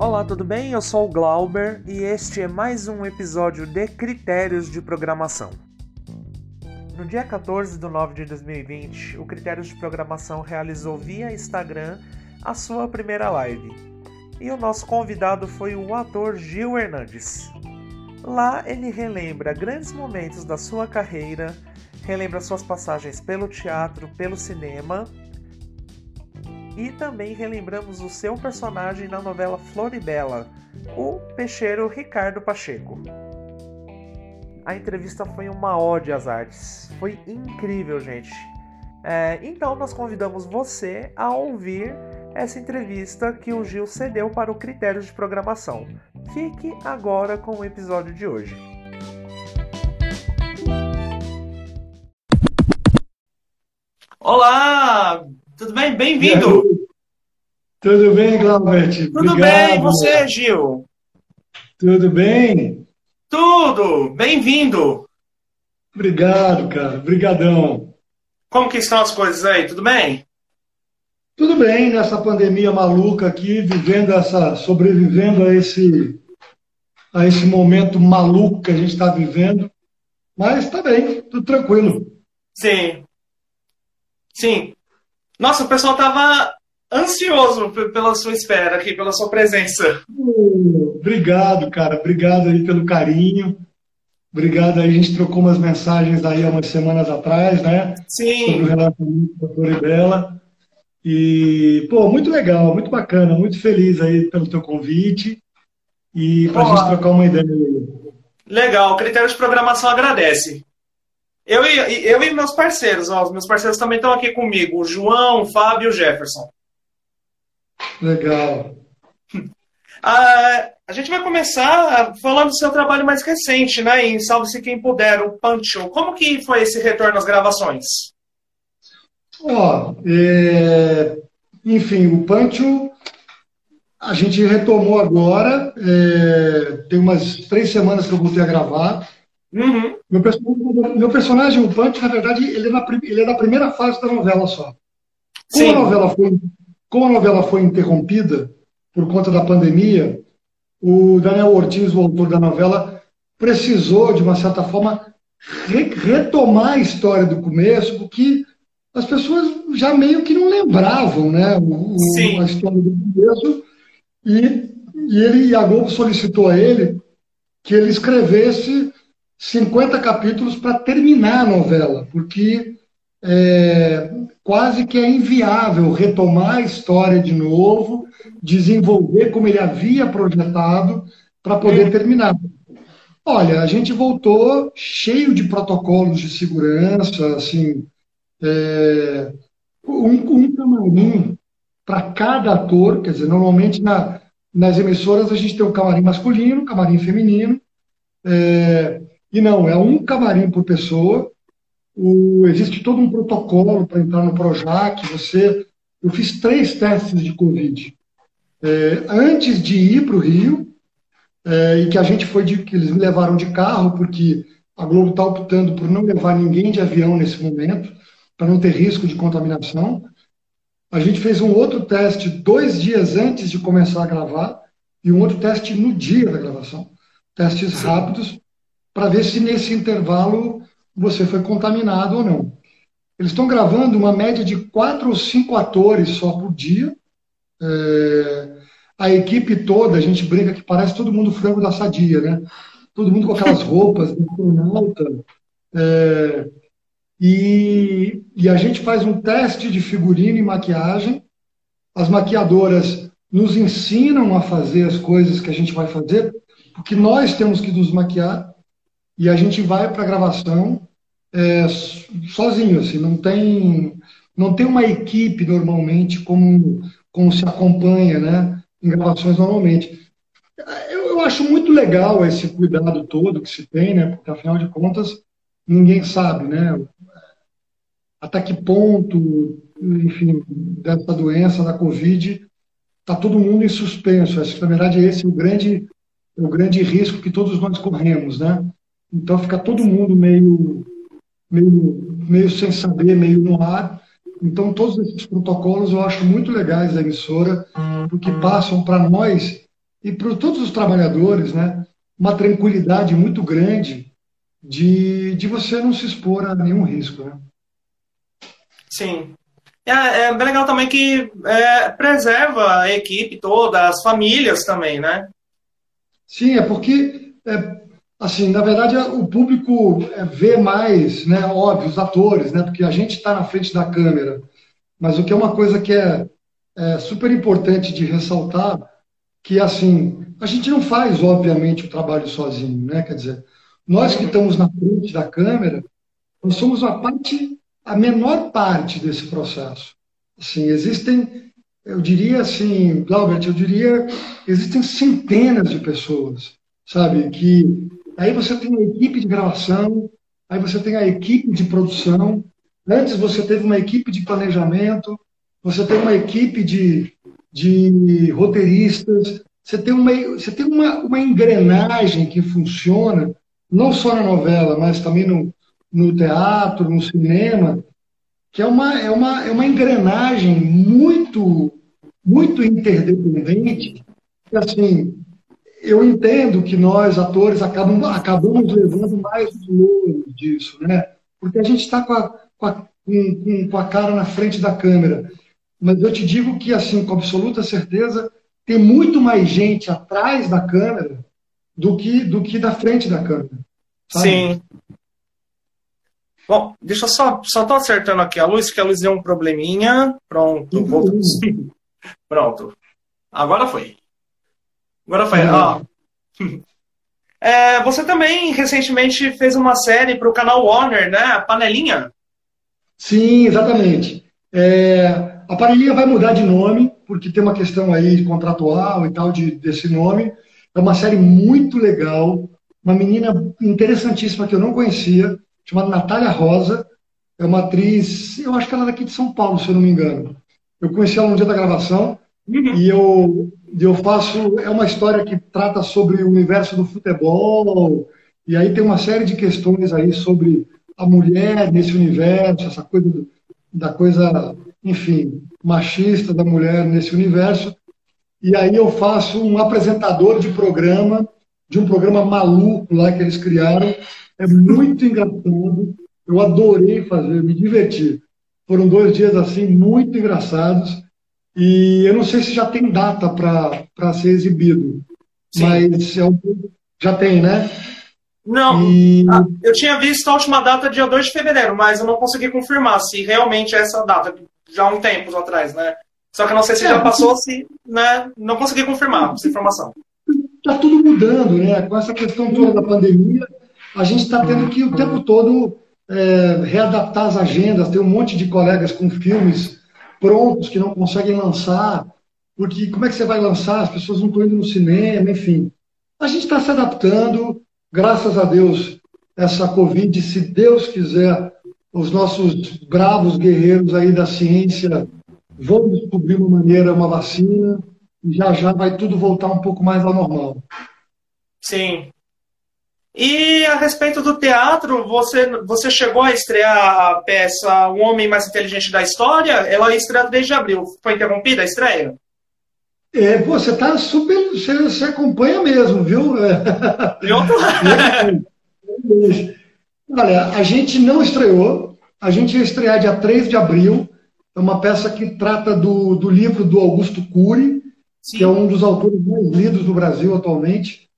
Olá, tudo bem? Eu sou o Glauber e este é mais um episódio de Critérios de Programação. No dia 14 de 9 de 2020, o Critérios de Programação realizou via Instagram a sua primeira live. E o nosso convidado foi o ator Gil Hernandes. Lá ele relembra grandes momentos da sua carreira, relembra suas passagens pelo teatro, pelo cinema e também relembramos o seu personagem na novela Floribela, o peixeiro Ricardo Pacheco. A entrevista foi uma ode às artes, foi incrível, gente. É, então nós convidamos você a ouvir essa entrevista que o Gil cedeu para o Critérios de Programação. Fique agora com o episódio de hoje. Olá, tudo bem? Bem-vindo! Tudo bem, Glaubert? Tudo Obrigado. bem, você, Gil? Tudo bem? Tudo! Bem-vindo! Obrigado, cara. Obrigadão. Como que estão as coisas aí? Tudo bem? Tudo bem nessa pandemia maluca aqui, vivendo essa, sobrevivendo a esse, a esse momento maluco que a gente está vivendo. Mas está bem, tudo tranquilo. Sim. Sim. Nossa, o pessoal tava ansioso pela sua espera aqui, pela sua presença. Obrigado, cara. Obrigado aí pelo carinho. Obrigado aí. A gente trocou umas mensagens aí há umas semanas atrás, né? Sim. Sobre o relacionamento com a Floribela. E, pô, muito legal, muito bacana. Muito feliz aí pelo teu convite. E pra Olá. gente trocar uma ideia. Legal. O critério de programação agradece. Eu e, eu e meus parceiros, ó, os meus parceiros também estão aqui comigo, o João, o Fábio e o Jefferson. Legal. Ah, a gente vai começar falando do seu trabalho mais recente, né? Em Salve-se Quem Puder, o Pancho. Como que foi esse retorno às gravações? Ó, é... enfim, o Pancho a gente retomou agora. É... Tem umas três semanas que eu voltei a gravar. Uhum. Meu, personagem, meu personagem, o Pancho, na verdade, ele é, na, ele é da primeira fase da novela só. Como Sim. a novela foi como a novela foi interrompida por conta da pandemia, o Daniel Ortiz, o autor da novela, precisou, de uma certa forma, re retomar a história do começo, porque as pessoas já meio que não lembravam né, o, a história do começo, e, e, ele, e a Globo solicitou a ele que ele escrevesse 50 capítulos para terminar a novela, porque é, quase que é inviável retomar a história de novo, desenvolver como ele havia projetado para poder terminar. Olha, a gente voltou cheio de protocolos de segurança, assim, é, um, um camarim para cada ator, quer dizer, normalmente na, nas emissoras a gente tem um camarim masculino, camarim feminino, é, e não, é um camarim por pessoa, o, existe todo um protocolo para entrar no Projac. Você, eu fiz três testes de Covid. É, antes de ir para o Rio, é, e que a gente foi de, que eles me levaram de carro, porque a Globo está optando por não levar ninguém de avião nesse momento, para não ter risco de contaminação. A gente fez um outro teste dois dias antes de começar a gravar e um outro teste no dia da gravação. Testes Sim. rápidos, para ver se nesse intervalo você foi contaminado ou não. Eles estão gravando uma média de quatro ou cinco atores só por dia. É, a equipe toda, a gente brinca que parece todo mundo frango da sadia, né? Todo mundo com aquelas roupas de astronauta. É, e, e a gente faz um teste de figurino e maquiagem. As maquiadoras nos ensinam a fazer as coisas que a gente vai fazer, porque nós temos que nos maquiar e a gente vai para a gravação é, sozinho, assim, não tem, não tem uma equipe normalmente como, como se acompanha né, em gravações normalmente. Eu, eu acho muito legal esse cuidado todo que se tem, né, porque afinal de contas ninguém sabe né, até que ponto, enfim, dessa doença, da Covid, está todo mundo em suspenso. Acho que, na verdade, esse é o grande, o grande risco que todos nós corremos, né? Então fica todo mundo meio, meio, meio sem saber, meio no ar. Então todos esses protocolos eu acho muito legais da emissora, porque passam para nós e para todos os trabalhadores, né, uma tranquilidade muito grande de, de você não se expor a nenhum risco. Né? Sim. É, é bem legal também que é, preserva a equipe toda, as famílias também, né? Sim, é porque, é, assim, na verdade, o público é, vê mais, né, óbvio, os atores, né, porque a gente está na frente da câmera. Mas o que é uma coisa que é, é super importante de ressaltar, que, assim, a gente não faz, obviamente, o trabalho sozinho, né? Quer dizer, nós que estamos na frente da câmera, nós somos a parte, a menor parte desse processo. Assim, existem, eu diria assim, Glaubert, eu diria, existem centenas de pessoas, sabe, que aí você tem a equipe de gravação, aí você tem a equipe de produção, antes você teve uma equipe de planejamento, você tem uma equipe de, de roteiristas, você tem, uma, você tem uma, uma engrenagem que funciona, não só na novela, mas também no, no teatro, no cinema, que é uma, é uma, é uma engrenagem muito, muito interdependente. Assim, eu entendo que nós, atores, acabamos, acabamos levando mais longe disso, né? Porque a gente está com a, com, a, com, com a cara na frente da câmera. Mas eu te digo que, assim, com absoluta certeza, tem muito mais gente atrás da câmera do que, do que da frente da câmera. Sabe? Sim. Bom, deixa eu só, só tô acertando aqui a luz, que a luz deu um probleminha. Pronto. Pronto. Agora foi. Agora foi. Uhum. É, você também recentemente fez uma série para o canal Warner, né? Panelinha. Sim, exatamente. É, a Panelinha vai mudar de nome, porque tem uma questão aí contratual e tal de, desse nome. É uma série muito legal, uma menina interessantíssima que eu não conhecia, chamada Natália Rosa. É uma atriz, eu acho que ela é daqui de São Paulo, se eu não me engano. Eu conheci ela no dia da gravação uhum. e eu, eu faço. É uma história que trata sobre o universo do futebol, e aí tem uma série de questões aí sobre a mulher nesse universo, essa coisa da coisa, enfim, machista da mulher nesse universo. E aí eu faço um apresentador de programa, de um programa maluco lá que eles criaram. É muito engraçado. Eu adorei fazer, me diverti. Foram dois dias assim muito engraçados. E eu não sei se já tem data para ser exibido, Sim. mas é um, já tem, né? Não, e... Eu tinha visto a última data dia 2 de fevereiro, mas eu não consegui confirmar se realmente é essa data, já há um tempo atrás, né? Só que eu não sei se é, já passou, se né, não consegui confirmar essa informação. Está tudo mudando, né? Com essa questão toda da pandemia, a gente está tendo que o tempo todo é, readaptar as agendas. Tem um monte de colegas com filmes prontos que não conseguem lançar, porque como é que você vai lançar? As pessoas não estão indo no cinema, enfim. A gente está se adaptando, graças a Deus, essa Covid, se Deus quiser, os nossos bravos guerreiros aí da ciência vão descobrir uma maneira, uma vacina, e já já vai tudo voltar um pouco mais ao normal. Sim. E a respeito do teatro, você, você chegou a estrear a peça O Homem Mais Inteligente da História? Ela estreou desde abril. Foi interrompida a estreia? É, você tá super. Você, você acompanha mesmo, viu? Eu tô... Olha, a gente não estreou. A gente ia estrear dia 3 de abril. É uma peça que trata do, do livro do Augusto Cury, Sim. que é um dos autores mais lidos do Brasil atualmente.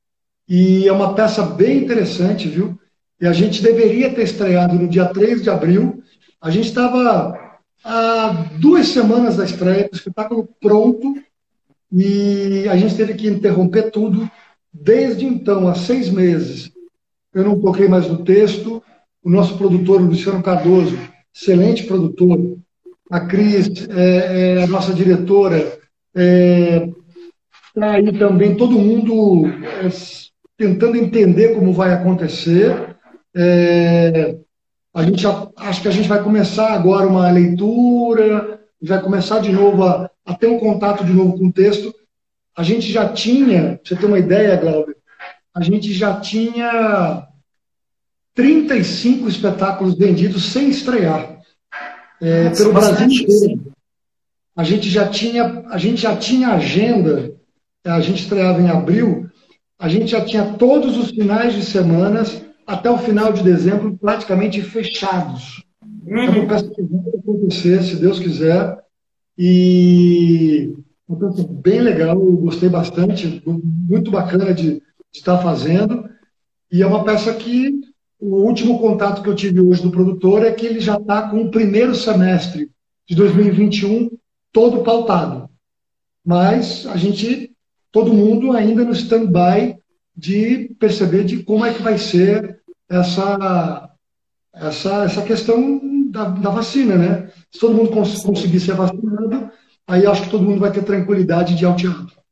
E é uma peça bem interessante, viu? E a gente deveria ter estreado no dia 3 de abril. A gente estava há duas semanas da estreia, o espetáculo pronto, e a gente teve que interromper tudo. Desde então, há seis meses, eu não toquei mais no texto. O nosso produtor, Luciano Cardoso, excelente produtor, a Cris, é, é a nossa diretora, é, tá aí também todo mundo é, tentando entender como vai acontecer. É, a gente acho que a gente vai começar agora uma leitura, vai começar de novo a, a ter um contato de novo com o texto. A gente já tinha, pra você ter uma ideia, Glauber, a gente já tinha 35 espetáculos vendidos sem estrear é, pelo Brasil inteiro. A gente já tinha, a gente já tinha agenda a gente estreava em abril, a gente já tinha todos os finais de semanas até o final de dezembro praticamente fechados. Uhum. É uma peça que vai acontecer, se Deus quiser. E uma peça bem legal, eu gostei bastante, muito bacana de, de estar fazendo. E é uma peça que o último contato que eu tive hoje do produtor é que ele já está com o primeiro semestre de 2021 todo pautado. Mas a gente, todo mundo ainda no stand-by de perceber de como é que vai ser essa, essa, essa questão da, da vacina, né? Se todo mundo cons conseguir ser vacinado, aí acho que todo mundo vai ter tranquilidade de ir ao teatro.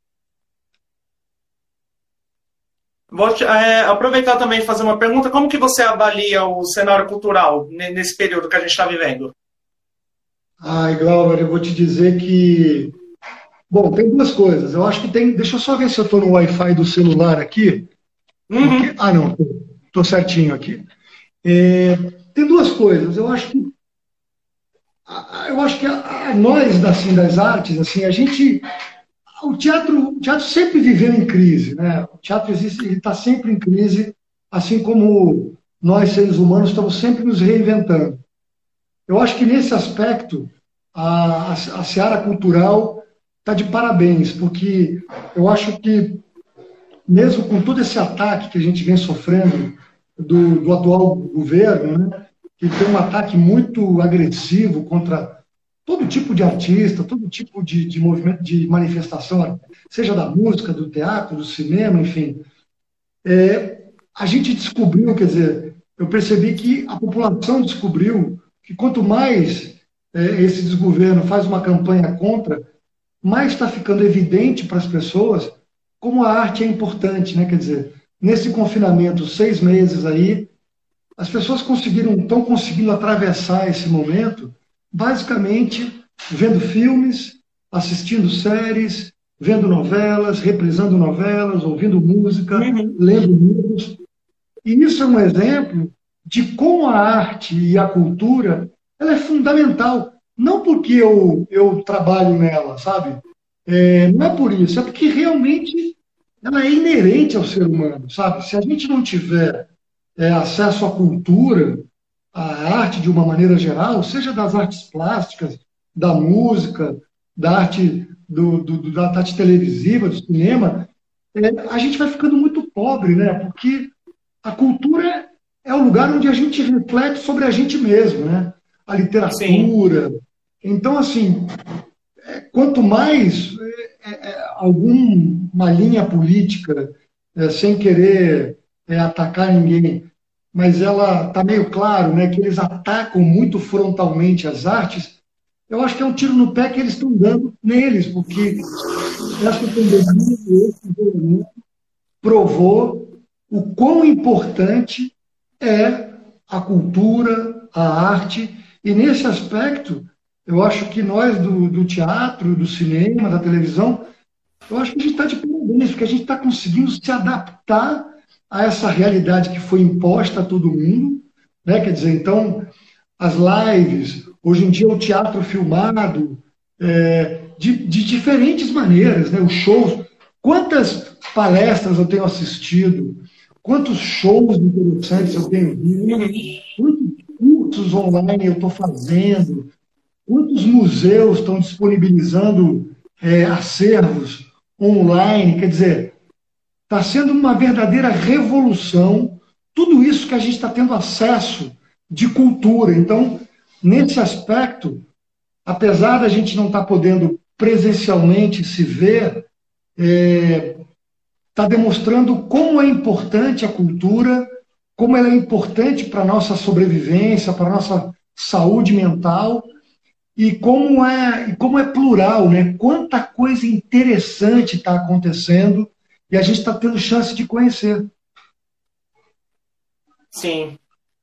Vou é, aproveitar também e fazer uma pergunta. Como que você avalia o cenário cultural nesse período que a gente está vivendo? Ai, Glauber, eu vou te dizer que... Bom, tem duas coisas. Eu acho que tem... Deixa eu só ver se eu estou no Wi-Fi do celular aqui. Uhum. Porque... Ah, não. Estou certinho aqui. É... Tem duas coisas. Eu acho que... Eu acho que a, a nós, assim, das artes, assim, a gente o teatro, o teatro sempre viveu em crise, né? O teatro existe, ele está sempre em crise, assim como nós seres humanos estamos sempre nos reinventando. Eu acho que nesse aspecto a, a, a seara cultural está de parabéns, porque eu acho que mesmo com todo esse ataque que a gente vem sofrendo do, do atual governo, né? Que tem um ataque muito agressivo contra todo tipo de artista, todo tipo de, de movimento, de manifestação, seja da música, do teatro, do cinema, enfim. É, a gente descobriu, quer dizer, eu percebi que a população descobriu que quanto mais é, esse desgoverno faz uma campanha contra, mais está ficando evidente para as pessoas como a arte é importante, né? Quer dizer, nesse confinamento, seis meses aí, as pessoas conseguiram, estão conseguindo atravessar esse momento basicamente vendo filmes, assistindo séries, vendo novelas, reprisando novelas, ouvindo música, uhum. lendo livros. E isso é um exemplo de como a arte e a cultura ela é fundamental. Não porque eu, eu trabalho nela, sabe? É, não é por isso, é porque realmente ela é inerente ao ser humano, sabe? Se a gente não tiver é, acesso à cultura, a arte de uma maneira geral, seja das artes plásticas, da música, da arte, do, do, da arte televisiva, do cinema, é, a gente vai ficando muito pobre, né? Porque a cultura é o lugar onde a gente reflete sobre a gente mesmo, né? A literatura. Sim. Então, assim, é, quanto mais é, é, alguma linha política, sem querer atacar ninguém, mas ela está meio claro né, que eles atacam muito frontalmente as artes, eu acho que é um tiro no pé que eles estão dando neles, porque essa pandemia, esse governo, provou o quão importante é a cultura, a arte, e nesse aspecto, eu acho que nós do, do teatro, do cinema, da televisão, eu acho que a gente está de parabéns, porque a gente está conseguindo se adaptar a essa realidade que foi imposta a todo mundo, né? Quer dizer, então as lives, hoje em dia o teatro filmado, é, de, de, diferentes maneiras, né? Os shows, quantas palestras eu tenho assistido, quantos shows interessantes eu tenho visto, quantos cursos online eu estou fazendo, quantos museus estão disponibilizando é, acervos online, quer dizer, Está sendo uma verdadeira revolução tudo isso que a gente está tendo acesso de cultura. Então, nesse aspecto, apesar da gente não estar tá podendo presencialmente se ver, está é, tá demonstrando como é importante a cultura, como ela é importante para a nossa sobrevivência, para a nossa saúde mental e como é, como é plural, né? Quanta coisa interessante está acontecendo e a gente está tendo chance de conhecer. Sim.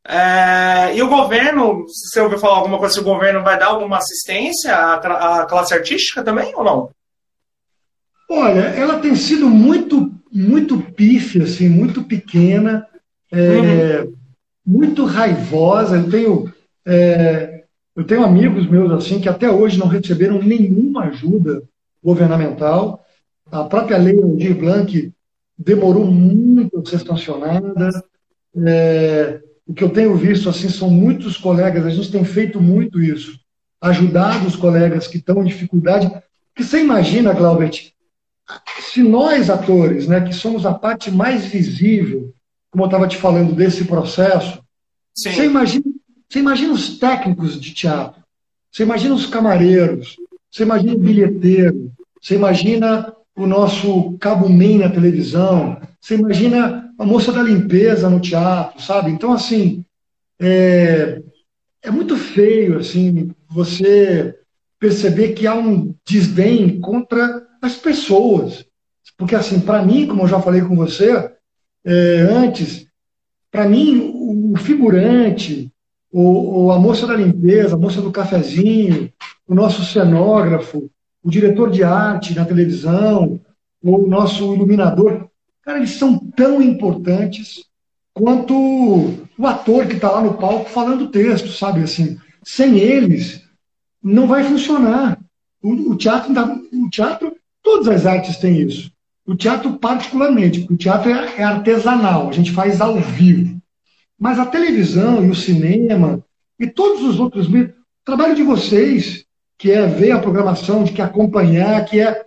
É, e o governo, você ouviu falar alguma coisa se o governo vai dar alguma assistência à, à classe artística também ou não? Olha, ela tem sido muito, muito pífia, assim, muito pequena, é, uhum. muito raivosa. Eu tenho, é, eu tenho amigos meus assim que até hoje não receberam nenhuma ajuda governamental. A própria lei Aldir Blanc demorou muito a ser sancionada. É, o que eu tenho visto assim são muitos colegas, a gente tem feito muito isso, ajudado os colegas que estão em dificuldade. Porque você imagina, Glaubert, se nós atores, né, que somos a parte mais visível, como eu estava te falando desse processo, Sim. você imagina, você imagina os técnicos de teatro, você imagina os camareiros, você imagina o bilheteiro, você imagina o nosso cabo main na televisão, você imagina a moça da limpeza no teatro, sabe? Então, assim, é, é muito feio, assim, você perceber que há um desdém contra as pessoas. Porque, assim, para mim, como eu já falei com você é, antes, para mim, o figurante, o, a moça da limpeza, a moça do cafezinho, o nosso cenógrafo, o diretor de arte na televisão, o nosso iluminador, cara, eles são tão importantes quanto o ator que está lá no palco falando o texto, sabe? Assim, sem eles, não vai funcionar. O, o teatro, o teatro, todas as artes têm isso. O teatro, particularmente, porque o teatro é, é artesanal, a gente faz ao vivo. Mas a televisão e o cinema e todos os outros meios, o trabalho de vocês, que é ver a programação, de que acompanhar, que é,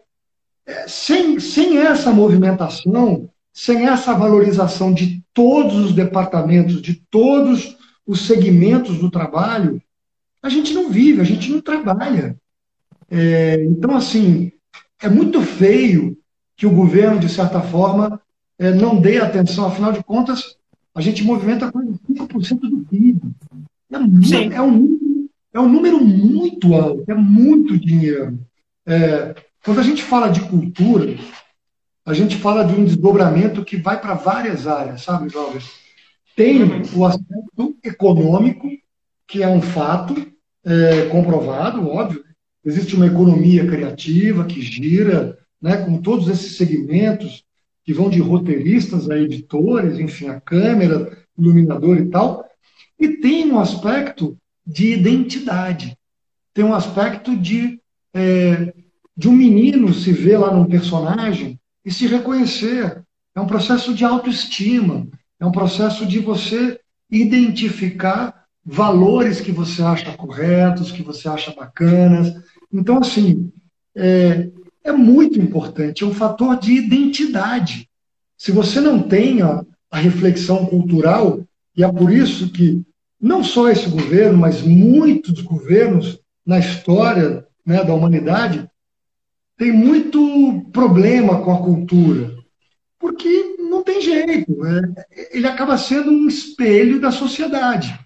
é sem, sem essa movimentação, sem essa valorização de todos os departamentos, de todos os segmentos do trabalho, a gente não vive, a gente não trabalha. É, então, assim, é muito feio que o governo, de certa forma, é, não dê atenção. Afinal de contas, a gente movimenta quase 5% do PIB. É, é, um, é um número muito alto, é muito dinheiro. É, quando a gente fala de cultura, a gente fala de um desdobramento que vai para várias áreas, sabe, Jovem? Tem o aspecto econômico, que é um fato é, comprovado, óbvio. Existe uma economia criativa que gira, né, com todos esses segmentos que vão de roteiristas a editores, enfim, a câmera, iluminador e tal. E tem um aspecto de identidade. Tem um aspecto de, é, de um menino se ver lá num personagem e se reconhecer. É um processo de autoestima. É um processo de você identificar valores que você acha corretos, que você acha bacanas. Então, assim, é, é muito importante, é um fator de identidade. Se você não tem a, a reflexão cultural, e é por isso que não só esse governo, mas muitos governos na história né, da humanidade tem muito problema com a cultura, porque não tem jeito. Né? Ele acaba sendo um espelho da sociedade.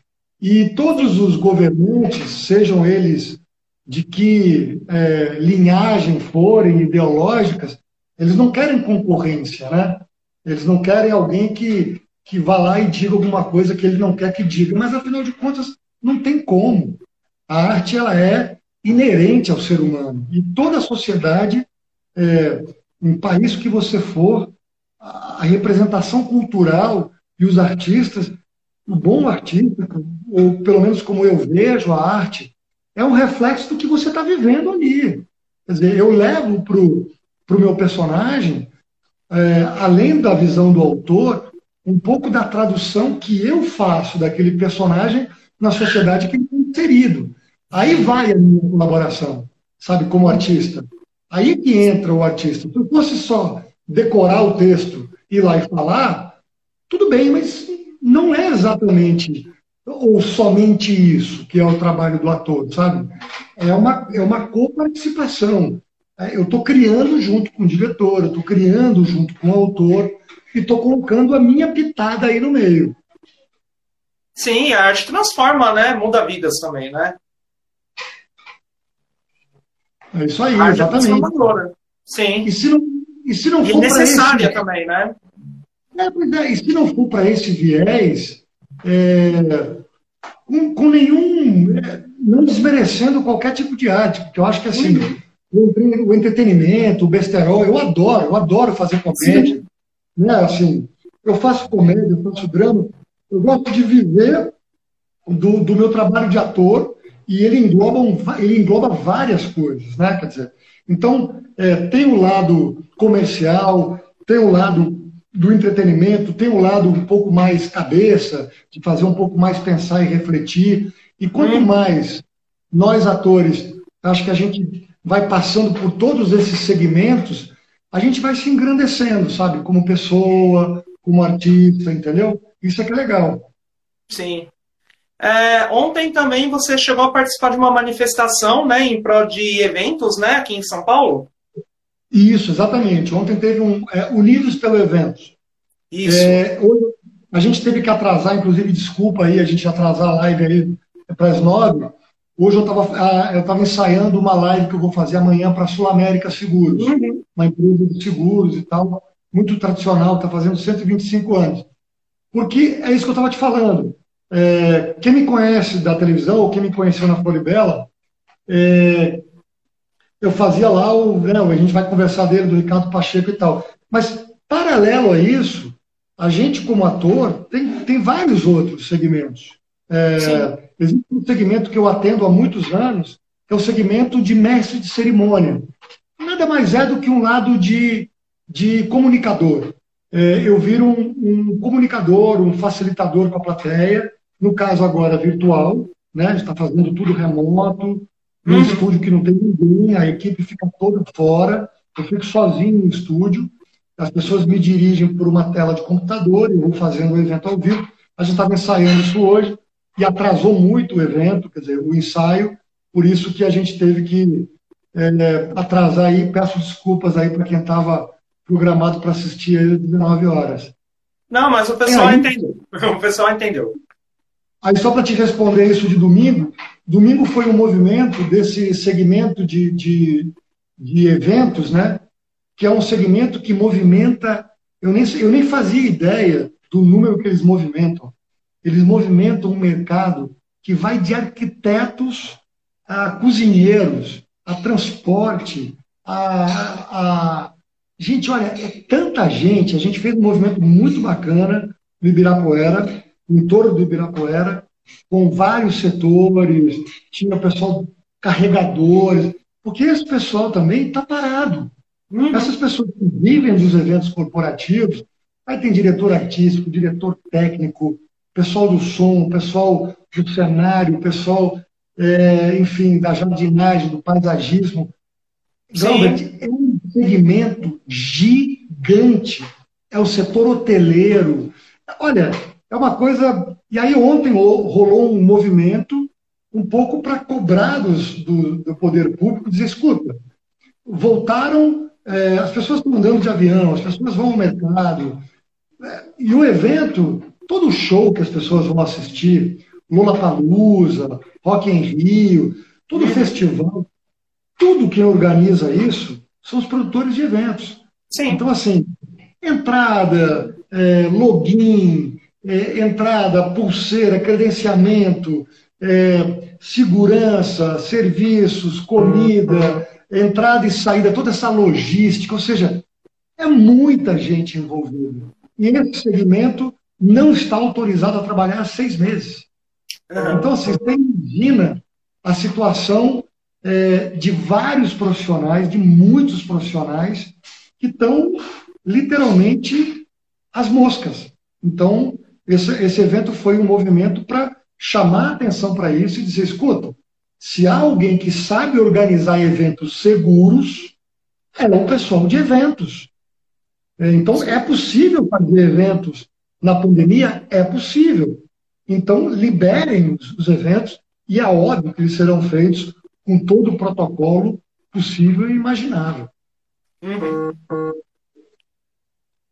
E todos os governantes, sejam eles de que é, linhagem forem ideológicas, eles não querem concorrência, né? Eles não querem alguém que, que vá lá e diga alguma coisa que ele não quer que diga. Mas, afinal de contas, não tem como. A arte ela é inerente ao ser humano. E toda a sociedade, é, em país que você for, a representação cultural e os artistas o bom artista, ou pelo menos como eu vejo a arte, é um reflexo do que você está vivendo ali. Quer dizer, eu levo para o meu personagem, é, além da visão do autor, um pouco da tradução que eu faço daquele personagem na sociedade que ele está inserido. Aí vai a minha colaboração, sabe, como artista. Aí que entra o artista. Se eu fosse só decorar o texto, ir lá e falar, tudo bem, mas não é exatamente ou somente isso que é o trabalho do ator, sabe? É uma, é uma coparticipação. É, eu estou criando junto com o diretor, eu estou criando junto com o autor e estou colocando a minha pitada aí no meio. Sim, a arte transforma, né? Muda vidas também, né? É isso aí, a exatamente. É Sim. E se não, e se não e for necessária esse... também, né? É, é, e se não for para esse viés, é, com, com, nenhum. É, não desmerecendo qualquer tipo de arte, porque eu acho que assim, o, o entretenimento, o besterol, eu adoro, eu adoro fazer comédia. Né? Assim, eu faço comédia, eu faço drama, eu gosto de viver do, do meu trabalho de ator e ele engloba, um, ele engloba várias coisas, né? Quer dizer, então é, tem o lado comercial, tem o lado do entretenimento, tem o lado um pouco mais cabeça, de fazer um pouco mais pensar e refletir. E quanto hum. mais nós atores, acho que a gente vai passando por todos esses segmentos, a gente vai se engrandecendo, sabe? Como pessoa, como artista, entendeu? Isso é que é legal. Sim. É, ontem também você chegou a participar de uma manifestação, né, em prol de eventos, né, aqui em São Paulo? Isso, exatamente. Ontem teve um é, Unidos pelo Evento. Isso. É, hoje, a gente teve que atrasar, inclusive, desculpa aí, a gente atrasar a live aí para as nove. Hoje eu estava eu tava ensaiando uma live que eu vou fazer amanhã para a Sul América Seguros, uhum. uma empresa de seguros e tal, muito tradicional, está fazendo 125 anos. Porque é isso que eu estava te falando. É, quem me conhece da televisão, ou quem me conheceu na Floribela, é, eu fazia lá o. Né, a gente vai conversar dele, do Ricardo Pacheco e tal. Mas, paralelo a isso, a gente, como ator, tem, tem vários outros segmentos. É, existe um segmento que eu atendo há muitos anos, que é o segmento de mestre de cerimônia. Nada mais é do que um lado de, de comunicador. É, eu viro um, um, comunicador, um facilitador com a plateia, no caso agora virtual, né? está fazendo tudo remoto, num uhum. estúdio que não tem ninguém, a equipe fica toda fora, eu fico sozinho no estúdio, as pessoas me dirigem por uma tela de computador, eu vou fazendo o evento ao vivo. A gente estava ensaiando isso hoje e atrasou muito o evento, quer dizer, o ensaio, por isso que a gente teve que é, atrasar aí. Peço desculpas aí para quem estava programado para assistir às 19 horas. Não, mas o pessoal aí, entendeu. O pessoal entendeu. Aí, só para te responder isso de domingo, domingo foi um movimento desse segmento de, de, de eventos, né? Que é um segmento que movimenta. Eu nem, eu nem fazia ideia do número que eles movimentam. Eles movimentam um mercado que vai de arquitetos a cozinheiros, a transporte, a, a... Gente, olha, é tanta gente. A gente fez um movimento muito bacana no Ibirapuera em torno do Ibirapuera, com vários setores, tinha pessoal carregadores, porque esse pessoal também está parado. Uhum. Essas pessoas que vivem dos eventos corporativos, aí tem diretor artístico, diretor técnico, pessoal do som, pessoal do cenário, pessoal, é, enfim, da jardinagem, do paisagismo. Galbert, é um segmento gigante. É o setor hoteleiro. Olha, é uma coisa. E aí ontem rolou um movimento um pouco para cobrar dos, do, do, poder público, dizer, escuta, voltaram, é, as pessoas estão andando de avião, as pessoas vão ao mercado, é, e o evento, todo show que as pessoas vão assistir, Lula Palusa, Rock em Rio, todo festival, tudo que organiza isso são os produtores de eventos. Sim. Então, assim, entrada, é, login, é, entrada, pulseira, credenciamento, é, segurança, serviços, comida, entrada e saída, toda essa logística, ou seja, é muita gente envolvida. E esse segmento não está autorizado a trabalhar há seis meses. Então, assim, você imagina a situação é, de vários profissionais, de muitos profissionais, que estão literalmente às moscas. Então, esse, esse evento foi um movimento para chamar atenção para isso e dizer: escuta, se há alguém que sabe organizar eventos seguros, é o pessoal de eventos. É, então, é possível fazer eventos na pandemia? É possível. Então, liberem os eventos e é óbvio que eles serão feitos com todo o protocolo possível e imaginável. Uhum.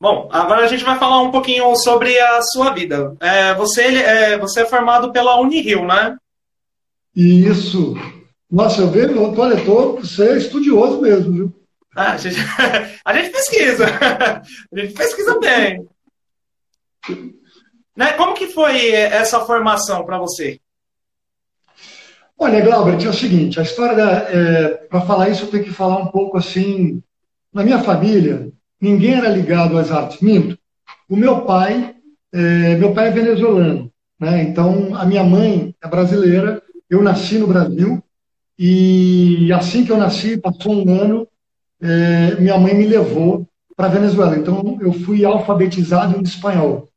Bom, agora a gente vai falar um pouquinho sobre a sua vida. É, você, é, você é formado pela Unirio, né? Isso. Nossa, eu vejo, olha, tô, você é estudioso mesmo, viu? Ah, a, gente, a gente pesquisa. A gente pesquisa bem. Né? Como que foi essa formação para você? Olha, Glauber, é o seguinte, a história, é, para falar isso, eu tenho que falar um pouco assim, na minha família, ninguém era ligado às artes. Minto. O meu pai, é, meu pai é venezuelano, né? Então a minha mãe é brasileira, eu nasci no Brasil e assim que eu nasci, passou um ano, é, minha mãe me levou para Venezuela. Então eu fui alfabetizado em espanhol.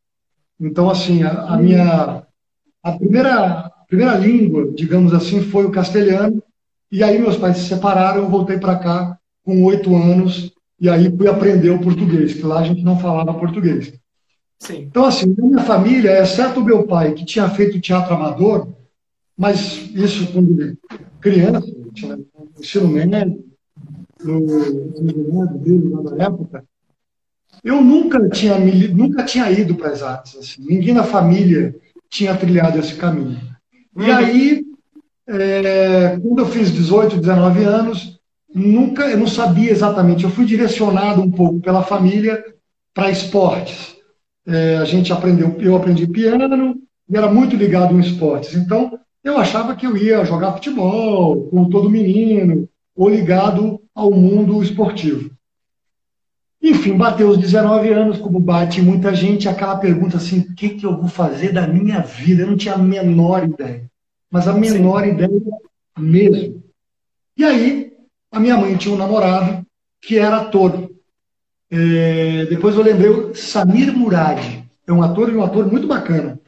Então assim a, a minha a primeira a primeira língua, digamos assim, foi o castelhano. E aí meus pais se separaram, eu voltei para cá com oito anos e aí fui aprender o português, que lá a gente não falava português. Sim. Então, assim, na minha família, exceto o meu pai, que tinha feito teatro amador, mas isso quando criança, tinha ensino médio, no dele na época, eu nunca tinha, nunca tinha ido para as artes. Assim. Ninguém na família tinha trilhado esse caminho. E uhum. aí, é, quando eu fiz 18, 19 anos, nunca, eu não sabia exatamente. Eu fui direcionado um pouco pela família para esportes. É, a gente aprendeu, eu aprendi piano e era muito ligado em esportes. Então, eu achava que eu ia jogar futebol, como todo menino, ou ligado ao mundo esportivo. Enfim, bateu os 19 anos, como bate muita gente, aquela pergunta assim: o que, que eu vou fazer da minha vida? Eu não tinha a menor ideia, mas a menor Sim. ideia mesmo. E aí, a minha mãe tinha um namorado que era ator. É, depois eu lembrei, Samir Murad, é um ator e um ator muito bacana.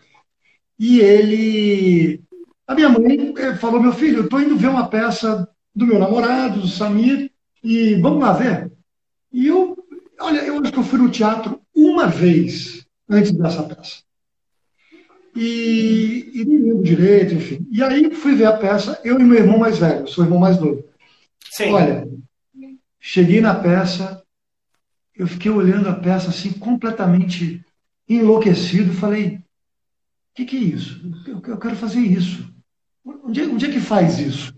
E ele a minha mãe eh, falou: meu filho, eu estou indo ver uma peça do meu namorado, do Samir, e vamos lá ver. E eu, olha, eu acho que eu fui no teatro uma vez antes dessa peça. E, e nem lembro direito, enfim. E aí fui ver a peça, eu e meu irmão mais velho, sou o irmão mais novo. Sim. Olha, cheguei na peça, eu fiquei olhando a peça assim, completamente enlouquecido, falei, o que, que é isso? Eu, eu quero fazer isso. Onde, onde é que faz isso?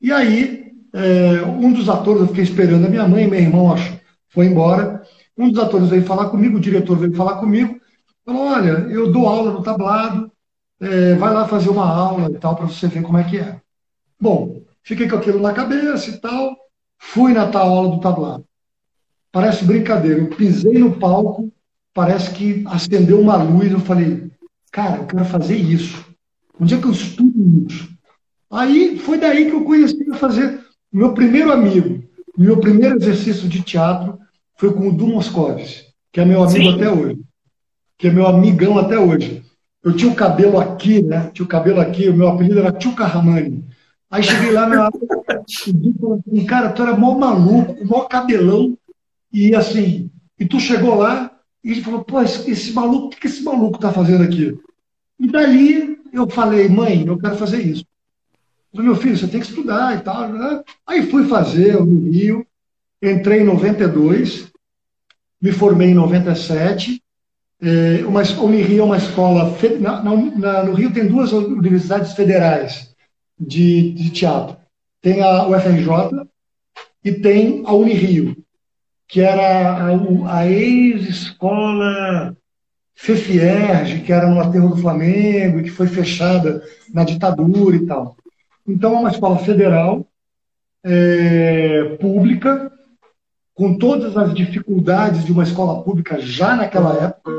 E aí, é, um dos atores, eu fiquei esperando a minha mãe, meu irmão acho, foi embora. Um dos atores veio falar comigo, o diretor veio falar comigo, falou: Olha, eu dou aula no tablado, é, vai lá fazer uma aula e tal, para você ver como é que é. Bom, fiquei com aquilo na cabeça e tal, fui na tal aula do tablado. Parece brincadeira, eu pisei no palco, parece que acendeu uma luz, eu falei: Cara, eu quero fazer isso. Onde é que eu estudo isso? Aí foi daí que eu conheci a fazer o meu primeiro amigo, meu primeiro exercício de teatro foi com o Du Moscovis, que é meu amigo Sim. até hoje, que é meu amigão até hoje. Eu tinha o cabelo aqui, né? Tinha o cabelo aqui, o meu apelido era Tio Carramani. Aí cheguei lá na e falou assim, cara, tu era mó maluco, mó cabelão, e assim, e tu chegou lá e ele falou, pô, esse, esse maluco, o que, que esse maluco tá fazendo aqui? E dali eu falei, mãe, eu quero fazer isso. falei, meu filho, você tem que estudar e tal. Né? Aí fui fazer no Rio, entrei em 92, me formei em 97. É, uma, Unirio é uma escola. Na, na, no Rio tem duas universidades federais de, de teatro. Tem a UFRJ e tem a Unirio, que era a, a ex-escola FEFIERG, que era no aterro do Flamengo que foi fechada na ditadura e tal. Então, é uma escola federal, é, pública, com todas as dificuldades de uma escola pública já naquela época,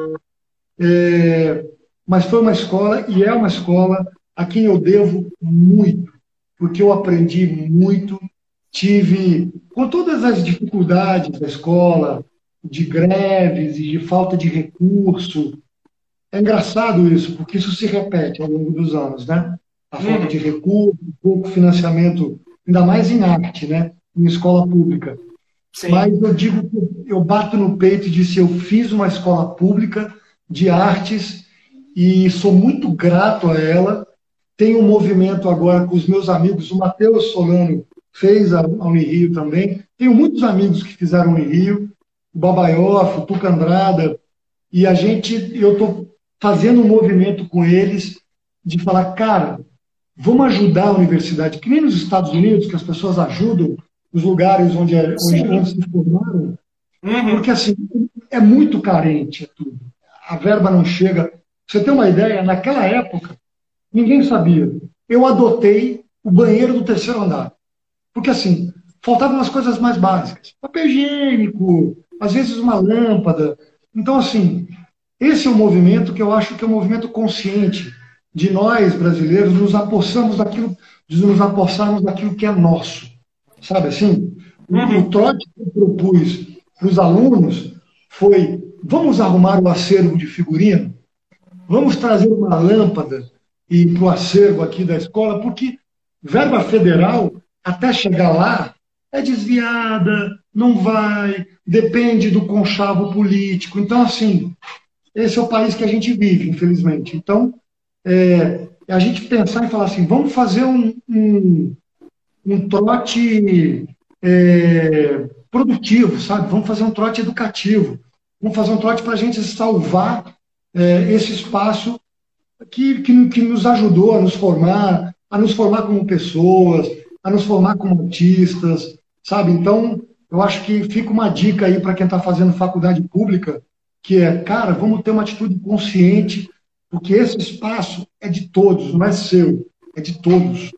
é, mas foi uma escola e é uma escola a quem eu devo muito, porque eu aprendi muito, tive, com todas as dificuldades da escola, de greves e de falta de recurso. É engraçado isso, porque isso se repete ao longo dos anos, né? A falta de recurso, pouco financiamento, ainda mais em arte, né? Em escola pública. Sim. Mas eu digo, eu bato no peito e disse, eu fiz uma escola pública de artes e sou muito grato a ela. Tenho um movimento agora com os meus amigos, o Matheus Solano fez a Unirio também. Tenho muitos amigos que fizeram Unirio o Babaioff, o Tuca Andrada, e a gente, eu estou fazendo um movimento com eles de falar, cara, vamos ajudar a universidade, que nem nos Estados Unidos, que as pessoas ajudam os lugares onde, é, onde, onde se formaram, uhum. porque assim, é muito carente tudo. A verba não chega. Pra você tem uma ideia, naquela época, ninguém sabia. Eu adotei o banheiro do terceiro andar. Porque assim, faltavam as coisas mais básicas. Papel higiênico, às vezes uma lâmpada. Então, assim, esse é um movimento que eu acho que é um movimento consciente, de nós, brasileiros, nos apossamos daquilo, de nos apossarmos daquilo que é nosso. Sabe assim? Uhum. O trote que eu propus para os alunos foi: vamos arrumar o acervo de figurino? Vamos trazer uma lâmpada e para o acervo aqui da escola, porque verba federal, até chegar lá, é desviada, não vai, depende do conchavo político. Então, assim, esse é o país que a gente vive, infelizmente. Então, é, a gente pensar e falar assim, vamos fazer um, um, um trote é, produtivo, sabe? Vamos fazer um trote educativo. Vamos fazer um trote para a gente salvar é, esse espaço que, que, que nos ajudou a nos formar, a nos formar como pessoas, a nos formar como artistas, sabe? Então, eu acho que fica uma dica aí para quem está fazendo faculdade pública, que é, cara, vamos ter uma atitude consciente, porque esse espaço é de todos, não é seu, é de todos.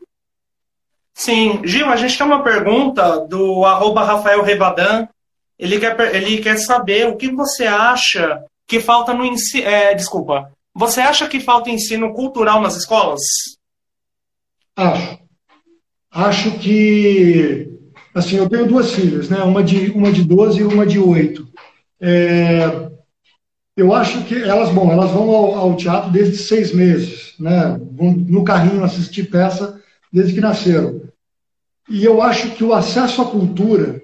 Sim, Gil, a gente tem uma pergunta do arroba Rafael Rebadan. Ele quer, ele quer saber o que você acha que falta no ensino. É, desculpa. Você acha que falta ensino cultural nas escolas? Acho. Acho que. Assim, eu tenho duas filhas, né? Uma de, uma de 12 e uma de 8. É, eu acho que elas, bom, elas vão ao, ao, teatro desde seis meses, né? Vão no carrinho assistir peça desde que nasceram. E eu acho que o acesso à cultura,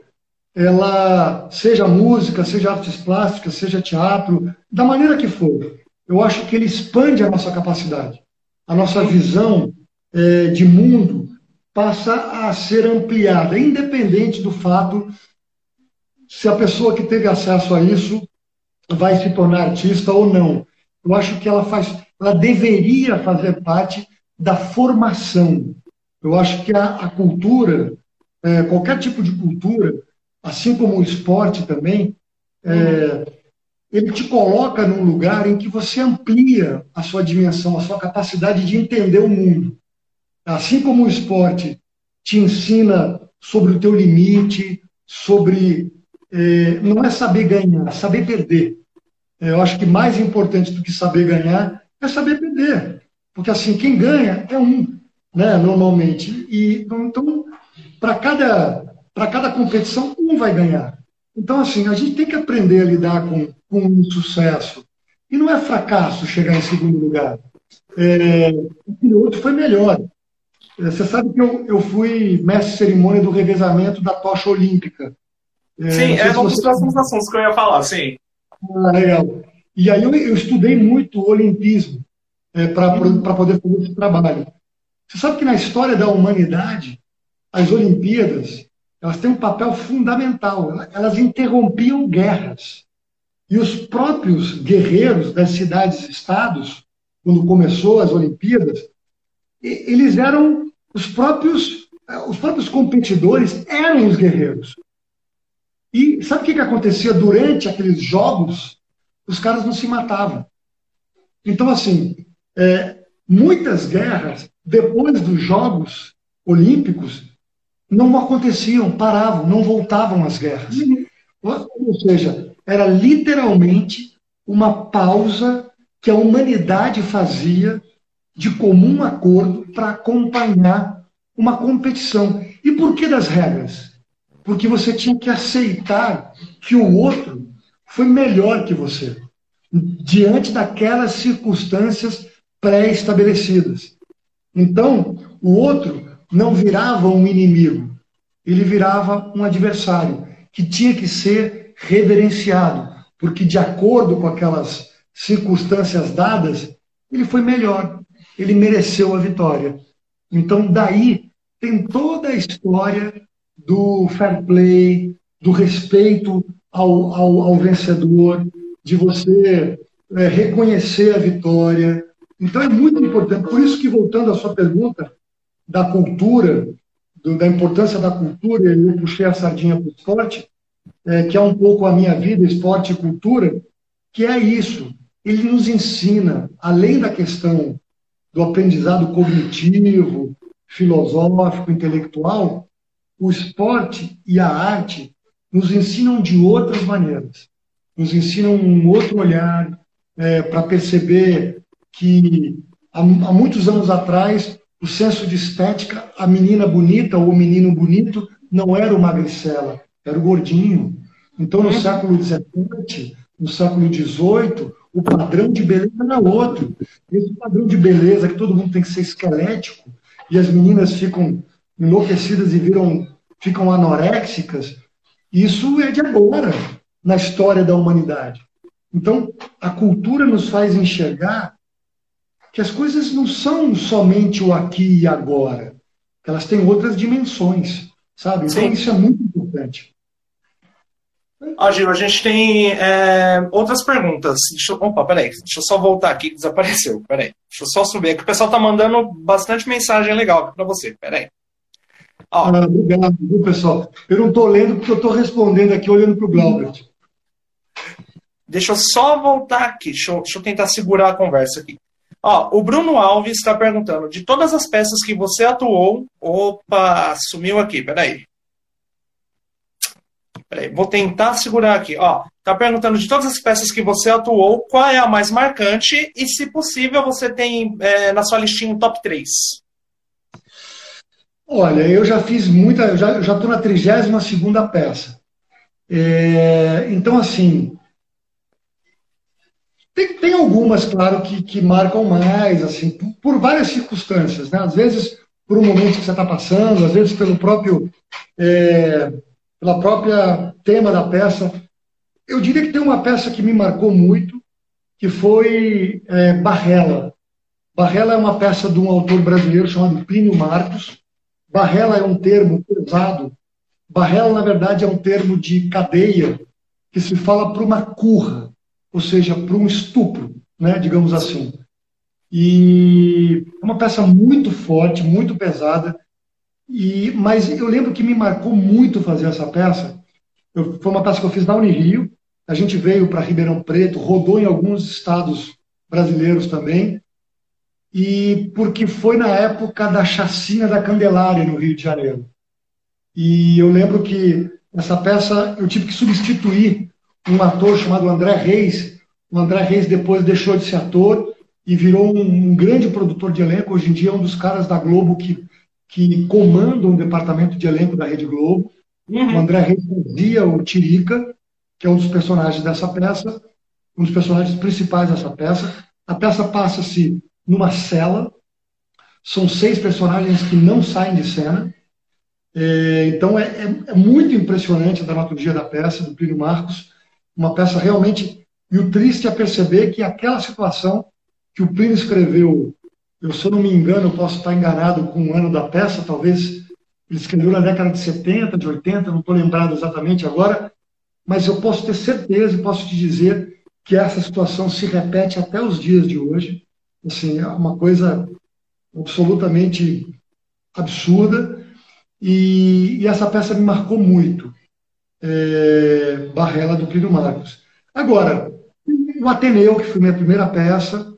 ela, seja música, seja artes plásticas, seja teatro, da maneira que for, eu acho que ele expande a nossa capacidade, a nossa visão é, de mundo passa a ser ampliada, independente do fato se a pessoa que teve acesso a isso vai se tornar artista ou não. Eu acho que ela faz, ela deveria fazer parte da formação. Eu acho que a, a cultura, é, qualquer tipo de cultura, assim como o esporte também, é, ele te coloca num lugar em que você amplia a sua dimensão, a sua capacidade de entender o mundo. Assim como o esporte te ensina sobre o teu limite, sobre é, não é saber ganhar, é saber perder. É, eu acho que mais importante do que saber ganhar é saber perder. Porque assim, quem ganha é um, né, normalmente. E, então, para cada, cada competição, um vai ganhar. Então, assim, a gente tem que aprender a lidar com, com o sucesso. E não é fracasso chegar em segundo lugar. É, o outro foi melhor. É, você sabe que eu, eu fui mestre cerimônia do revezamento da tocha olímpica. É, sim, é um dos próximos assuntos que eu ia falar, sim. Ah, legal. E aí eu, eu estudei muito o olimpismo é, para poder fazer esse trabalho. Você sabe que na história da humanidade, as Olimpíadas elas têm um papel fundamental. Elas interrompiam guerras. E os próprios guerreiros das cidades-estados, quando começou as Olimpíadas, eles eram os próprios, os próprios competidores eram os guerreiros. E sabe o que, que acontecia durante aqueles jogos? Os caras não se matavam. Então, assim, é, muitas guerras, depois dos Jogos Olímpicos, não aconteciam, paravam, não voltavam as guerras. Ou seja, era literalmente uma pausa que a humanidade fazia de comum acordo para acompanhar uma competição. E por que das regras? Porque você tinha que aceitar que o outro foi melhor que você, diante daquelas circunstâncias pré-estabelecidas. Então, o outro não virava um inimigo, ele virava um adversário que tinha que ser reverenciado, porque de acordo com aquelas circunstâncias dadas, ele foi melhor, ele mereceu a vitória. Então, daí tem toda a história do fair play, do respeito ao, ao, ao vencedor, de você é, reconhecer a vitória. Então, é muito importante. Por isso que, voltando à sua pergunta, da cultura, do, da importância da cultura, eu puxei a sardinha para o esporte, é, que é um pouco a minha vida, esporte e cultura, que é isso. Ele nos ensina, além da questão do aprendizado cognitivo, filosófico, intelectual, o esporte e a arte nos ensinam de outras maneiras. Nos ensinam um outro olhar é, para perceber que há, há muitos anos atrás, o senso de estética, a menina bonita ou o menino bonito não era o magricela, era o gordinho. Então, no século XVII, no século XVIII, o padrão de beleza era outro. Esse padrão de beleza que todo mundo tem que ser esquelético e as meninas ficam enlouquecidas e viram, ficam anoréxicas, isso é de agora na história da humanidade. Então, a cultura nos faz enxergar que as coisas não são somente o aqui e agora, que elas têm outras dimensões, sabe? Então, Sim. isso é muito importante. Ó, Gil, a gente tem é, outras perguntas. Deixa, opa, peraí, deixa eu só voltar aqui, que desapareceu. Peraí, deixa eu só subir aqui. O pessoal tá mandando bastante mensagem legal para você. Peraí. Ó. Ah, obrigado, viu, pessoal? Eu não estou lendo porque eu estou respondendo aqui olhando para o Glaubert. Deixa eu só voltar aqui. Deixa eu, deixa eu tentar segurar a conversa aqui. Ó, o Bruno Alves está perguntando: de todas as peças que você atuou. Opa, sumiu aqui, peraí. Peraí, vou tentar segurar aqui. Ó, tá perguntando de todas as peças que você atuou, qual é a mais marcante e, se possível, você tem é, na sua listinha um top 3. Olha, eu já fiz muita, eu já estou na 32 segunda peça. É, então, assim, tem, tem algumas, claro, que, que marcam mais, assim, por, por várias circunstâncias, né? Às vezes por um momento que você está passando, às vezes pelo próprio é, pela própria tema da peça. Eu diria que tem uma peça que me marcou muito, que foi é, Barrela. Barrela é uma peça de um autor brasileiro chamado Plínio Marcos. Barrela é um termo pesado. Barrela, na verdade, é um termo de cadeia que se fala para uma curra, ou seja, para um estupro, né, digamos assim. E é uma peça muito forte, muito pesada, e, mas eu lembro que me marcou muito fazer essa peça. Eu, foi uma peça que eu fiz na Unirio. A gente veio para Ribeirão Preto, rodou em alguns estados brasileiros também. E porque foi na época da chacina da Candelária no Rio de Janeiro. E eu lembro que essa peça eu tive que substituir um ator chamado André Reis. O André Reis depois deixou de ser ator e virou um, um grande produtor de elenco. Hoje em dia é um dos caras da Globo que que comandam um departamento de elenco da Rede Globo. Uhum. O André Reis fazia o Tirica, que é um dos personagens dessa peça, um dos personagens principais dessa peça. A peça passa-se numa cela. São seis personagens que não saem de cena. É, então é, é, é, muito impressionante a dramaturgia da peça, do Plínio Marcos. Uma peça realmente. E o triste é perceber que aquela situação que o Plínio escreveu eu, se eu não me engano, posso estar enganado com o ano da peça, talvez ele escreveu na década de 70, de 80, não estou lembrado exatamente agora, mas eu posso ter certeza e posso te dizer que essa situação se repete até os dias de hoje. Assim, é uma coisa absolutamente absurda e, e essa peça me marcou muito. É, Barrela do Plínio Marcos. Agora, o Ateneu, que foi minha primeira peça,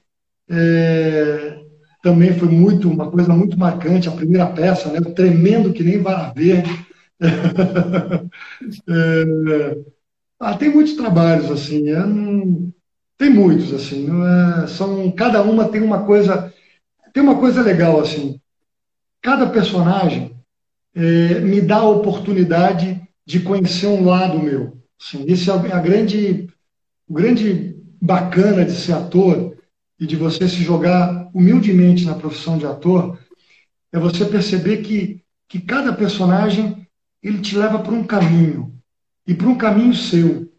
é, também foi muito uma coisa muito marcante, a primeira peça, né? tremendo que nem vara verde. é, ah, tem muitos trabalhos assim, é, não, tem muitos assim, é, são cada uma tem uma coisa, tem uma coisa legal assim. Cada personagem é, me dá a oportunidade de conhecer um lado meu. Assim, esse é a grande, o grande bacana de ser ator e de você se jogar humildemente na profissão de ator, é você perceber que, que cada personagem ele te leva para um caminho e para um caminho seu,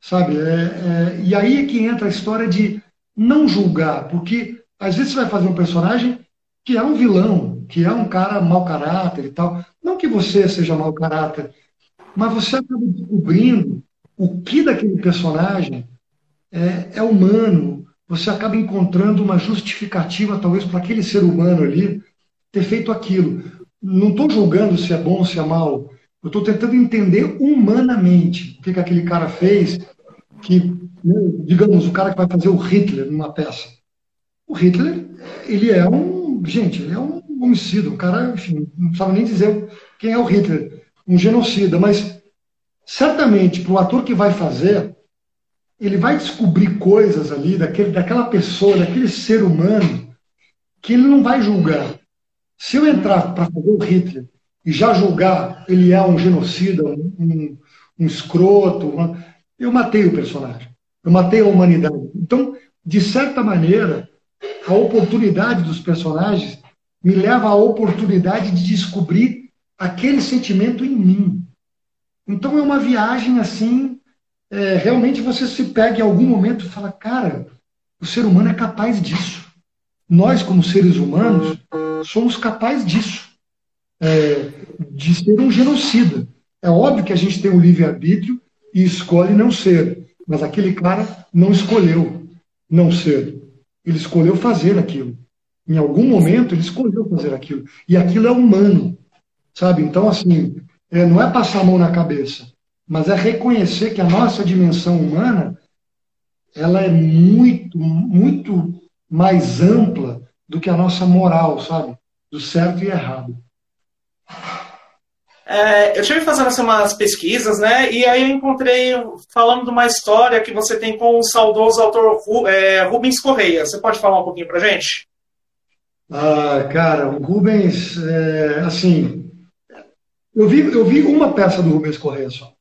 sabe? É, é, e aí é que entra a história de não julgar, porque às vezes você vai fazer um personagem que é um vilão, que é um cara mau caráter e tal. Não que você seja mau caráter, mas você acaba descobrindo o que daquele personagem é, é humano, você acaba encontrando uma justificativa, talvez, para aquele ser humano ali ter feito aquilo. Não estou julgando se é bom ou se é mal. Eu estou tentando entender humanamente o que, que aquele cara fez, que, né, digamos, o cara que vai fazer o Hitler numa peça. O Hitler, ele é um, gente, ele é um homicida, um cara, enfim, não sabe nem dizer quem é o Hitler, um genocida, mas certamente para o ator que vai fazer, ele vai descobrir coisas ali daquele, daquela pessoa, daquele ser humano, que ele não vai julgar. Se eu entrar para fazer o Hitler e já julgar ele é um genocida, um, um, escroto, uma... eu matei o personagem. Eu matei a humanidade. Então, de certa maneira, a oportunidade dos personagens me leva à oportunidade de descobrir aquele sentimento em mim. Então é uma viagem assim, é, realmente você se pega em algum momento e fala, cara, o ser humano é capaz disso. Nós, como seres humanos, somos capazes disso, é, de ser um genocida. É óbvio que a gente tem um livre-arbítrio e escolhe não ser, mas aquele cara não escolheu não ser. Ele escolheu fazer aquilo. Em algum momento, ele escolheu fazer aquilo. E aquilo é humano, sabe? Então, assim, é, não é passar a mão na cabeça, mas é reconhecer que a nossa dimensão humana ela é muito, muito mais ampla do que a nossa moral, sabe? Do certo e errado. É, eu tive fazendo assim, umas pesquisas, né? E aí eu encontrei falando de uma história que você tem com o saudoso autor é, Rubens Correia. Você pode falar um pouquinho pra gente? Ah, cara, o Rubens, é, assim, eu vi, eu vi uma peça do Rubens Correia só,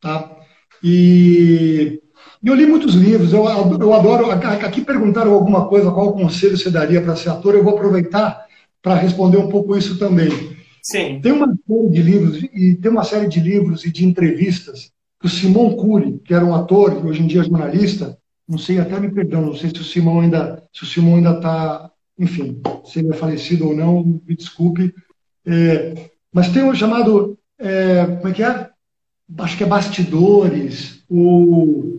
tá? E eu li muitos livros, eu, eu adoro. Aqui perguntaram alguma coisa, qual conselho você daria para ser ator, eu vou aproveitar para responder um pouco isso também. Sim. Tem uma série de livros, e tem uma série de livros e de entrevistas que o Simon Cury, que era um ator e hoje em dia é jornalista, não sei, até me perdão, não sei se o Simão ainda, se o Simão ainda está, enfim, se ele é falecido ou não, me desculpe. É, mas tem um chamado, é, como é que é? Acho que é Bastidores, o,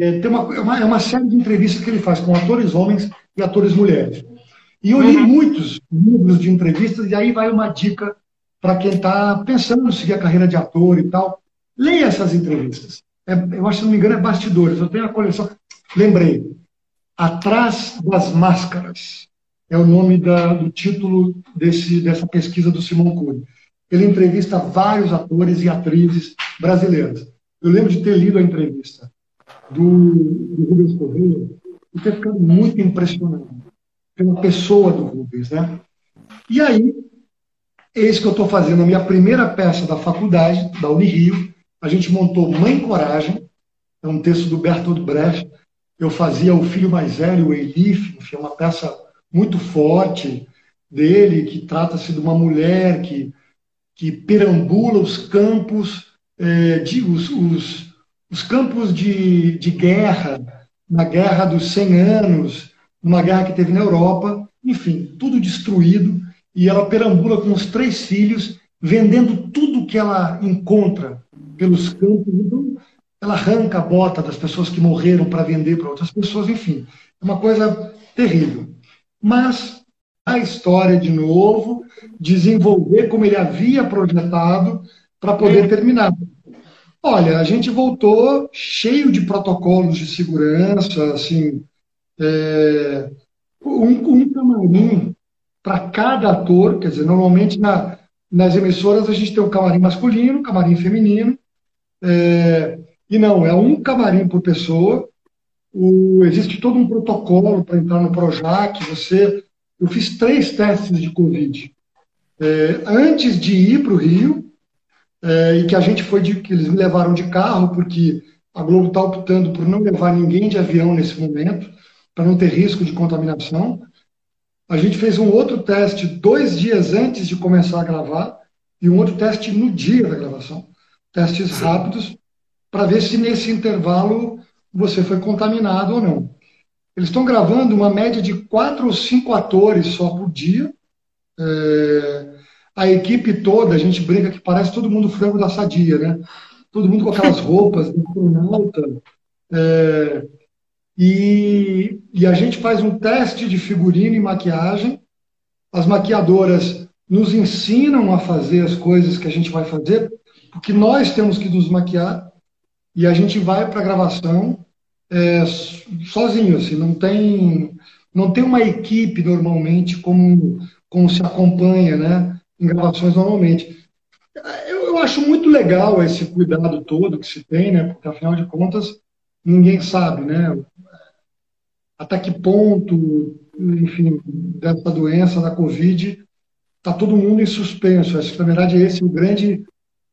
é, tem uma, é uma, é uma série de entrevistas que ele faz com atores homens e atores mulheres. E eu li uhum. muitos livros de entrevistas, e aí vai uma dica para quem está pensando em seguir a carreira de ator e tal. Leia essas entrevistas. É, eu acho, se não me engano, é Bastidores. Eu tenho a coleção. Lembrei. Atrás das Máscaras é o nome da, do título desse, dessa pesquisa do Simão Cury. Ele entrevista vários atores e atrizes brasileiras. Eu lembro de ter lido a entrevista do, do Rubens Correia e ter ficado muito impressionado pela pessoa do Rubens, né? E aí, eis que eu estou fazendo a minha primeira peça da faculdade, da Unirio. A gente montou Mãe Coragem, é um texto do Bertolt Brecht. Eu fazia o filho mais velho, o Elif, enfim, é uma peça muito forte dele, que trata-se de uma mulher que, que perambula os campos, é, de, os, os, os campos de, de guerra, na guerra dos 100 anos, numa guerra que teve na Europa, enfim, tudo destruído, e ela perambula com os três filhos, vendendo tudo que ela encontra pelos campos. Então, ela arranca a bota das pessoas que morreram para vender para outras pessoas, enfim, é uma coisa terrível. Mas a história, de novo, desenvolver como ele havia projetado para poder terminar. Olha, a gente voltou cheio de protocolos de segurança, assim, é, um, um camarim para cada ator, quer dizer, normalmente na, nas emissoras a gente tem um camarim masculino, um camarim feminino, é, e não, é um camarim por pessoa. O, existe todo um protocolo para entrar no Projac. Você, eu fiz três testes de Covid é, antes de ir para o Rio, é, e que a gente foi de, que eles me levaram de carro, porque a Globo está optando por não levar ninguém de avião nesse momento para não ter risco de contaminação. A gente fez um outro teste dois dias antes de começar a gravar e um outro teste no dia da gravação. Testes Sim. rápidos para ver se nesse intervalo você foi contaminado ou não. Eles estão gravando uma média de quatro ou cinco atores só por dia. É, a equipe toda, a gente brinca que parece todo mundo frango da sadia, né? Todo mundo com aquelas roupas de astronauta. É, e, e a gente faz um teste de figurino e maquiagem. As maquiadoras nos ensinam a fazer as coisas que a gente vai fazer, porque nós temos que nos maquiar e a gente vai para a gravação é, sozinho, assim, não tem não tem uma equipe normalmente como como se acompanha, né, em gravações normalmente. Eu, eu acho muito legal esse cuidado todo que se tem, né, porque afinal de contas ninguém sabe, né, até que ponto enfim, dessa doença, da Covid, está todo mundo em suspenso. Na verdade, esse é o grande,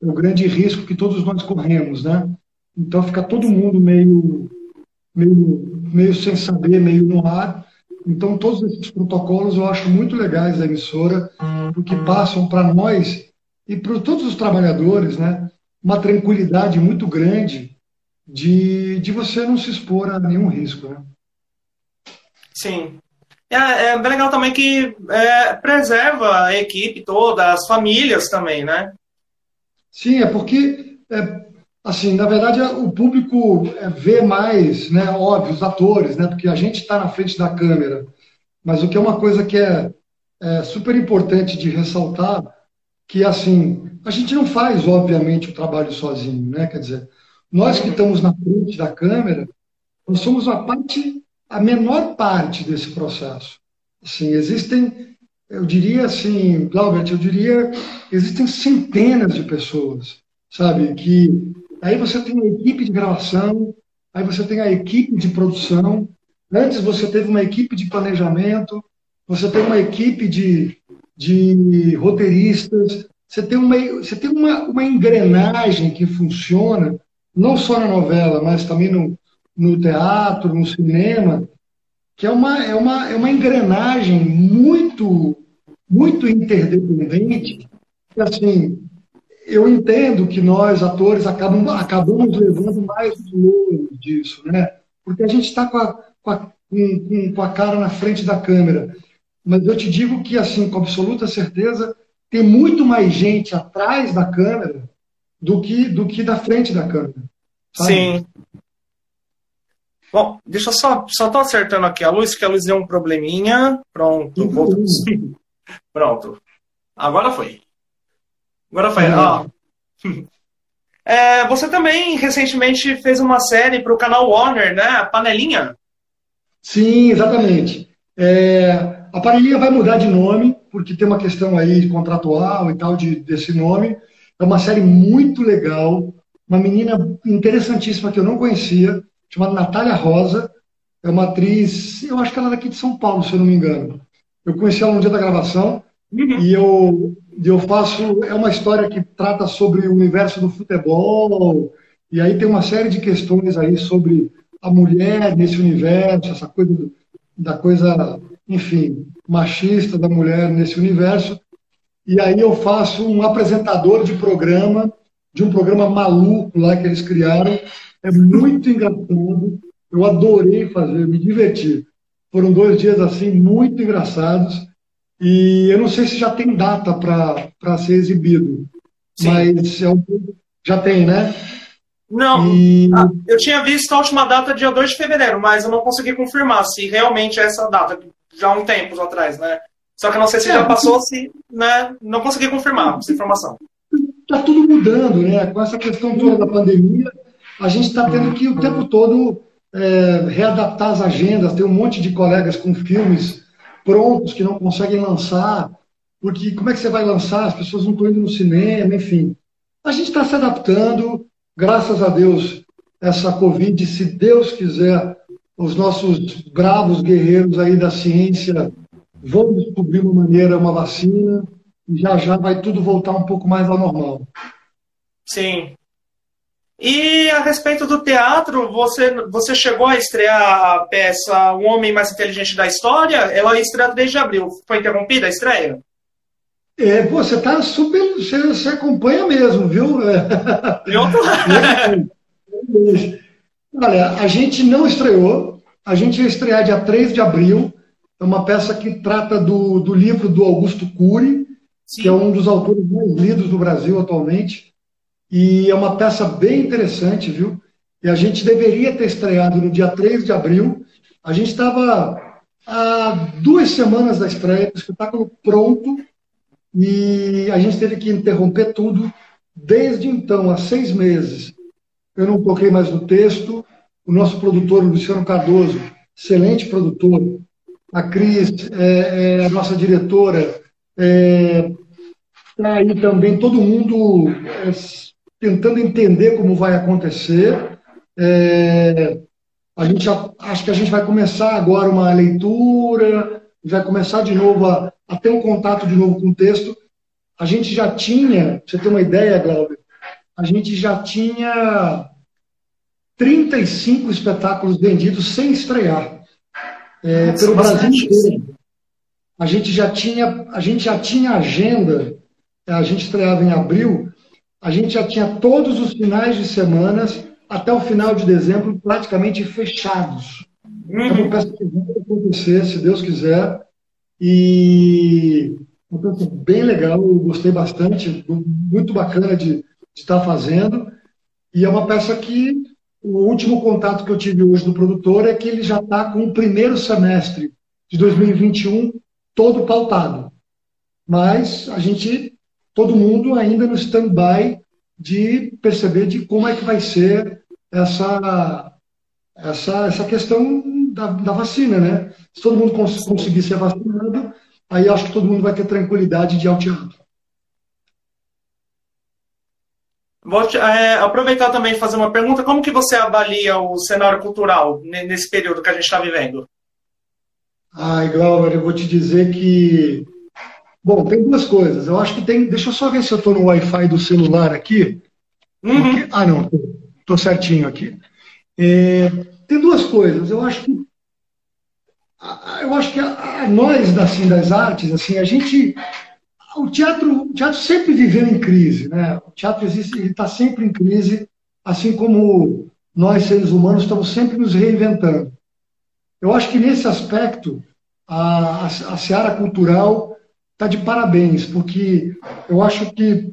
é o grande risco que todos nós corremos, né? Então, fica todo mundo meio, meio, meio sem saber, meio no ar. Então, todos esses protocolos eu acho muito legais da emissora, porque passam para nós e para todos os trabalhadores, né? Uma tranquilidade muito grande de, de você não se expor a nenhum risco, né? Sim. É, é bem legal também que é, preserva a equipe toda, as famílias também, né? Sim, é porque, é, assim, na verdade, o público é, vê mais, né, óbvio, os atores, né, porque a gente está na frente da câmera. Mas o que é uma coisa que é, é super importante de ressaltar, que, assim, a gente não faz, obviamente, o trabalho sozinho, né? Quer dizer, nós que estamos na frente da câmera, nós somos uma parte a menor parte desse processo. Assim, existem, eu diria assim, Glaubert, eu diria, existem centenas de pessoas, sabe, que aí você tem a equipe de gravação, aí você tem a equipe de produção, antes você teve uma equipe de planejamento, você tem uma equipe de, de roteiristas, você tem, uma, você tem uma, uma engrenagem que funciona, não só na novela, mas também no, no teatro, no cinema, que é uma, é uma, é uma engrenagem muito, muito interdependente. Assim, eu entendo que nós, atores, acabamos, acabamos levando mais dinheiro disso, né? Porque a gente está com a, com, a, com, com a cara na frente da câmera. Mas eu te digo que, assim, com absoluta certeza, tem muito mais gente atrás da câmera do que, do que da frente da câmera. Sabe? Sim. Bom, deixa eu só, só tô acertando aqui a luz, que a luz deu um probleminha. Pronto. Pronto. Agora foi. Agora foi. Uhum. É, você também recentemente fez uma série para o canal Warner, né? Panelinha. Sim, exatamente. É, a Panelinha vai mudar de nome, porque tem uma questão aí contratual e tal de, desse nome. É uma série muito legal, uma menina interessantíssima que eu não conhecia chamada Natália Rosa. É uma atriz, eu acho que ela é daqui de São Paulo, se eu não me engano. Eu conheci ela no dia da gravação uhum. e eu, eu faço. É uma história que trata sobre o universo do futebol, e aí tem uma série de questões aí sobre a mulher nesse universo, essa coisa da coisa, enfim, machista da mulher nesse universo. E aí eu faço um apresentador de programa, de um programa maluco lá que eles criaram, é muito engraçado. Eu adorei fazer, me diverti. Foram dois dias assim muito engraçados. E eu não sei se já tem data para ser exibido, Sim. mas é um, já tem, né? Não, e... Ah, eu tinha visto a última data dia 2 de fevereiro, mas eu não consegui confirmar se realmente é essa data, já há um tempo atrás, né? Só que eu não sei se é, já passou, se né, não consegui confirmar essa informação. Está tudo mudando, né? Com essa questão toda da pandemia, a gente está tendo que o tempo todo é, readaptar as agendas. Tem um monte de colegas com filmes prontos que não conseguem lançar, porque como é que você vai lançar? As pessoas não estão indo no cinema, enfim. A gente está se adaptando, graças a Deus, essa Covid, se Deus quiser, os nossos bravos guerreiros aí da ciência vão descobrir uma maneira, uma vacina, e já já vai tudo voltar um pouco mais ao normal. Sim, e a respeito do teatro, você, você chegou a estrear a peça O Homem Mais Inteligente da História? Ela é estreada desde abril. Foi interrompida a estreia? É, pô, você tá super. Você, você acompanha mesmo, viu? Eu tô. Olha, a gente não estreou. A gente ia estrear dia 3 de abril. É uma peça que trata do, do livro do Augusto Cury, Sim. que é um dos autores mais lidos do Brasil atualmente. E é uma peça bem interessante, viu? E a gente deveria ter estreado no dia 3 de abril. A gente estava há duas semanas da estreia, o espetáculo pronto, e a gente teve que interromper tudo. Desde então, há seis meses, eu não toquei mais no texto. O nosso produtor, Luciano Cardoso, excelente produtor, a Cris, é, é, a nossa diretora, é, tá aí também todo mundo é, tentando entender como vai acontecer. É, A gente já, acho que a gente vai começar agora uma leitura, vai começar de novo a, a ter um contato de novo com o texto. A gente já tinha, pra você ter uma ideia, Glauber, a gente já tinha 35 espetáculos vendidos sem estrear é, pelo Brasil inteiro. A gente já tinha, a gente já tinha agenda. A gente estreava em abril. A gente já tinha todos os finais de semanas até o final de dezembro praticamente fechados. Uhum. Então, peço que vai acontecer, se Deus quiser. E uma peça bem legal, eu gostei bastante, muito bacana de, de estar fazendo. E é uma peça que o último contato que eu tive hoje do produtor é que ele já está com o primeiro semestre de 2021 todo pautado. Mas a gente, todo mundo ainda no stand-by de perceber de como é que vai ser essa, essa, essa questão da, da vacina, né? Se todo mundo cons conseguir ser vacinado, aí acho que todo mundo vai ter tranquilidade de ir ao teatro. Vou é, aproveitar também e fazer uma pergunta. Como que você avalia o cenário cultural nesse período que a gente está vivendo? Ai, Glauber, eu vou te dizer que. Bom, tem duas coisas. Eu acho que tem. Deixa eu só ver se eu estou no Wi-Fi do celular aqui. Uhum. Porque... Ah, não, estou certinho aqui. É... Tem duas coisas. Eu acho que. Eu acho que a, a nós, assim, das artes, assim, a gente o teatro, o teatro sempre viveu em crise, né? O teatro existe, está sempre em crise, assim como nós seres humanos estamos sempre nos reinventando. Eu acho que nesse aspecto a, a, a seara cultural está de parabéns, porque eu acho que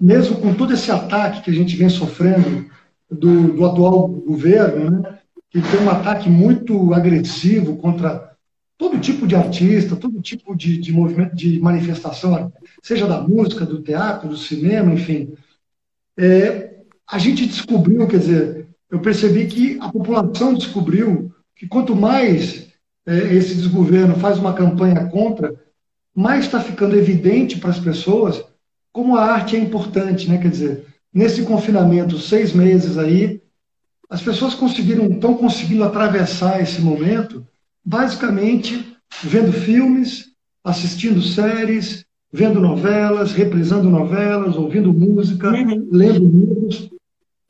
mesmo com todo esse ataque que a gente vem sofrendo do, do atual governo, né, que tem um ataque muito agressivo contra todo tipo de artista, todo tipo de, de movimento, de manifestação, seja da música, do teatro, do cinema, enfim. É, a gente descobriu, quer dizer, eu percebi que a população descobriu que quanto mais é, esse desgoverno faz uma campanha contra, mais está ficando evidente para as pessoas como a arte é importante, né? Quer dizer, nesse confinamento, seis meses aí, as pessoas conseguiram, estão conseguindo atravessar esse momento basicamente vendo filmes, assistindo séries, vendo novelas, reprisando novelas, ouvindo música, uhum. lendo livros.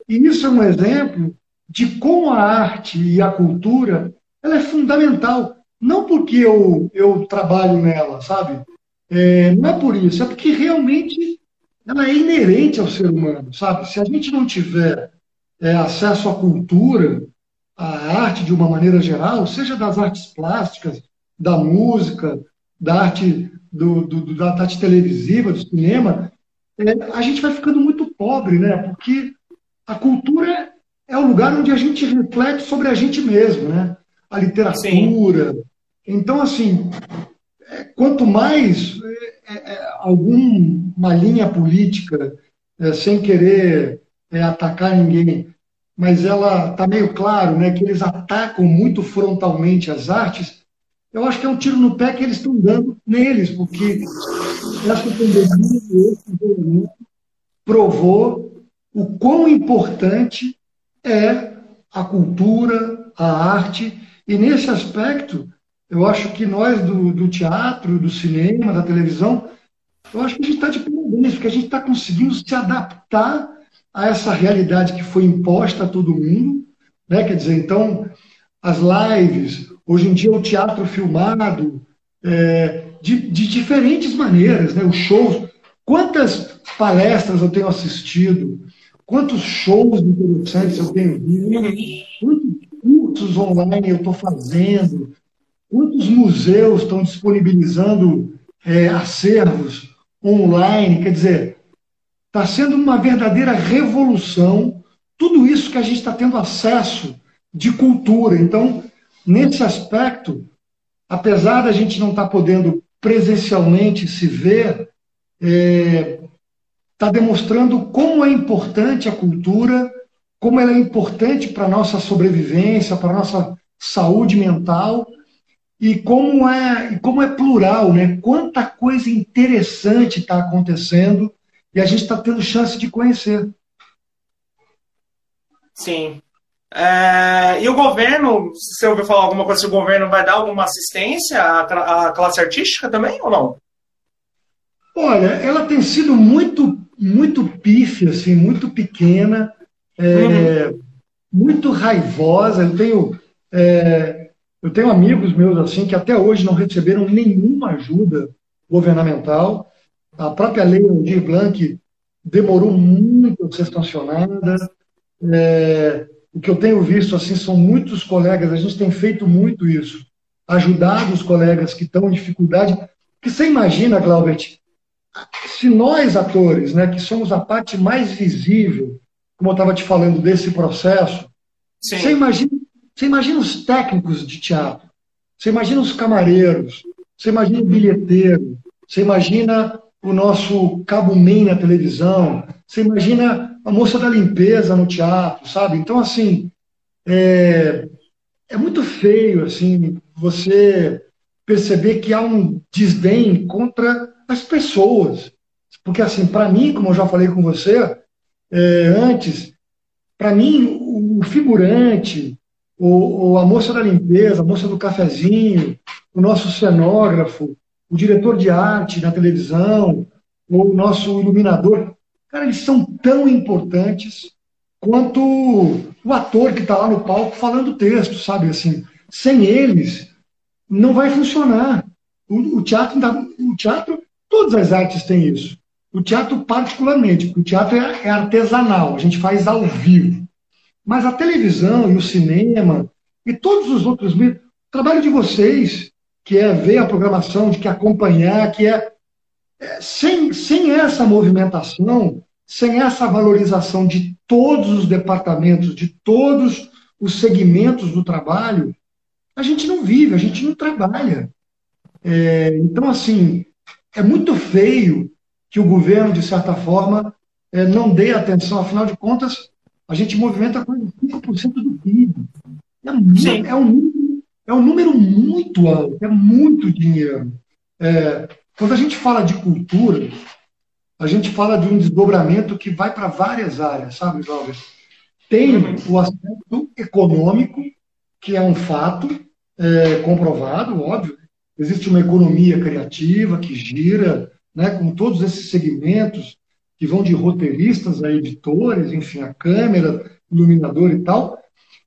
E isso é um exemplo de como a arte e a cultura ela é fundamental. Não porque eu, eu trabalho nela, sabe? É, não é por isso, é porque realmente ela é inerente ao ser humano, sabe? Se a gente não tiver é, acesso à cultura, a arte de uma maneira geral, seja das artes plásticas, da música, da arte, do, do, da arte televisiva, do cinema, é, a gente vai ficando muito pobre, né? Porque a cultura é o lugar onde a gente reflete sobre a gente mesmo, né? A literatura. Sim. Então, assim, é, quanto mais é, é, alguma linha política, sem querer atacar ninguém, mas ela está meio claro né, que eles atacam muito frontalmente as artes, eu acho que é um tiro no pé que eles estão dando neles, porque essa pandemia, esse provou o quão importante é a cultura, a arte, e nesse aspecto, eu acho que nós do, do teatro, do cinema, da televisão, eu acho que a gente está de parabéns, porque a gente está conseguindo se adaptar a essa realidade que foi imposta a todo mundo, né? Quer dizer, então as lives, hoje em dia o teatro filmado, é, de, de, diferentes maneiras, né? Os shows, quantas palestras eu tenho assistido, quantos shows interessantes eu tenho visto, quantos cursos online eu estou fazendo, quantos museus estão disponibilizando é, acervos online, quer dizer, Está sendo uma verdadeira revolução tudo isso que a gente está tendo acesso de cultura. Então, nesse aspecto, apesar da gente não estar tá podendo presencialmente se ver, está é, tá demonstrando como é importante a cultura, como ela é importante para a nossa sobrevivência, para a nossa saúde mental e como é, como é plural, né? quanta coisa interessante está acontecendo e a gente está tendo chance de conhecer. Sim. É, e o governo, você ouviu falar alguma coisa se o governo vai dar alguma assistência à, à classe artística também ou não? Olha, ela tem sido muito, muito pífia, assim, muito pequena, é, uhum. muito raivosa. Eu tenho, é, eu tenho amigos meus assim que até hoje não receberam nenhuma ajuda governamental. A própria lei Aldir Blanc demorou muito a ser sancionada. É, o que eu tenho visto assim são muitos colegas, a gente tem feito muito isso, ajudado os colegas que estão em dificuldade. Porque você imagina, Glaubert, se nós atores, né, que somos a parte mais visível, como eu estava te falando desse processo, você imagina, você imagina os técnicos de teatro, você imagina os camareiros, você imagina o bilheteiro, você imagina o nosso cabo man na televisão, você imagina a moça da limpeza no teatro, sabe? Então, assim, é, é muito feio, assim, você perceber que há um desdém contra as pessoas. Porque, assim, para mim, como eu já falei com você é, antes, para mim, o figurante, ou, a moça da limpeza, a moça do cafezinho, o nosso cenógrafo, o diretor de arte na televisão, o nosso iluminador, cara, eles são tão importantes quanto o ator que está lá no palco falando o texto, sabe? Assim, sem eles, não vai funcionar. O, o teatro, o teatro, todas as artes têm isso. O teatro, particularmente, porque o teatro é, é artesanal, a gente faz ao vivo. Mas a televisão e o cinema e todos os outros meios, o trabalho de vocês, que é ver a programação, de que acompanhar, que é, é sem, sem essa movimentação, sem essa valorização de todos os departamentos, de todos os segmentos do trabalho, a gente não vive, a gente não trabalha. É, então, assim, é muito feio que o governo, de certa forma, é, não dê atenção. Afinal de contas, a gente movimenta quase 5% do PIB. É, é, um, é um número muito alto, é muito dinheiro. É, quando a gente fala de cultura, a gente fala de um desdobramento que vai para várias áreas, sabe, Jovem? Tem o aspecto econômico, que é um fato é, comprovado, óbvio. Existe uma economia criativa que gira, né, com todos esses segmentos que vão de roteiristas a editores, enfim, a câmera, iluminador e tal.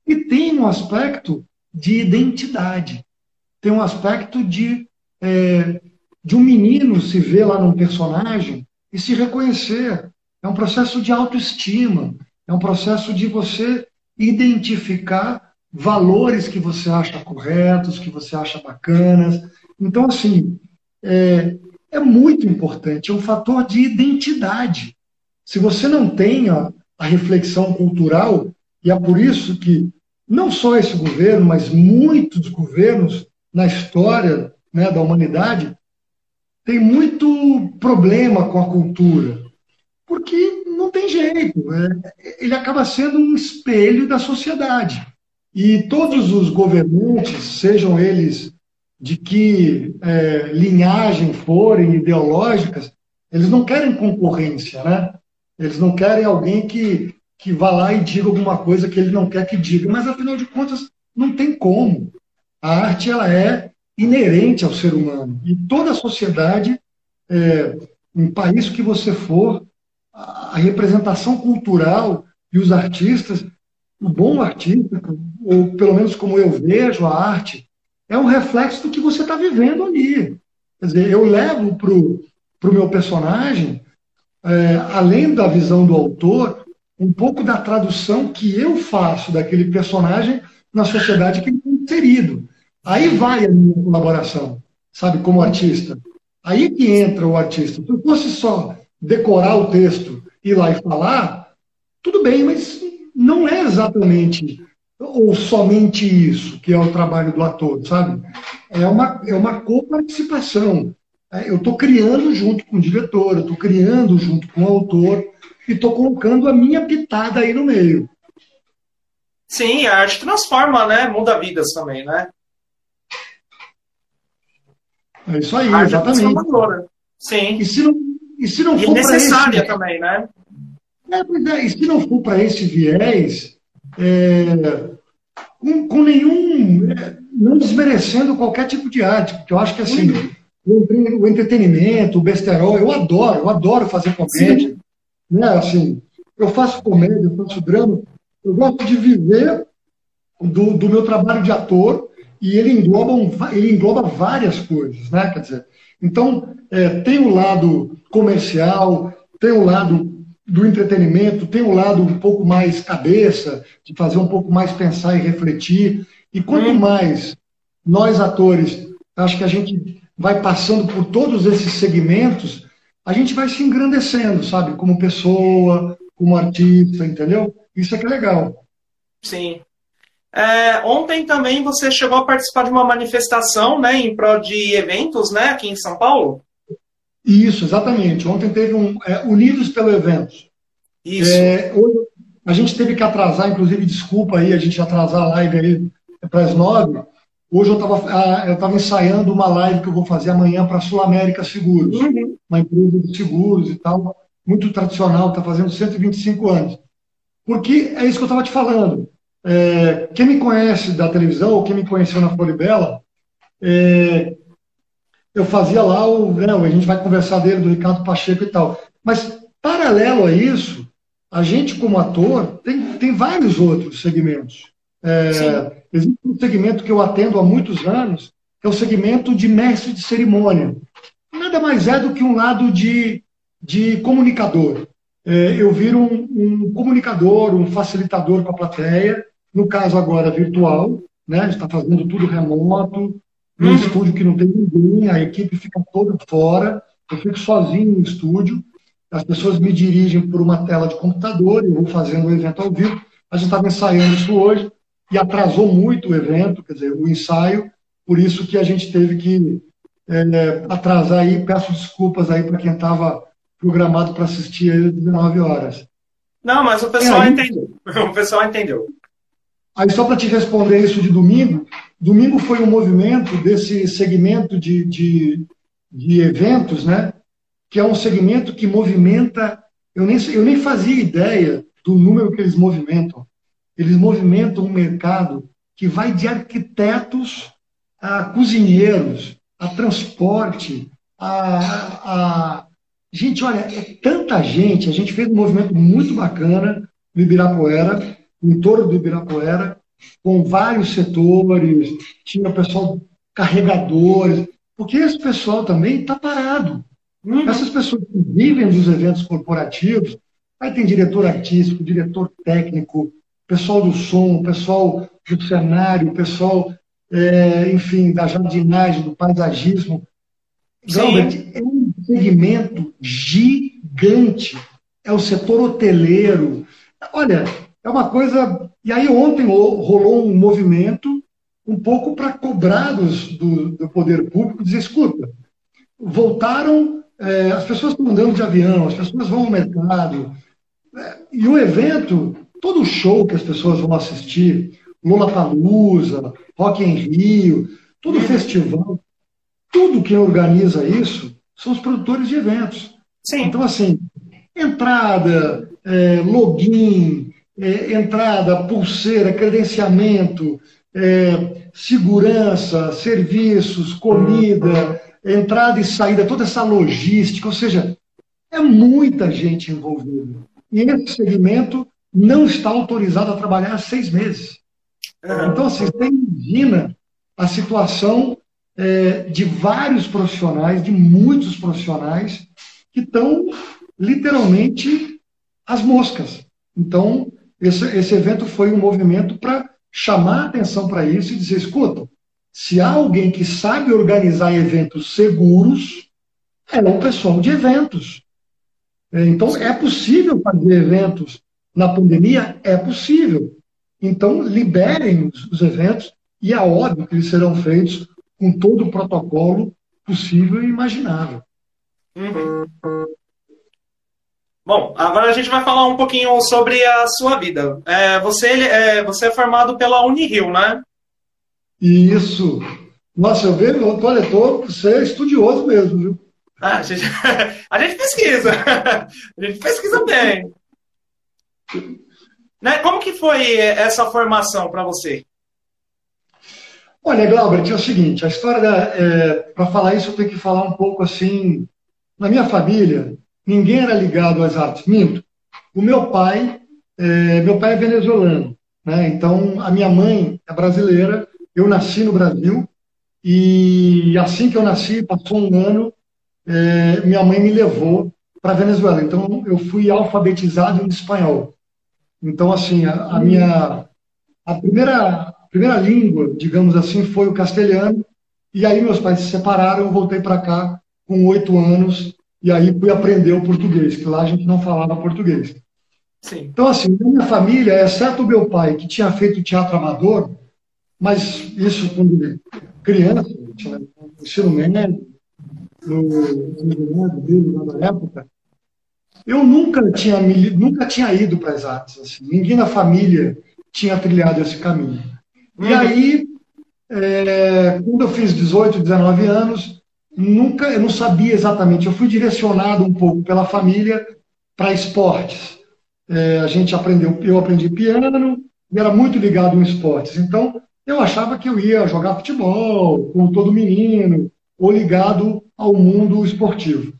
E tem um aspecto de identidade. Tem um aspecto de, é, de um menino se ver lá num personagem e se reconhecer. É um processo de autoestima, é um processo de você identificar valores que você acha corretos, que você acha bacanas. Então, assim, é, é muito importante, é um fator de identidade. Se você não tem a, a reflexão cultural, e é por isso que não só esse governo, mas muitos governos na história né, da humanidade tem muito problema com a cultura, porque não tem jeito. Né? Ele acaba sendo um espelho da sociedade. E todos os governantes, sejam eles de que é, linhagem forem ideológicas, eles não querem concorrência, né? Eles não querem alguém que, que vá lá e diga alguma coisa que ele não quer que diga. Mas, afinal de contas, não tem como. A arte ela é inerente ao ser humano. E toda a sociedade, é, em país que você for, a representação cultural e os artistas, o bom artista, ou pelo menos como eu vejo a arte, é um reflexo do que você está vivendo ali. Quer dizer, eu levo para o meu personagem, é, além da visão do autor, um pouco da tradução que eu faço daquele personagem na sociedade que ele está inserido. Aí vai a minha colaboração, sabe, como artista. Aí que entra o artista. Se eu fosse só decorar o texto, ir lá e falar, tudo bem, mas não é exatamente ou somente isso que é o trabalho do ator, sabe? É uma, é uma coparticipação. É, eu estou criando junto com o diretor, eu estou criando junto com o autor e estou colocando a minha pitada aí no meio. Sim, a arte transforma, né? Muda vidas também, né? É isso aí, a exatamente. Sim. E se não, e se não e for necessária esse... também, né? É, é, e se não for para esse viés, é, com, com, nenhum. É, não desmerecendo qualquer tipo de arte, porque eu acho que assim, o, o entretenimento, o besterol, eu adoro, eu adoro fazer comédia. Né? Assim, eu faço comédia, eu faço drama, eu gosto de viver do, do meu trabalho de ator e ele engloba, um, ele engloba várias coisas, né? Quer dizer, então é, tem o lado comercial, tem o lado do entretenimento, tem o lado um pouco mais cabeça, de fazer um pouco mais pensar e refletir. E quanto hum. mais nós atores, acho que a gente vai passando por todos esses segmentos, a gente vai se engrandecendo, sabe? Como pessoa, como artista, entendeu? Isso é que é legal. Sim. É, ontem também você chegou a participar de uma manifestação, né, em prol de eventos, né, aqui em São Paulo? Isso, exatamente. Ontem teve um é, Unidos pelo Evento. Isso. É, hoje, a gente teve que atrasar, inclusive, desculpa aí, a gente atrasar a live aí para as nove. Hoje eu estava eu tava ensaiando uma live que eu vou fazer amanhã para a Sul América Seguros, uhum. uma empresa de seguros e tal, muito tradicional, está fazendo 125 anos. Porque é isso que eu estava te falando. É, quem me conhece da televisão, ou quem me conheceu na Floribela, é, eu fazia lá o. Né, a gente vai conversar dele, do Ricardo Pacheco e tal. Mas, paralelo a isso, a gente, como ator, tem, tem vários outros segmentos. É, existe um segmento que eu atendo há muitos anos, que é o segmento de mestre de cerimônia. Nada mais é do que um lado de, de comunicador. É, eu viro um, um comunicador, um facilitador com a plateia, no caso agora virtual, né? Está fazendo tudo remoto, num uhum. estúdio que não tem ninguém, a equipe fica toda fora, eu fico sozinho no estúdio, as pessoas me dirigem por uma tela de computador, eu vou fazendo o evento ao vivo. A gente estava ensaiando isso hoje e atrasou muito o evento, quer dizer, o ensaio, por isso que a gente teve que é, atrasar aí. Peço desculpas aí para quem estava programado para assistir às 19 horas. Não, mas o pessoal é, aí, entendeu. O pessoal entendeu. Aí, só para te responder isso de domingo, domingo foi um movimento desse segmento de, de, de eventos, né? Que é um segmento que movimenta. Eu nem, eu nem fazia ideia do número que eles movimentam. Eles movimentam um mercado que vai de arquitetos a cozinheiros, a transporte, a, a... Gente, olha, é tanta gente. A gente fez um movimento muito bacana no Ibirapuera em torno do Ibirapuera, com vários setores, tinha pessoal carregadores, porque esse pessoal também está parado. Uhum. Essas pessoas que vivem dos eventos corporativos, aí tem diretor artístico, diretor técnico, pessoal do som, pessoal do cenário, pessoal, é, enfim, da jardinagem, do paisagismo. Realmente é um segmento gigante. É o setor hoteleiro. Olha, é uma coisa. E aí ontem rolou um movimento um pouco para cobrar dos, do, do, poder público, dizer, escuta, voltaram, é, as pessoas estão andando de avião, as pessoas vão ao mercado, é, e o evento, todo o show que as pessoas vão assistir, Lula Palusa, Rock em Rio, todo o festival, tudo que organiza isso são os produtores de eventos. Sim. Então, assim, entrada, é, login, é, entrada, pulseira, credenciamento, é, segurança, serviços, comida, entrada e saída, toda essa logística, ou seja, é muita gente envolvida. E esse segmento não está autorizado a trabalhar há seis meses. Então, assim, você imagina a situação é, de vários profissionais, de muitos profissionais, que estão literalmente às moscas. Então, esse, esse evento foi um movimento para chamar atenção para isso e dizer: escuta, se há alguém que sabe organizar eventos seguros, é o pessoal de eventos. É, então, é possível fazer eventos na pandemia? É possível. Então, liberem os, os eventos e é óbvio que eles serão feitos com todo o protocolo possível e imaginável. Uhum. Bom, agora a gente vai falar um pouquinho sobre a sua vida. É, você, é, você é formado pela Unirio, né? Isso. Nossa, eu vejo, olha, tô, você é estudioso mesmo, viu? Ah, a, gente, a gente pesquisa. A gente pesquisa bem. Né? Como que foi essa formação para você? Olha, Glauber, é o seguinte, a história, é, para falar isso eu tenho que falar um pouco assim, na minha família, ninguém era ligado às artes, minto. O meu pai, é, meu pai é venezuelano, né? então a minha mãe é brasileira, eu nasci no Brasil, e assim que eu nasci, passou um ano, é, minha mãe me levou para Venezuela, então eu fui alfabetizado em espanhol. Então, assim, a, a minha a primeira primeira língua, digamos assim, foi o castelhano. E aí meus pais se separaram, eu voltei para cá com oito anos e aí fui aprender o português, que lá a gente não falava português. Sim. Então, assim, na minha família, exceto o meu pai, que tinha feito teatro amador, mas isso quando criança, tinha ensino médio, no ensino na época, eu nunca tinha, nunca tinha ido para as artes. Assim. Ninguém na família tinha trilhado esse caminho. E uhum. aí, é, quando eu fiz 18, 19 anos, nunca, eu não sabia exatamente. Eu fui direcionado um pouco pela família para esportes. É, a gente aprendeu, eu aprendi piano e era muito ligado em esportes. Então, eu achava que eu ia jogar futebol, como todo menino, ou ligado ao mundo esportivo.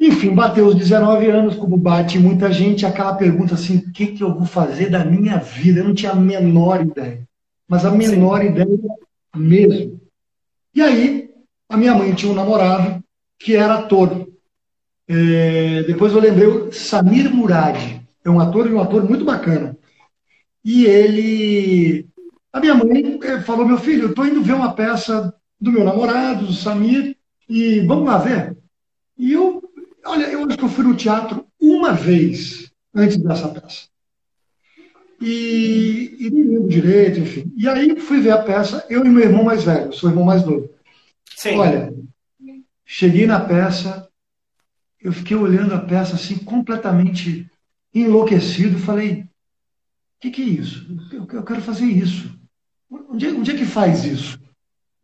Enfim, bateu os 19 anos, como bate muita gente, aquela pergunta assim: o que, que eu vou fazer da minha vida? Eu não tinha a menor ideia, mas a menor Sim. ideia mesmo. E aí, a minha mãe tinha um namorado que era ator. É, depois eu lembrei, Samir Murad, é um ator e um ator muito bacana. E ele. A minha mãe é, falou: meu filho, eu estou indo ver uma peça do meu namorado, do Samir, e vamos lá ver. E eu Olha, eu acho que eu fui no teatro uma vez antes dessa peça. E, e nem lembro direito, enfim. E aí fui ver a peça, eu e meu irmão mais velho, sou irmão mais novo. Sim. Olha, cheguei na peça, eu fiquei olhando a peça assim, completamente enlouquecido, falei, o que, que é isso? Eu, quero fazer isso. Onde, é, onde é que faz isso?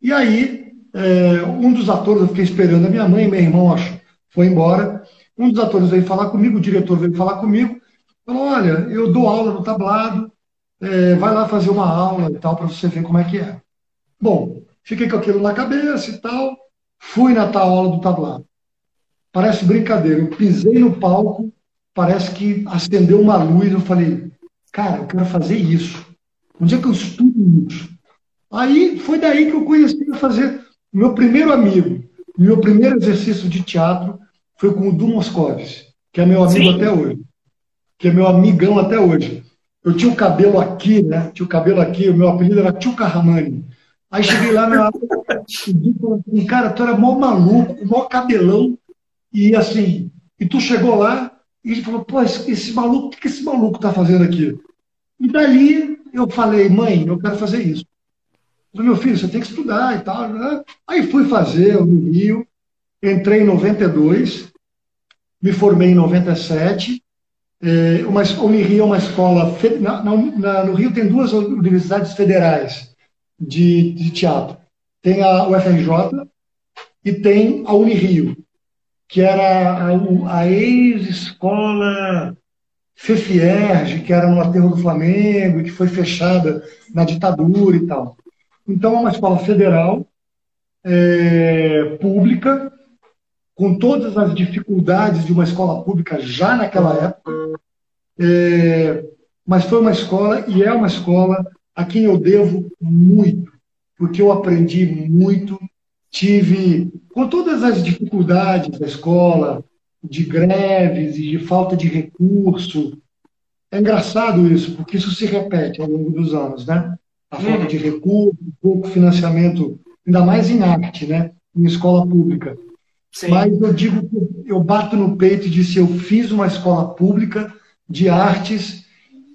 E aí, é, um dos atores, eu fiquei esperando a minha mãe, meu irmão acho, foi embora. Um dos atores veio falar comigo, o diretor veio falar comigo, falou: Olha, eu dou aula no tablado, é, vai lá fazer uma aula e tal, para você ver como é que é. Bom, fiquei com aquilo na cabeça e tal, fui na tal aula do tablado. Parece brincadeira, eu pisei no palco, parece que acendeu uma luz, eu falei: Cara, eu quero fazer isso. Onde é que eu estudo isso? Aí foi daí que eu conheci a fazer meu primeiro amigo, meu primeiro exercício de teatro foi com o Du Moscovis, que é meu amigo Sim. até hoje. Que é meu amigão até hoje. Eu tinha o cabelo aqui, né? Tinha o cabelo aqui, o meu apelido era Tio Carramani. Aí cheguei lá, meu assim, cara, tu era mó maluco, mó cabelão, e assim, e tu chegou lá e ele falou, pô, esse, esse maluco, o que, que esse maluco tá fazendo aqui? E dali eu falei, mãe, eu quero fazer isso. Falei, meu filho, você tem que estudar e tal. Né? Aí fui fazer no Rio, entrei em 92, me formei em 97. É, uma, Unirio é uma escola. Na, na, no Rio tem duas universidades federais de, de teatro. Tem a UFRJ e tem a Unirio, que era a, a ex-escola FEFIERG, que era no aterro do Flamengo, que foi fechada na ditadura e tal. Então, é uma escola federal, é, pública, com todas as dificuldades de uma escola pública já naquela época, é, mas foi uma escola e é uma escola a quem eu devo muito, porque eu aprendi muito, tive, com todas as dificuldades da escola, de greves e de falta de recurso. É engraçado isso, porque isso se repete ao longo dos anos, né? A falta de recurso, pouco financiamento, ainda mais em arte, né? Em escola pública. Sim. Mas eu digo que eu bato no peito e disse: eu fiz uma escola pública de artes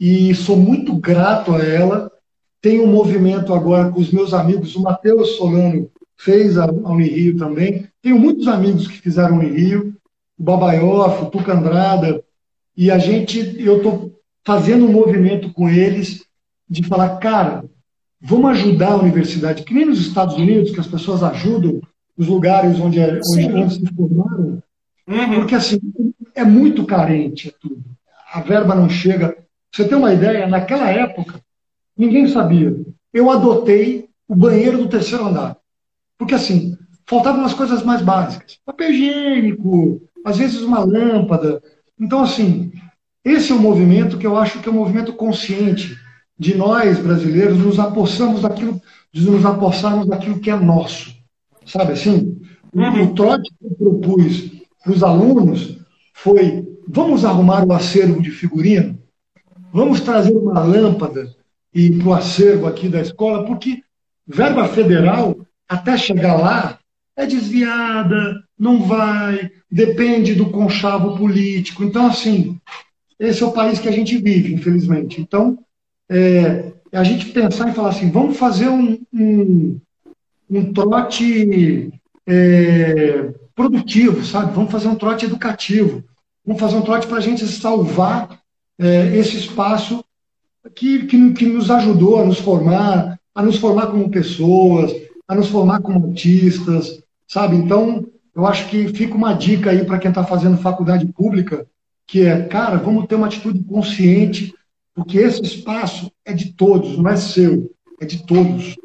e sou muito grato a ela. Tenho um movimento agora com os meus amigos, o Matheus Solano fez a, Unirio também. Tenho muitos amigos que fizeram a Unirio, o Babaioff, o Tuca Andrada, e a gente, eu estou fazendo um movimento com eles de falar, cara, vamos ajudar a universidade, que nem nos Estados Unidos, que as pessoas ajudam os lugares onde, é, onde se formaram, uhum. porque assim, é muito carente tudo. A verba não chega. Você tem uma ideia? Naquela época, ninguém sabia. Eu adotei o banheiro do terceiro andar. Porque assim, faltavam as coisas mais básicas. Papel higiênico, às vezes uma lâmpada. Então, assim, esse é um movimento que eu acho que é um movimento consciente de nós, brasileiros, nos apossamos daquilo, nos apossarmos daquilo que é nosso. Sabe assim? Uhum. O trote que eu propus para os alunos foi: vamos arrumar o acervo de figurino? Vamos trazer uma lâmpada e para o acervo aqui da escola, porque verba federal, até chegar lá, é desviada, não vai, depende do conchavo político. Então, assim, esse é o país que a gente vive, infelizmente. Então, é, a gente pensar e falar assim, vamos fazer um, um, um trote é, produtivo, sabe? Vamos fazer um trote educativo. Vamos fazer um trote para a gente salvar é, esse espaço que, que, que nos ajudou a nos formar, a nos formar como pessoas, a nos formar como artistas, sabe? Então, eu acho que fica uma dica aí para quem está fazendo faculdade pública, que é, cara, vamos ter uma atitude consciente, porque esse espaço é de todos, não é seu, é de todos.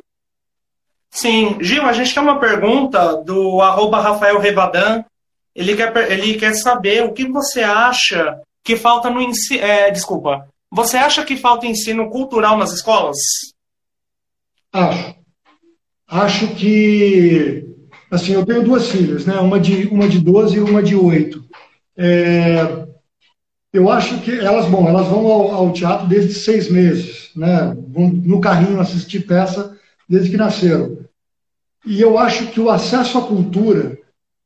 Sim, Gil, a gente tem uma pergunta do arroba Rafael Revadan. Ele quer, ele quer saber o que você acha que falta no ensino. É, desculpa. Você acha que falta ensino cultural nas escolas? Acho. Acho que. Assim, eu tenho duas filhas, né? Uma de, uma de 12 e uma de 8. É, eu acho que elas, bom, elas vão ao, ao, teatro desde seis meses, né? Vão no carrinho assistir peça desde que nasceram. E eu acho que o acesso à cultura,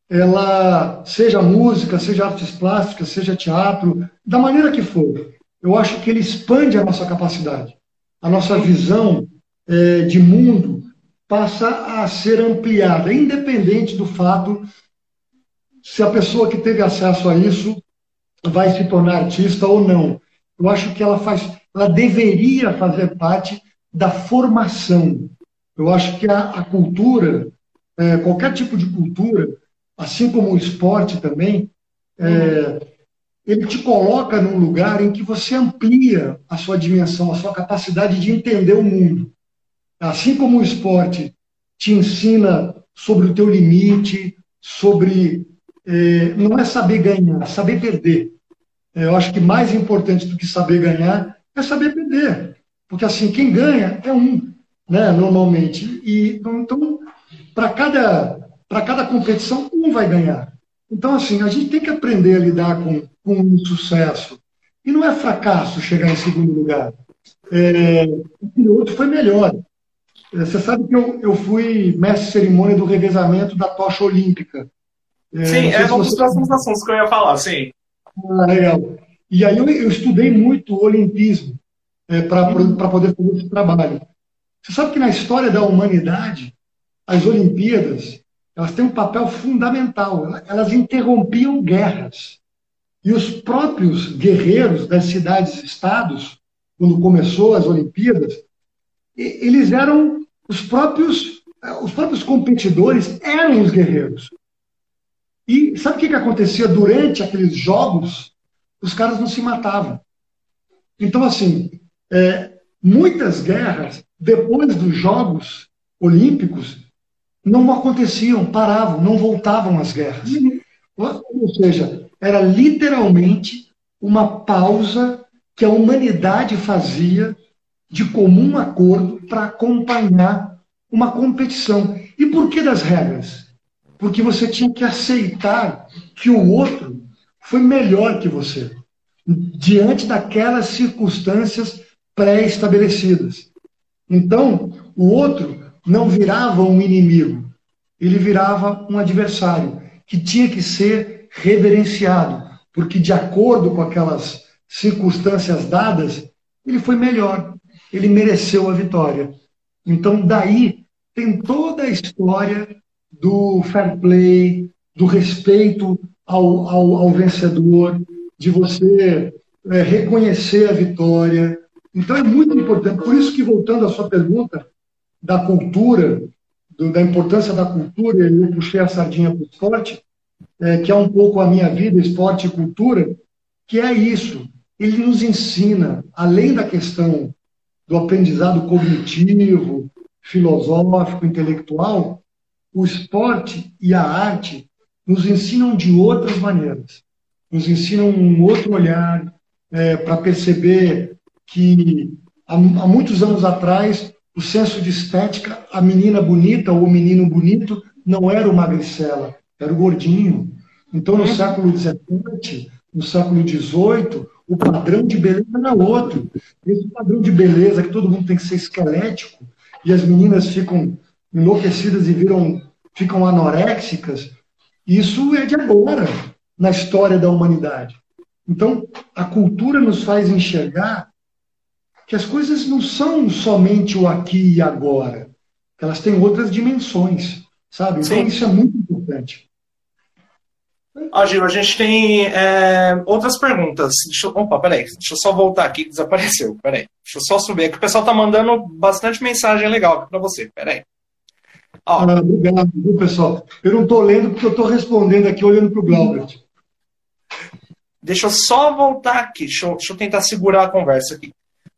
ela seja música, seja artes plásticas, seja teatro, da maneira que for, eu acho que ele expande a nossa capacidade, a nossa visão é, de mundo passa a ser ampliada, independente do fato se a pessoa que teve acesso a isso vai se tornar artista ou não. Eu acho que ela faz, ela deveria fazer parte da formação. Eu acho que a, a cultura, é, qualquer tipo de cultura, assim como o esporte também, é, ele te coloca num lugar em que você amplia a sua dimensão, a sua capacidade de entender o mundo. Assim como o esporte te ensina sobre o teu limite, sobre é, não é saber ganhar, é saber perder. É, eu acho que mais importante do que saber ganhar é saber perder, porque assim quem ganha é um, né, normalmente. E então para cada para cada competição um vai ganhar. Então assim a gente tem que aprender a lidar com com o sucesso. E não é fracasso chegar em segundo lugar. É, o piloto foi melhor. É, você sabe que eu, eu fui mestre de cerimônia do revezamento da tocha olímpica. É, sim, é um dos próximos assuntos que eu ia falar, sim. Ah, legal. E aí eu, eu estudei muito o olimpismo é, para poder fazer esse trabalho. Você sabe que na história da humanidade, as Olimpíadas elas têm um papel fundamental. Elas interrompiam guerras. E os próprios guerreiros das cidades-estados, quando começou as Olimpíadas, eles eram os próprios, os próprios competidores eram os guerreiros. E sabe o que, que acontecia durante aqueles jogos? Os caras não se matavam. Então, assim, é, muitas guerras, depois dos Jogos Olímpicos, não aconteciam, paravam, não voltavam as guerras. Ou seja, era literalmente uma pausa que a humanidade fazia de comum acordo para acompanhar uma competição. E por que das regras? Porque você tinha que aceitar que o outro foi melhor que você, diante daquelas circunstâncias pré-estabelecidas. Então, o outro não virava um inimigo, ele virava um adversário que tinha que ser reverenciado, porque de acordo com aquelas circunstâncias dadas, ele foi melhor, ele mereceu a vitória. Então, daí tem toda a história do fair play, do respeito ao, ao, ao vencedor, de você é, reconhecer a vitória. Então, é muito importante. Por isso que, voltando à sua pergunta da cultura, do, da importância da cultura, eu puxei a sardinha para o esporte, é, que é um pouco a minha vida, esporte e cultura, que é isso. ele nos ensina, além da questão do aprendizado cognitivo, filosófico, intelectual, o esporte e a arte nos ensinam de outras maneiras. Nos ensinam um outro olhar é, para perceber que há, há muitos anos atrás o senso de estética, a menina bonita ou o menino bonito não era o magricela, era o gordinho. Então, no uhum. século XVII, no século XVIII, o padrão de beleza era outro. Esse padrão de beleza que todo mundo tem que ser esquelético e as meninas ficam enlouquecidas e viram, ficam anoréxicas, isso é de agora na história da humanidade. Então, a cultura nos faz enxergar que as coisas não são somente o aqui e agora, elas têm outras dimensões, sabe? Então, Sim. isso é muito importante. Ó, Gil, a gente tem é, outras perguntas. Deixa eu, opa, peraí, deixa eu só voltar aqui desapareceu. Peraí, deixa eu só subir aqui. O pessoal tá mandando bastante mensagem legal aqui para você. Peraí. Ó. Ah, obrigado, viu, pessoal? Eu não estou lendo porque eu estou respondendo aqui olhando para o Glaubert. Deixa eu só voltar aqui. Deixa eu, deixa eu tentar segurar a conversa aqui.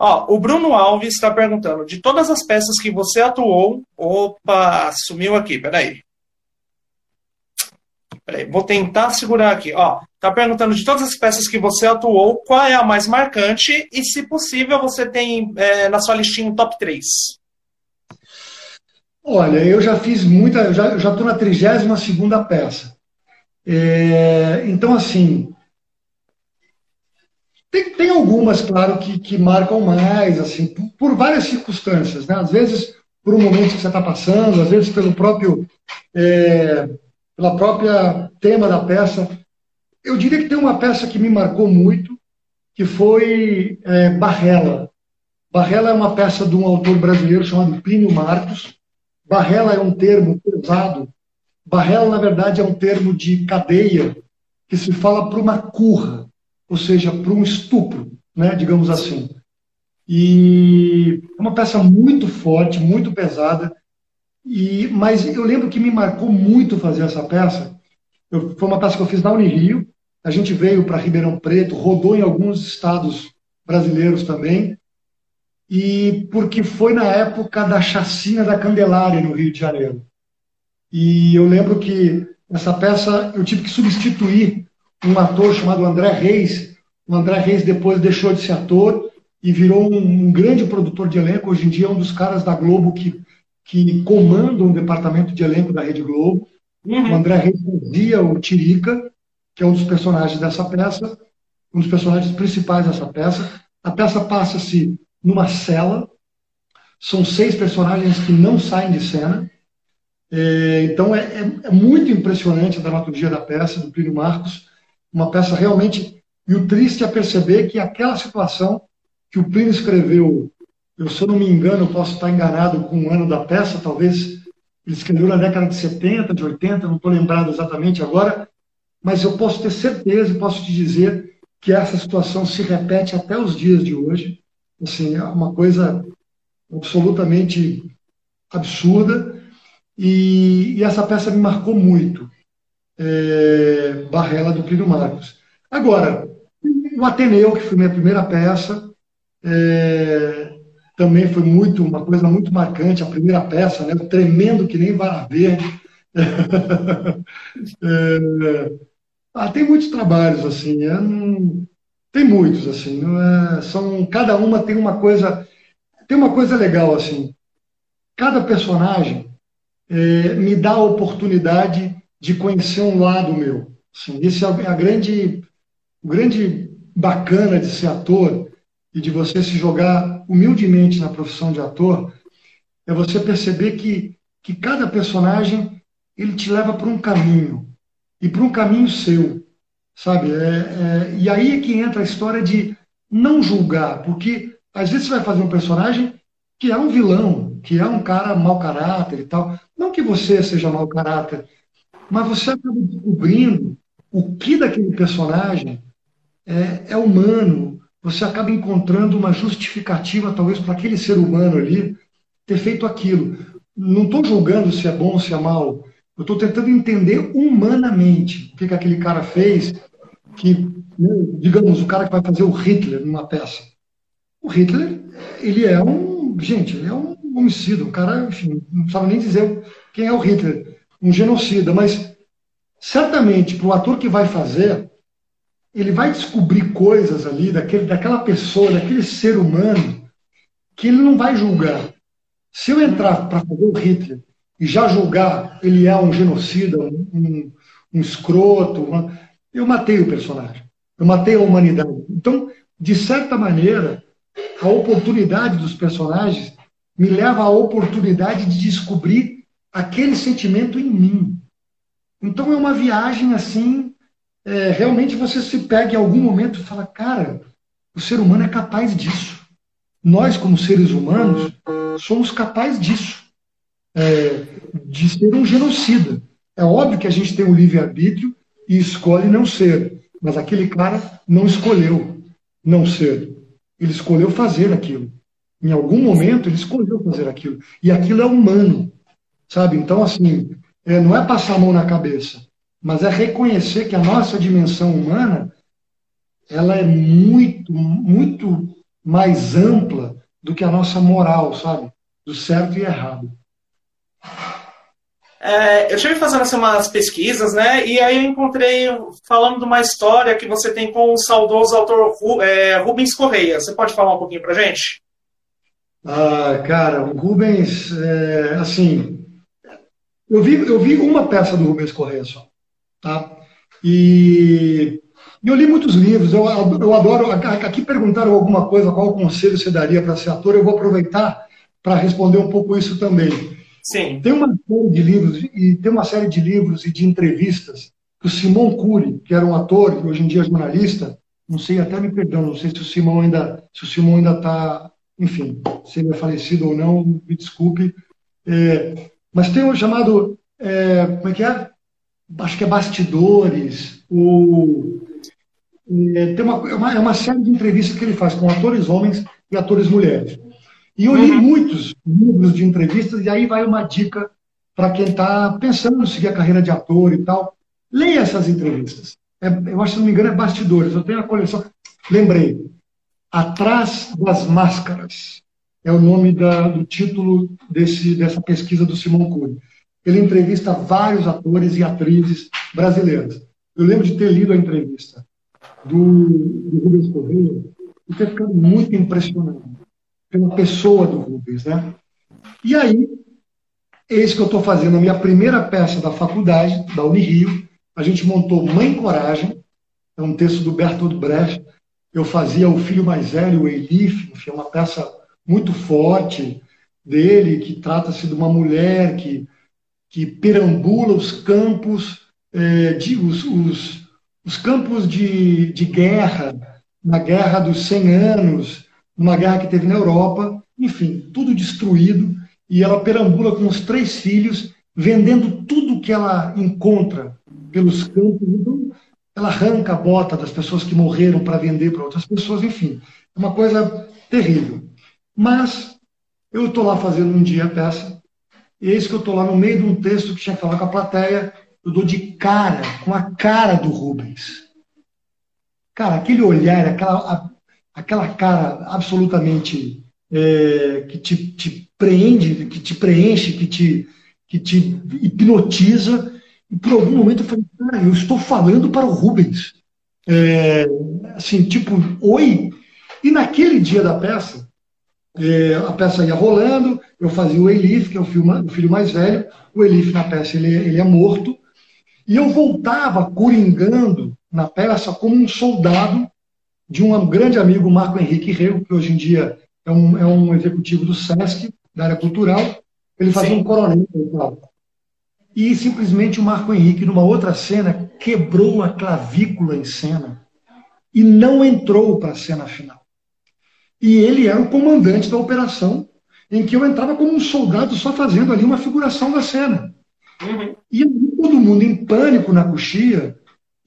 Ó, o Bruno Alves está perguntando: de todas as peças que você atuou. Opa, sumiu aqui, peraí. Peraí, vou tentar segurar aqui. Ó, tá perguntando de todas as peças que você atuou, qual é a mais marcante e, se possível, você tem é, na sua listinha um top 3. Olha, eu já fiz muita, eu já estou na 32 segunda peça. É, então, assim, tem, tem algumas, claro, que, que marcam mais, assim, por, por várias circunstâncias, né? Às vezes por um momento que você está passando, às vezes pelo próprio é, pela própria tema da peça. Eu diria que tem uma peça que me marcou muito, que foi é, Barrela. Barrela é uma peça de um autor brasileiro chamado Plínio Marcos. Barrela é um termo pesado. Barrela, na verdade, é um termo de cadeia que se fala para uma curra, ou seja, para um estupro, né, digamos assim. E é uma peça muito forte, muito pesada, e, mas eu lembro que me marcou muito fazer essa peça. Eu, foi uma peça que eu fiz na Unirio. A gente veio para Ribeirão Preto, rodou em alguns estados brasileiros também. E porque foi na época da chacina da Candelária no Rio de Janeiro. E eu lembro que essa peça eu tive que substituir um ator chamado André Reis. O André Reis depois deixou de ser ator e virou um, um grande produtor de elenco. Hoje em dia é um dos caras da Globo que que comandam o departamento de elenco da Rede Globo. Uhum. O André Reis fazia o Tirica, que é um dos personagens dessa peça, um dos personagens principais dessa peça. A peça passa-se numa cela, são seis personagens que não saem de cena. É, então é, é, é, muito impressionante a dramaturgia da peça, do Plínio Marcos. Uma peça realmente. E o triste é perceber que aquela situação que o Plínio escreveu eu, se eu não me engano, posso estar enganado com o ano da peça, talvez ele escreveu na década de 70, de 80, não estou lembrado exatamente agora, mas eu posso ter certeza e posso te dizer que essa situação se repete até os dias de hoje. Assim, é uma coisa absolutamente absurda. E, e essa peça me marcou muito. É, Barrela do Plínio Marcos. Agora, o Ateneu, que foi minha primeira peça, é, também foi muito uma coisa muito marcante, a primeira peça, né? tremendo que nem vara verde. é, ah, tem muitos trabalhos assim, é, não, tem muitos assim, é, são cada uma tem uma coisa tem uma coisa legal assim. Cada personagem é, me dá a oportunidade de conhecer um lado meu. Assim, esse é a grande, grande bacana de ser ator e de você se jogar humildemente na profissão de ator, é você perceber que, que cada personagem ele te leva para um caminho e para um caminho seu, sabe? É, é, e aí é que entra a história de não julgar, porque às vezes você vai fazer um personagem que é um vilão, que é um cara mau caráter e tal. Não que você seja mau caráter, mas você acaba descobrindo o que daquele personagem é, é humano, você acaba encontrando uma justificativa, talvez, para aquele ser humano ali ter feito aquilo. Não estou julgando se é bom ou se é mal. Eu estou tentando entender humanamente o que, que aquele cara fez que, né, digamos, o cara que vai fazer o Hitler numa peça. O Hitler, ele é um, gente, ele é um homicida, um cara, enfim, não sabe nem dizer quem é o Hitler, um genocida, mas certamente para o ator que vai fazer, ele vai descobrir coisas ali daquele, daquela pessoa, daquele ser humano, que ele não vai julgar. Se eu entrar para fazer o Hitler e já julgar ele é um genocida, um, um, escroto, uma, eu matei o personagem, eu matei a humanidade. Então, de certa maneira, a oportunidade dos personagens me leva à oportunidade de descobrir aquele sentimento em mim. Então é uma viagem assim, é, realmente você se pega em algum momento e fala, cara, o ser humano é capaz disso. Nós, como seres humanos, somos capazes disso, é, de ser um genocida. É óbvio que a gente tem o livre-arbítrio e escolhe não ser, mas aquele cara não escolheu não ser. Ele escolheu fazer aquilo. Em algum momento ele escolheu fazer aquilo. E aquilo é humano, sabe? Então, assim, é, não é passar a mão na cabeça, mas é reconhecer que a nossa dimensão humana ela é muito, muito mais ampla do que a nossa moral, sabe? Do certo e errado. É, eu estive fazendo assim, umas pesquisas, né? E aí eu encontrei falando de uma história que você tem com o saudoso autor é, Rubens Correia. Você pode falar um pouquinho pra gente? Ah, cara, o Rubens, é, assim, eu vi, eu vi uma peça do Rubens Correia só, tá? E eu li muitos livros, eu, eu adoro. Aqui perguntaram alguma coisa, qual conselho você daria para ser ator, eu vou aproveitar para responder um pouco isso também. Sim. Tem uma série de livros, e tem uma série de livros e de entrevistas que o Simon Cury, que era um ator e hoje em dia é jornalista, não sei, até me perdão, não sei se o Simon ainda, se o Simon ainda está enfim, se ele é falecido ou não, me desculpe. É, mas tem um chamado, é, como é que é? Acho que é Bastidores, o, é, tem uma, é uma, é uma, série de entrevistas que ele faz com atores homens e atores mulheres. E eu li uhum. muitos livros de entrevistas, e aí vai uma dica para quem está pensando em seguir a carreira de ator e tal. Leia essas entrevistas. É, eu acho, se não me engano, é Bastidores. Eu tenho a coleção. Lembrei, Atrás das Máscaras é o nome da, do título desse, dessa pesquisa do Simão Cury. Ele entrevista vários atores e atrizes brasileiras. Eu lembro de ter lido a entrevista do, do Rubens Correia e ter ficado muito impressionado pela pessoa do Rubens. Né? E aí, eis que eu estou fazendo a minha primeira peça da faculdade, da Unirio. A gente montou Mãe Coragem, é um texto do Bertolt Brecht, eu fazia o filho mais velho, o Elif, enfim, uma peça muito forte dele, que trata-se de uma mulher que, que perambula os campos, é, de, os, os, os, campos de, de guerra, na guerra dos 100 anos, numa guerra que teve na Europa, enfim, tudo destruído, e ela perambula com os três filhos, vendendo tudo que ela encontra pelos campos. Então, ela arranca a bota das pessoas que morreram para vender para outras pessoas, enfim, é uma coisa terrível. Mas eu estou lá fazendo um dia a peça, e eis que eu estou lá no meio de um texto que tinha que falar com a plateia, eu dou de cara com a cara do Rubens. Cara, aquele olhar, aquela, aquela cara absolutamente é, que te, te prende, que te preenche, que te, que te hipnotiza, e por algum momento eu falei, cara, eu estou falando para o Rubens. É, assim, tipo, oi. E naquele dia da peça, é, a peça ia rolando, eu fazia o Elif, que é o filho, mais velho, o Elif na peça ele, ele é morto, e eu voltava coringando na peça como um soldado de um grande amigo, Marco Henrique Rego, que hoje em dia é um, é um executivo do SESC, da área cultural. Ele fazia Sim. um coronel e. E simplesmente o Marco Henrique, numa outra cena, quebrou a clavícula em cena e não entrou para a cena final. E ele era o comandante da operação, em que eu entrava como um soldado só fazendo ali uma figuração da cena. Uhum. E todo mundo em pânico na coxia.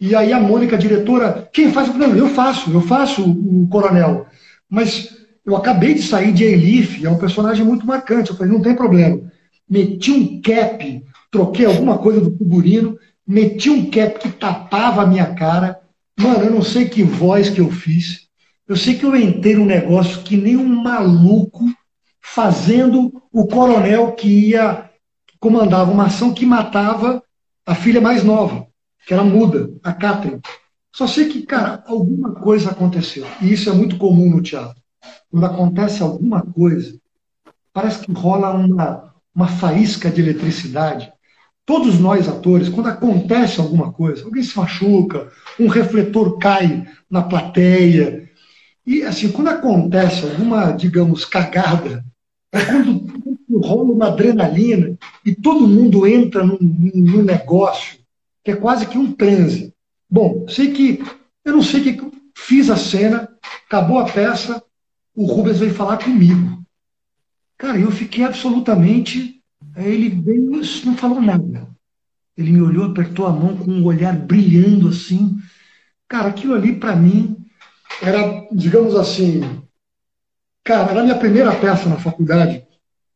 E aí a Mônica, a diretora, quem faz o Não, eu faço, eu faço o coronel. Mas eu acabei de sair de Elif, é um personagem muito marcante. Eu falei, não tem problema. Meti um cap troquei alguma coisa do figurino, meti um cap que tapava a minha cara Mano, eu não sei que voz que eu fiz. Eu sei que eu entrei num negócio que nem um maluco fazendo o coronel que ia comandava uma ação que matava a filha mais nova, que era muda, a Catherine. Só sei que, cara, alguma coisa aconteceu. E isso é muito comum no teatro. Quando acontece alguma coisa, parece que rola uma, uma faísca de eletricidade. Todos nós, atores, quando acontece alguma coisa, alguém se machuca, um refletor cai na plateia. E, assim, quando acontece alguma, digamos, cagada, é quando rola uma adrenalina e todo mundo entra num, num negócio que é quase que um transe. Bom, sei que eu não sei que fiz a cena, acabou a peça, o Rubens veio falar comigo. Cara, eu fiquei absolutamente. Ele veio, não falou nada. Ele me olhou, apertou a mão com um olhar brilhando assim. Cara, aquilo ali para mim era, digamos assim, cara, era a minha primeira peça na faculdade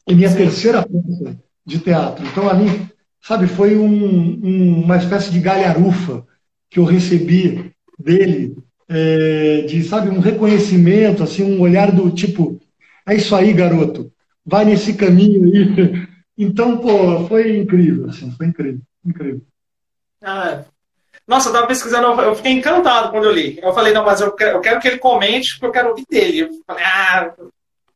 e minha Sim. terceira peça de teatro. Então ali, sabe, foi um, um, uma espécie de galharufa que eu recebi dele, é, de, sabe, um reconhecimento, assim, um olhar do tipo, é isso aí, garoto, vai nesse caminho aí. Então, pô, foi incrível, assim, foi incrível, incrível. Ah, nossa, eu tava pesquisando, eu fiquei encantado quando eu li. Eu falei, não, mas eu quero, eu quero que ele comente, porque eu quero ouvir dele. Eu falei, ah,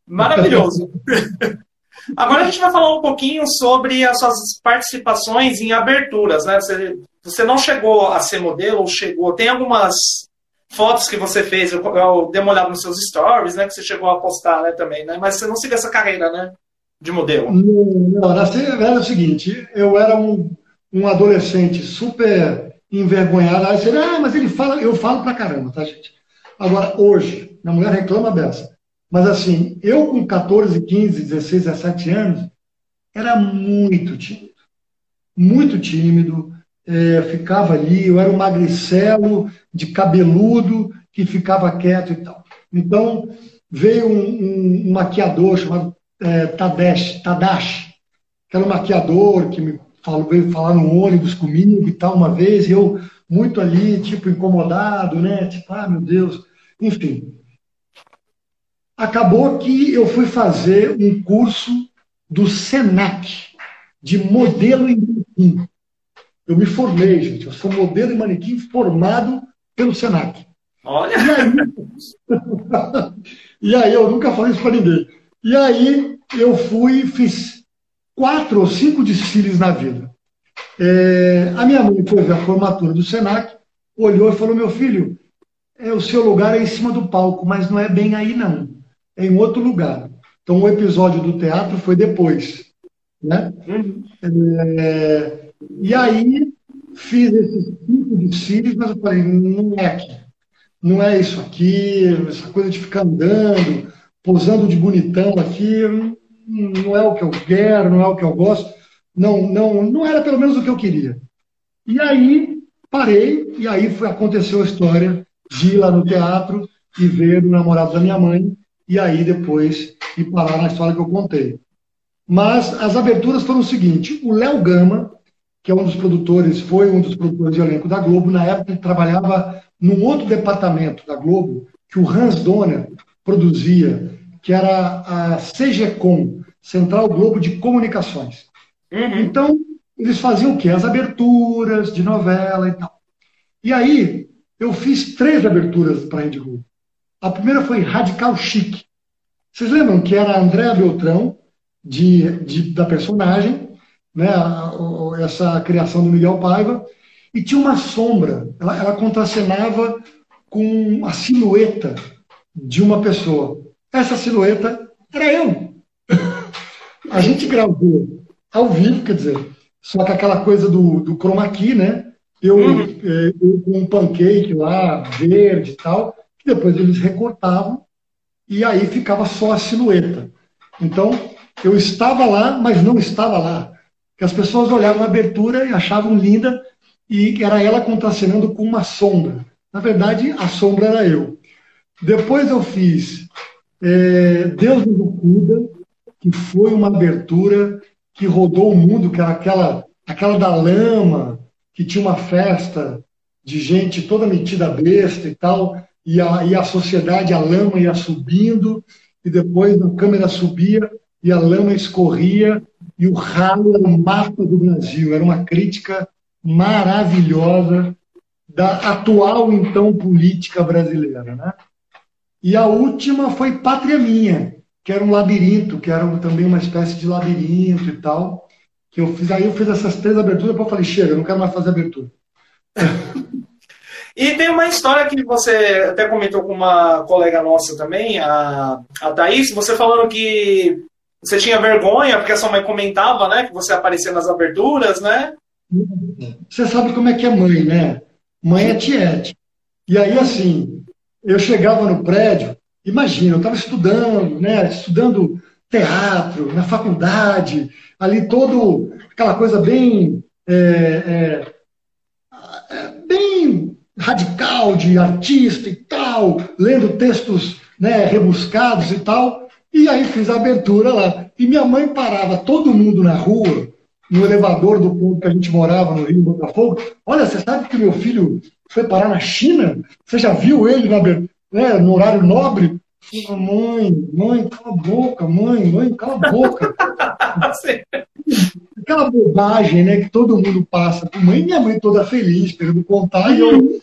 maravilhoso. Agora a gente vai falar um pouquinho sobre as suas participações em aberturas, né? Você, você não chegou a ser modelo, ou chegou. Tem algumas fotos que você fez, eu, eu dei uma olhada nos seus stories, né? Que você chegou a postar né, também, né? Mas você não seguiu essa carreira, né? De modelo. Não, na verdade o seguinte, eu era um, um adolescente super envergonhado. Aí você, ah, mas ele fala, eu falo pra caramba, tá, gente? Agora, hoje, a mulher reclama dessa. Mas assim, eu com 14, 15, 16, 17 anos, era muito tímido. Muito tímido. É, ficava ali, eu era um magricelo de cabeludo que ficava quieto e tal. Então, veio um, um, maquiador chamado é, Tadashi, Tadashi, que era um maquiador que me falou, veio falar no ônibus comigo e tal uma vez, e eu muito ali, tipo, incomodado, né? Tipo, ah, meu Deus. Enfim, Acabou que eu fui fazer um curso do SENAC, de modelo em manequim. Eu me formei, gente. Eu sou modelo em manequim formado pelo SENAC. Olha! E aí, e aí eu nunca falei isso para ninguém. E aí eu fui e fiz quatro ou cinco desfiles na vida. É, a minha mãe foi ver a formatura do SENAC, olhou e falou: Meu filho, é, o seu lugar é em cima do palco, mas não é bem aí não em outro lugar. Então, o episódio do teatro foi depois. Né? É, e aí, fiz esses cinco desfiles, mas eu falei, não é aqui. Não é isso aqui, essa coisa de ficar andando, posando de bonitão aqui, não é o que eu quero, não é o que eu gosto. Não, não, não era pelo menos o que eu queria. E aí, parei, e aí foi, aconteceu a história de ir lá no teatro e ver o namorado da minha mãe, e aí depois ir parar na história que eu contei. Mas as aberturas foram o seguinte: o Léo Gama, que é um dos produtores, foi um dos produtores de elenco da Globo, na época ele trabalhava num outro departamento da Globo, que o Hans Donner produzia, que era a CGCOM, Central Globo de Comunicações. Uhum. Então, eles faziam o quê? As aberturas de novela e tal. E aí, eu fiz três aberturas para a Rede Globo. A primeira foi Radical Chic. Vocês lembram que era a Andréa Beltrão, de, de, da personagem, né, essa criação do Miguel Paiva, e tinha uma sombra. Ela, ela contracenava com a silhueta de uma pessoa. Essa silhueta era eu. a gente gravou ao vivo, quer dizer, só que aquela coisa do, do chroma key, né? Eu, uhum. eu com um pancake lá, verde e tal, que depois eles recortavam e aí ficava só a silhueta. Então, eu estava lá, mas não estava lá. Que as pessoas olhavam a abertura e achavam linda e era ela contracenando com uma sombra. Na verdade, a sombra era eu. Depois eu fiz é, Deus nos cuida, que foi uma abertura que rodou o mundo, que era aquela, aquela da lama, que tinha uma festa de gente toda metida besta e tal, e a, e a sociedade, a lama ia subindo, e depois a câmera subia e a lama escorria, e o ralo era o mapa do Brasil. Era uma crítica maravilhosa da atual, então, política brasileira. Né? E a última foi Pátria Minha, que era um labirinto, que era também uma espécie de labirinto e tal. Que eu fiz, aí eu fiz essas três aberturas, depois eu falei, chega, eu não quero mais fazer abertura. E tem uma história que você até comentou com uma colega nossa também, a, a Thaís, você falando que você tinha vergonha porque a sua mãe comentava, né, que você aparecia nas aberturas, né? Você sabe como é que é mãe, né? Mãe é tiete. E aí, assim, eu chegava no prédio, imagina, eu estava estudando, né? Estudando teatro, na faculdade, ali todo aquela coisa bem é, é, é, bem radical de artista e tal, lendo textos né, rebuscados e tal. E aí fiz a abertura lá. E minha mãe parava todo mundo na rua, no elevador do ponto que a gente morava no Rio Botafogo. Olha, você sabe que meu filho foi parar na China? Você já viu ele na, né, no horário nobre? Mãe, mãe, cala a boca, mãe, mãe, cala a boca. Aquela bobagem, né, que todo mundo passa mãe, minha mãe toda feliz, querendo contar, e eu,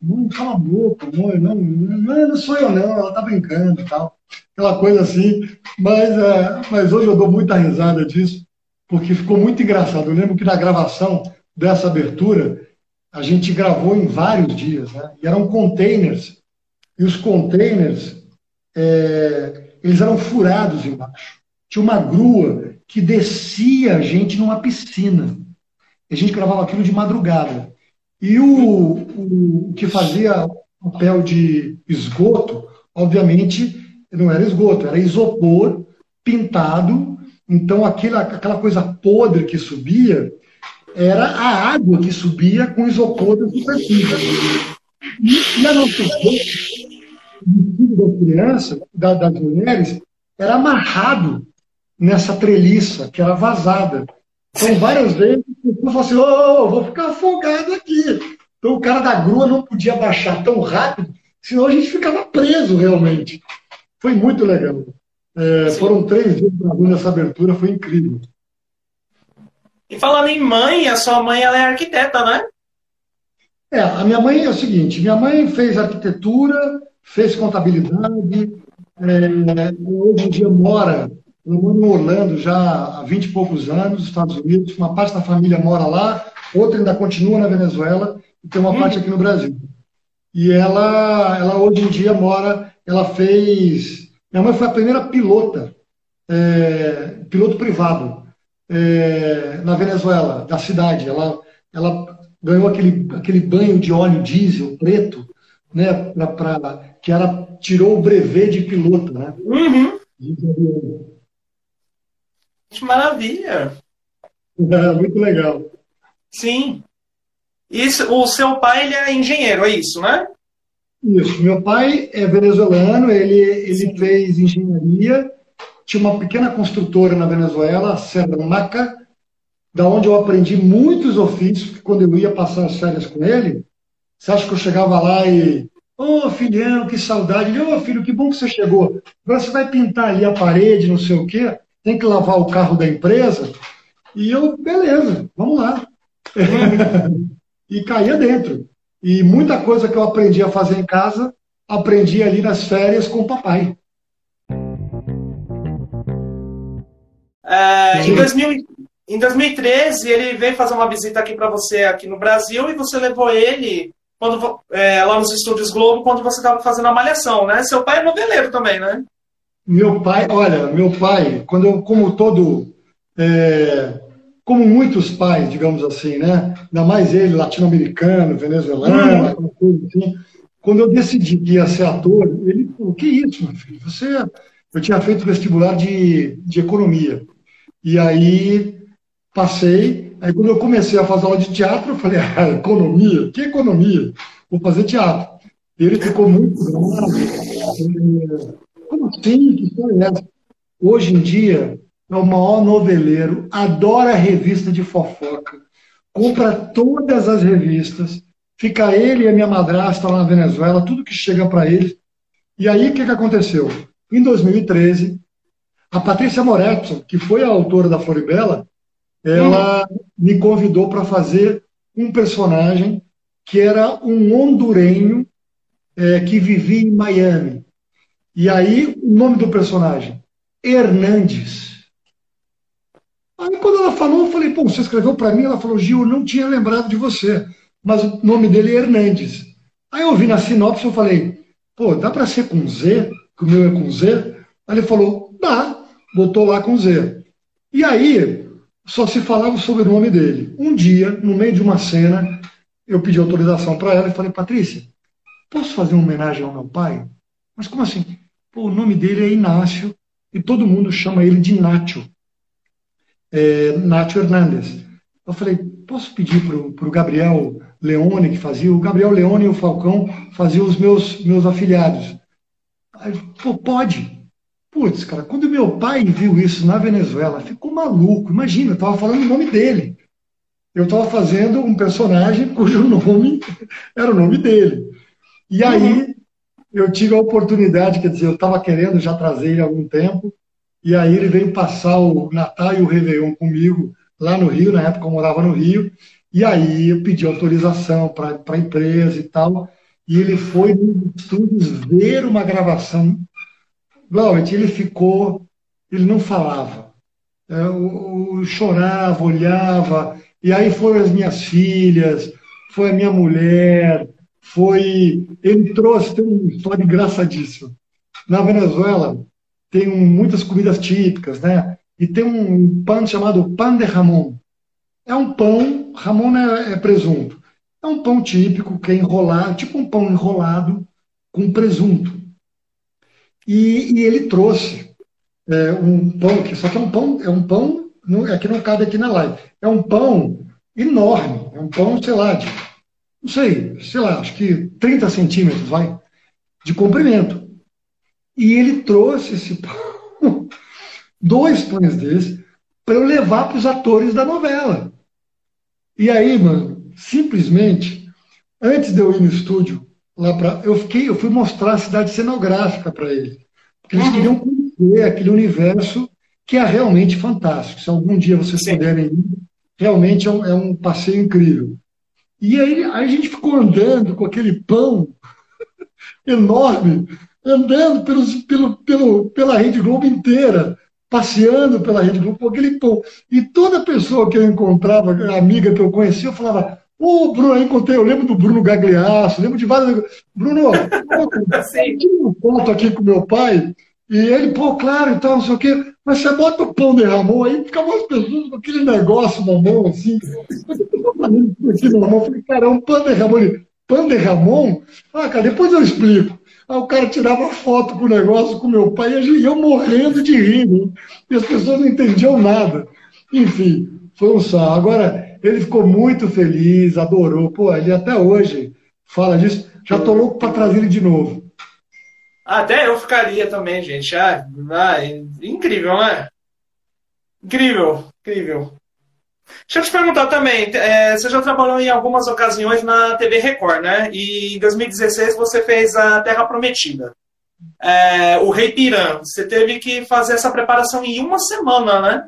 mãe, cala a boca, mãe, não, não, não sou eu não, ela tá brincando e tal. Aquela coisa assim, mas, é, mas hoje eu dou muita risada disso, porque ficou muito engraçado. Eu lembro que na gravação dessa abertura, a gente gravou em vários dias, né? E eram containers, e os containers, é, eles eram furados embaixo. Tinha uma grua que descia a gente numa piscina. A gente gravava aquilo de madrugada. E o, o que fazia papel de esgoto, obviamente, não era esgoto, era isopor pintado. Então, aquela, aquela coisa podre que subia era a água que subia com isopor da superfície. E, e a nossa vestido da criança, da, das mulheres, era amarrado nessa treliça, que era vazada. Então, várias vezes, eu falei assim, oh, vou ficar afogado aqui. Então, o cara da grua não podia baixar tão rápido, senão a gente ficava preso realmente. Foi muito legal. É, foram três dias gravando essa abertura, foi incrível. E falando em mãe, a sua mãe ela é arquiteta, né? É, a minha mãe é o seguinte: minha mãe fez arquitetura, fez contabilidade, é, hoje em dia mora, eu moro em Orlando já há 20 e poucos anos, nos Estados Unidos, uma parte da família mora lá, outra ainda continua na Venezuela e tem uma hum. parte aqui no Brasil. E ela, ela hoje em dia mora, ela fez. Minha mãe foi a primeira pilota, é, piloto privado, é, na Venezuela, da cidade. Ela, ela ganhou aquele, aquele banho de óleo diesel preto, né, pra, pra, que ela tirou o brevet de piloto. Né? Uhum. Que maravilha! É, muito legal. Sim. Isso, o seu pai ele é engenheiro, é isso, né? Isso. Meu pai é venezuelano, ele, ele fez engenharia, tinha uma pequena construtora na Venezuela, Sermaca, da onde eu aprendi muitos ofícios, que quando eu ia passar as férias com ele, você acha que eu chegava lá e Ô oh, filhão, que saudade. Ô oh, filho, que bom que você chegou. Agora você vai pintar ali a parede, não sei o quê, tem que lavar o carro da empresa. E eu, beleza, vamos lá. e caía dentro. E muita coisa que eu aprendi a fazer em casa, aprendi ali nas férias com o papai. É, em, 2000, em 2013, ele veio fazer uma visita aqui para você aqui no Brasil e você levou ele quando, é, lá nos estúdios Globo quando você estava fazendo a malhação, né? Seu pai é noveleiro também, né? Meu pai, olha, meu pai, quando eu, como todo é, como muitos pais, digamos assim, né? Ainda mais ele, latino-americano, venezuelano, coisa assim. Quando eu decidi que ia ser ator, ele falou: Que isso, meu filho? Você. Eu tinha feito vestibular de, de economia. E aí passei. Aí quando eu comecei a fazer aula de teatro, eu falei: ah, economia? Que economia? Vou fazer teatro. Ele ficou muito bravo. Como assim? Que história é essa? Hoje em dia, é o maior noveleiro, adora revista de fofoca, compra todas as revistas, fica ele e a minha madrasta lá na Venezuela, tudo que chega para eles. E aí, o que, que aconteceu? Em 2013, a Patrícia Moretto, que foi a autora da Floribela, ela me convidou para fazer um personagem que era um hondurenho é, que vivia em Miami. E aí, o nome do personagem? Hernandes. Aí, quando ela falou, eu falei, pô, você escreveu para mim? Ela falou, Gil, eu não tinha lembrado de você, mas o nome dele é Hernandes. Aí eu vi na sinopse, eu falei, pô, dá para ser com Z? Que o meu é com Z? Aí ele falou, dá, botou lá com Z. E aí, só se falava sobre o nome dele. Um dia, no meio de uma cena, eu pedi autorização para ela e falei, Patrícia, posso fazer uma homenagem ao meu pai? Mas como assim? Pô, o nome dele é Inácio e todo mundo chama ele de Nacho. É, Nacho Hernandes. Eu falei, posso pedir para o Gabriel Leone, que fazia, o Gabriel Leone e o Falcão faziam os meus, meus afiliados. Aí, pô, pode. Putz, cara, quando meu pai viu isso na Venezuela, ficou maluco. Imagina, eu estava falando o nome dele. Eu estava fazendo um personagem cujo nome era o nome dele. E aí eu tive a oportunidade, quer dizer, eu estava querendo já trazer ele há algum tempo, e aí ele veio passar o Natal e o Réveillon comigo lá no Rio, na época eu morava no Rio, e aí eu pedi autorização para a empresa e tal, e ele foi nos estúdios ver uma gravação. Glauert, ele ficou, ele não falava, eu chorava, olhava, e aí foram as minhas filhas, foi a minha mulher, foi. Ele trouxe, tem uma história engraçadíssima. Na Venezuela tem muitas comidas típicas, né? E tem um pão chamado pan de ramon. É um pão, ramon é, é presunto. É um pão típico que é enrolado, tipo um pão enrolado com presunto. E, e ele trouxe é, um pão, que só que é um pão, é um pão, não, é que não cabe aqui na live. É um pão enorme, é um pão, sei lá, de não sei, sei lá, acho que 30 centímetros, vai, de comprimento. E ele trouxe esse pão, dois pães desses, para eu levar para os atores da novela. E aí, mano, simplesmente, antes de eu ir no estúdio, lá para, eu fiquei, eu fui mostrar a cidade cenográfica para eles, porque eles uhum. queriam conhecer aquele universo que é realmente fantástico. Se algum dia vocês Sim. puderem ir, realmente é um, é um passeio incrível. E aí, aí a gente ficou andando com aquele pão enorme, andando pelos, pelo, pelo, pela Rede Globo inteira, passeando pela Rede Globo com aquele pão. E toda pessoa que eu encontrava, amiga que eu conhecia, eu falava, Oh, Bruno, eu encontrei, eu lembro do Bruno Gagliasso, lembro de vários. Bruno, eu tive uma foto aqui com meu pai, e ele, pô, claro, e tal, não sei o quê. Mas você bota o pão de Ramon, aí ficava as pessoas com aquele negócio na mão, assim. Eu falei, cara, é um pão de Ramon. Pão de Ramon? Ah, cara, depois eu explico. Aí o cara tirava foto com o negócio com meu pai e eu morrendo de rir. Né? E as pessoas não entendiam nada. Enfim, foi um sal. Agora, ele ficou muito feliz, adorou. Pô, ele até hoje fala disso. Já tô louco para trazer ele de novo. Até eu ficaria também, gente. Ah, ah, incrível, né? Incrível, incrível. Deixa eu te perguntar também, é, você já trabalhou em algumas ocasiões na TV Record, né? E em 2016 você fez a Terra Prometida. É, o Rei Pirã, você teve que fazer essa preparação em uma semana, né?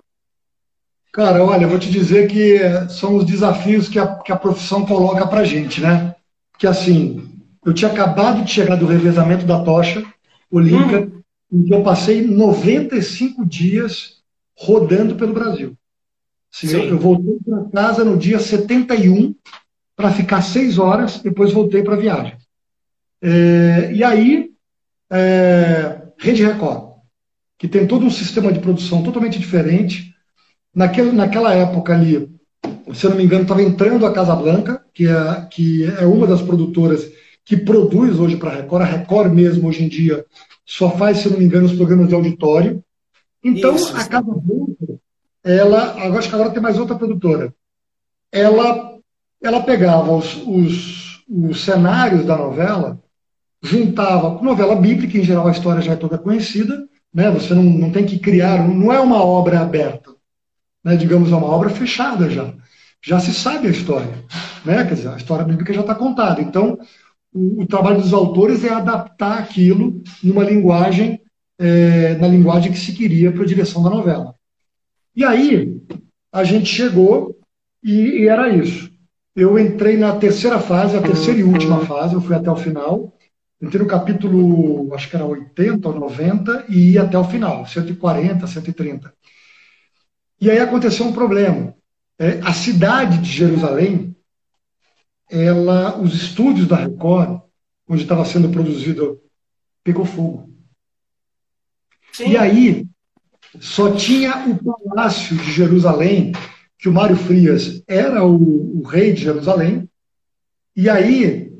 Cara, olha, eu vou te dizer que são os desafios que a, que a profissão coloca pra gente, né? Que assim, eu tinha acabado de chegar do revezamento da tocha olímpica, hum. em que eu passei 95 dias rodando pelo Brasil. Assim, eu, eu, voltei para casa no dia 71 para ficar seis horas, depois voltei para a viagem. É, e aí, é, Rede Record, que tem todo um sistema de produção totalmente diferente. Naquele, naquela época ali, se eu não me engano, estava entrando a Casa Blanca, que é, que é uma das produtoras que produz hoje para a Record. A Record mesmo, hoje em dia, só faz, se não me engano, os programas de auditório. Então, Isso, a Casa Branca, ela, agora acho que agora tem mais outra produtora, ela, ela pegava os, os, os cenários da novela, juntava com novela bíblica, em geral a história já é toda conhecida, né? você não, não tem que criar, não é uma obra aberta, né? digamos, é uma obra fechada já. Já se sabe a história. né? Quer dizer, a história bíblica já está contada. Então, o, o, trabalho dos autores é adaptar aquilo numa linguagem, é, na linguagem que se queria para a direção da novela. E aí, a gente chegou e, e era isso. Eu entrei na terceira fase, a terceira e última fase, eu fui até o final. Entrei no capítulo, acho que era 80 ou 90, e ia até o final, 140, 130. E aí aconteceu um problema. É, a cidade de Jerusalém, ela, os estúdios da Record, onde estava sendo produzido, pegou fogo. Sim. E aí só tinha o palácio de Jerusalém, que o Mário Frias era o, o rei de Jerusalém, e aí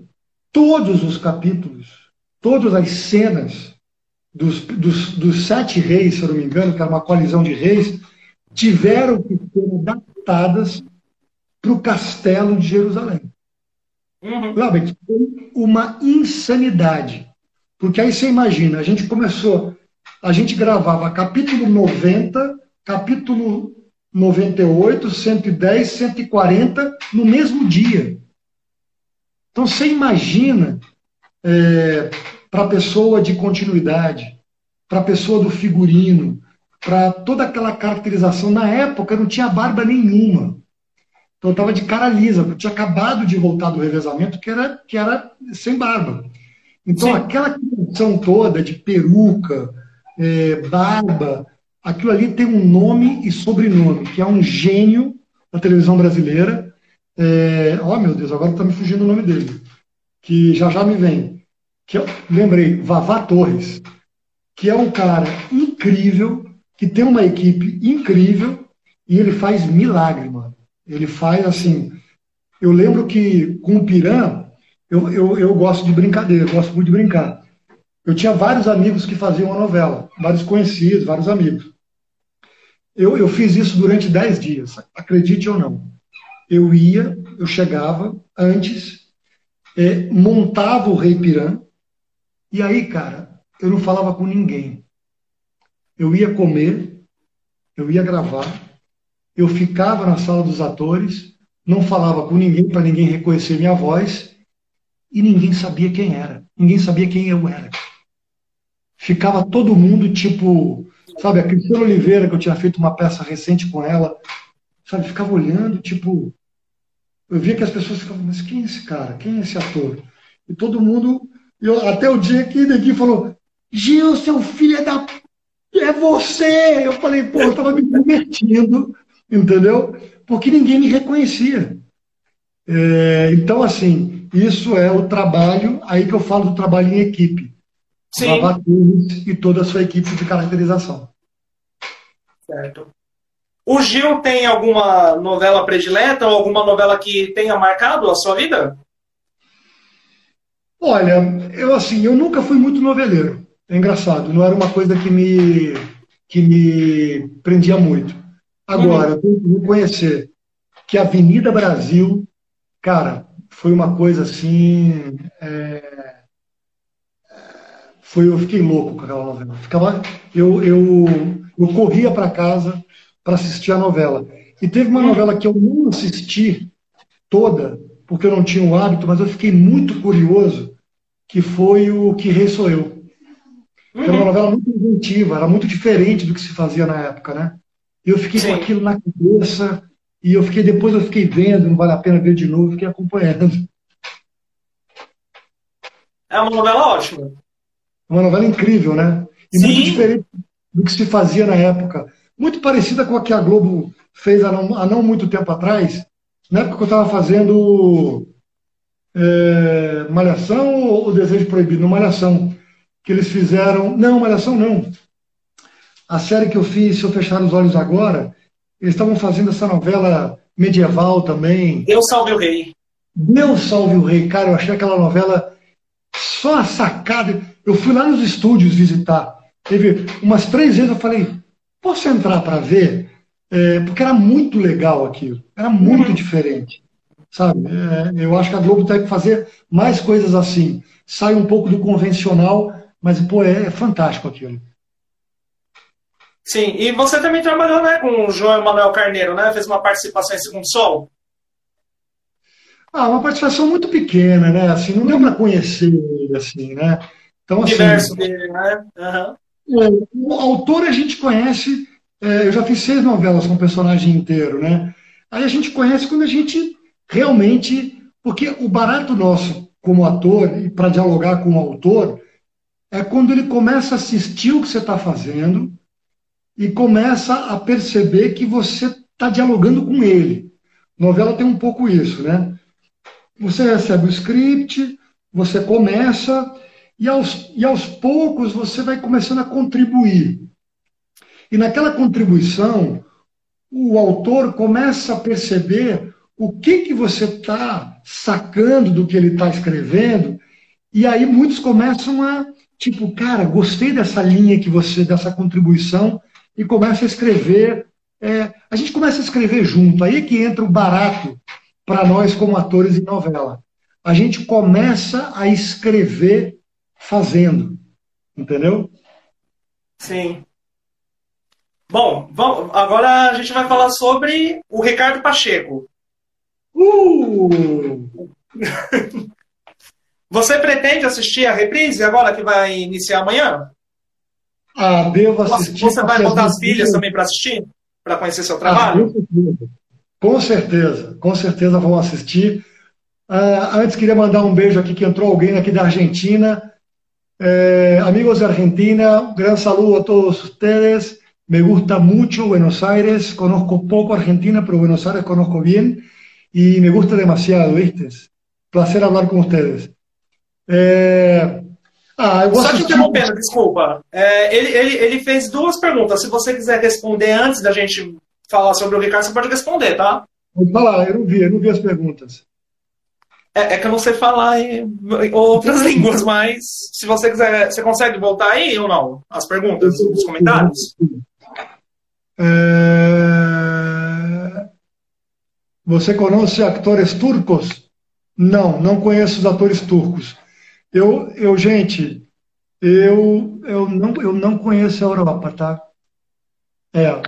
todos os capítulos, todas as cenas dos, dos, dos, sete reis, se eu não me engano, que era uma coalizão de reis, tiveram que ser adaptadas para o castelo de Jerusalém. Uhum. Realmente, foi uma insanidade. Porque aí você imagina, a gente começou, a gente gravava capítulo 90, capítulo 98, 110, 140 no mesmo dia. Então você imagina é, para a pessoa de continuidade, para a pessoa do figurino, para toda aquela caracterização. Na época não tinha barba nenhuma. Então eu estava de cara lisa, porque eu tinha acabado de voltar do revezamento, que era, que era sem barba. Então Sim. aquela criação toda de peruca, é, barba, aquilo ali tem um nome e sobrenome, que é um gênio da televisão brasileira. É, oh meu Deus, agora está me fugindo o nome dele, que já já me vem. Que eu lembrei, Vavá Torres, que é um cara incrível, que tem uma equipe incrível e ele faz milagre, mano. Ele faz assim. Eu lembro que com o Piran, eu, eu, eu gosto de brincadeira, eu gosto muito de brincar. Eu tinha vários amigos que faziam a novela, vários conhecidos, vários amigos. Eu, eu fiz isso durante dez dias, acredite ou não. Eu ia, eu chegava antes, é, montava o Rei Piran, e aí, cara, eu não falava com ninguém. Eu ia comer, eu ia gravar, eu ficava na sala dos atores, não falava com ninguém para ninguém reconhecer minha voz e ninguém sabia quem era, ninguém sabia quem eu era. Ficava todo mundo tipo, sabe, a Cristina Oliveira, que eu tinha feito uma peça recente com ela, sabe, ficava olhando, tipo, eu via que as pessoas ficavam, mas quem é esse cara? Quem é esse ator? E todo mundo, eu, até o dia que ninguém falou, Gil, seu filho é da é você! Eu falei, pô, eu estava me divertindo, entendeu? Porque ninguém me reconhecia. É, então, assim, isso é o trabalho, aí que eu falo do trabalho em equipe. Sim. e toda a sua equipe de caracterização. Certo. O Gil tem alguma novela predileta ou alguma novela que tenha marcado a sua vida? Olha, eu assim, eu nunca fui muito noveleiro. É engraçado, não era uma coisa que me, que me prendia muito. Agora, eu tenho que reconhecer que a Avenida Brasil, cara, foi uma coisa assim. É, foi, eu fiquei louco com aquela novela. Ficava, eu, eu, eu corria para casa para assistir a novela. E teve uma novela que eu não assisti toda, porque eu não tinha o hábito, mas eu fiquei muito curioso, que foi o Que Rei Sou Eu. Era uma novela muito inventiva, era muito diferente do que se fazia na época, né? E eu fiquei Sim. com aquilo na cabeça, e eu fiquei, depois eu fiquei vendo, não vale a pena ver de novo, fiquei acompanhando. É uma novela ótima. Uma novela incrível, né? E Sim. muito diferente do que se fazia na época. Muito parecida com a que a Globo fez há não, há não muito tempo atrás, na época que eu estava fazendo é, Malhação ou Desejo Proibido? No Malhação que eles fizeram. Não, Malhação não. A série que eu fiz, Se Eu Fechar os Olhos Agora, eles estavam fazendo essa novela medieval também. Deus Salve o Rei. Deus Salve o Rei. Cara, eu achei aquela novela só a sacada. Eu fui lá nos estúdios visitar. Teve umas três vezes eu falei, posso entrar para ver? É, porque era muito legal aquilo. Era muito uhum. diferente. Sabe? É, eu acho que a Globo tem que fazer mais coisas assim. Sai um pouco do convencional mas, pô, é, é fantástico aquilo. Sim, e você também trabalhou né, com o João Emanuel Carneiro, né? Fez uma participação em Segundo Sol. Ah, uma participação muito pequena, né? Assim, não deu para conhecer ele, assim, né? Então, assim, Diverso dele, né? Uhum. O, autor a gente conhece, é, eu já fiz seis novelas com o personagem inteiro, né? Aí a gente conhece quando a gente realmente. Porque o barato nosso como ator, e para dialogar com o autor, é quando ele começa a assistir o que você está fazendo e começa a perceber que você está dialogando com ele. Novela tem um pouco isso, né? Você recebe o script, você começa e aos, e aos poucos você vai começando a contribuir. E naquela contribuição, o autor começa a perceber o que, que você está sacando do que ele está escrevendo, e aí muitos começam a, tipo, cara, gostei dessa linha que você, dessa contribuição, e começa a escrever. É, a gente começa a escrever junto, aí é que entra o barato para nós como atores em novela. A gente começa a escrever fazendo, entendeu? Sim. Bom, vamos, agora a gente vai falar sobre o Ricardo Pacheco. Uh! Você pretende assistir a reprise agora que vai iniciar amanhã? Ah, devo assistir. Você vai botar as filhas também para assistir? Para conhecer seu trabalho? Ah, com certeza, com certeza vão assistir. Uh, antes queria mandar um beijo aqui que entrou alguém aqui da Argentina. Eh, amigos de Argentina, un gran saludo a todos ustedes. Me gusta mucho Buenos Aires, conozco poco Argentina, pero Buenos Aires conozco bien y me gusta demasiado, ¿viste? Placer hablar com vocês. É... Ah, Só te interrompendo, desculpa. É, ele, ele, ele fez duas perguntas. Se você quiser responder antes da gente falar sobre o Ricardo, você pode responder, tá? Pode falar, eu não vi, eu não vi as perguntas. É, é que eu não sei falar em, em outras línguas, mas se você quiser, você consegue voltar aí ou não? As perguntas, os comentários? É... Você conhece atores turcos? Não, não conheço os atores turcos. Eu, eu gente, eu, eu, não, eu não conheço a Europa, tá? É,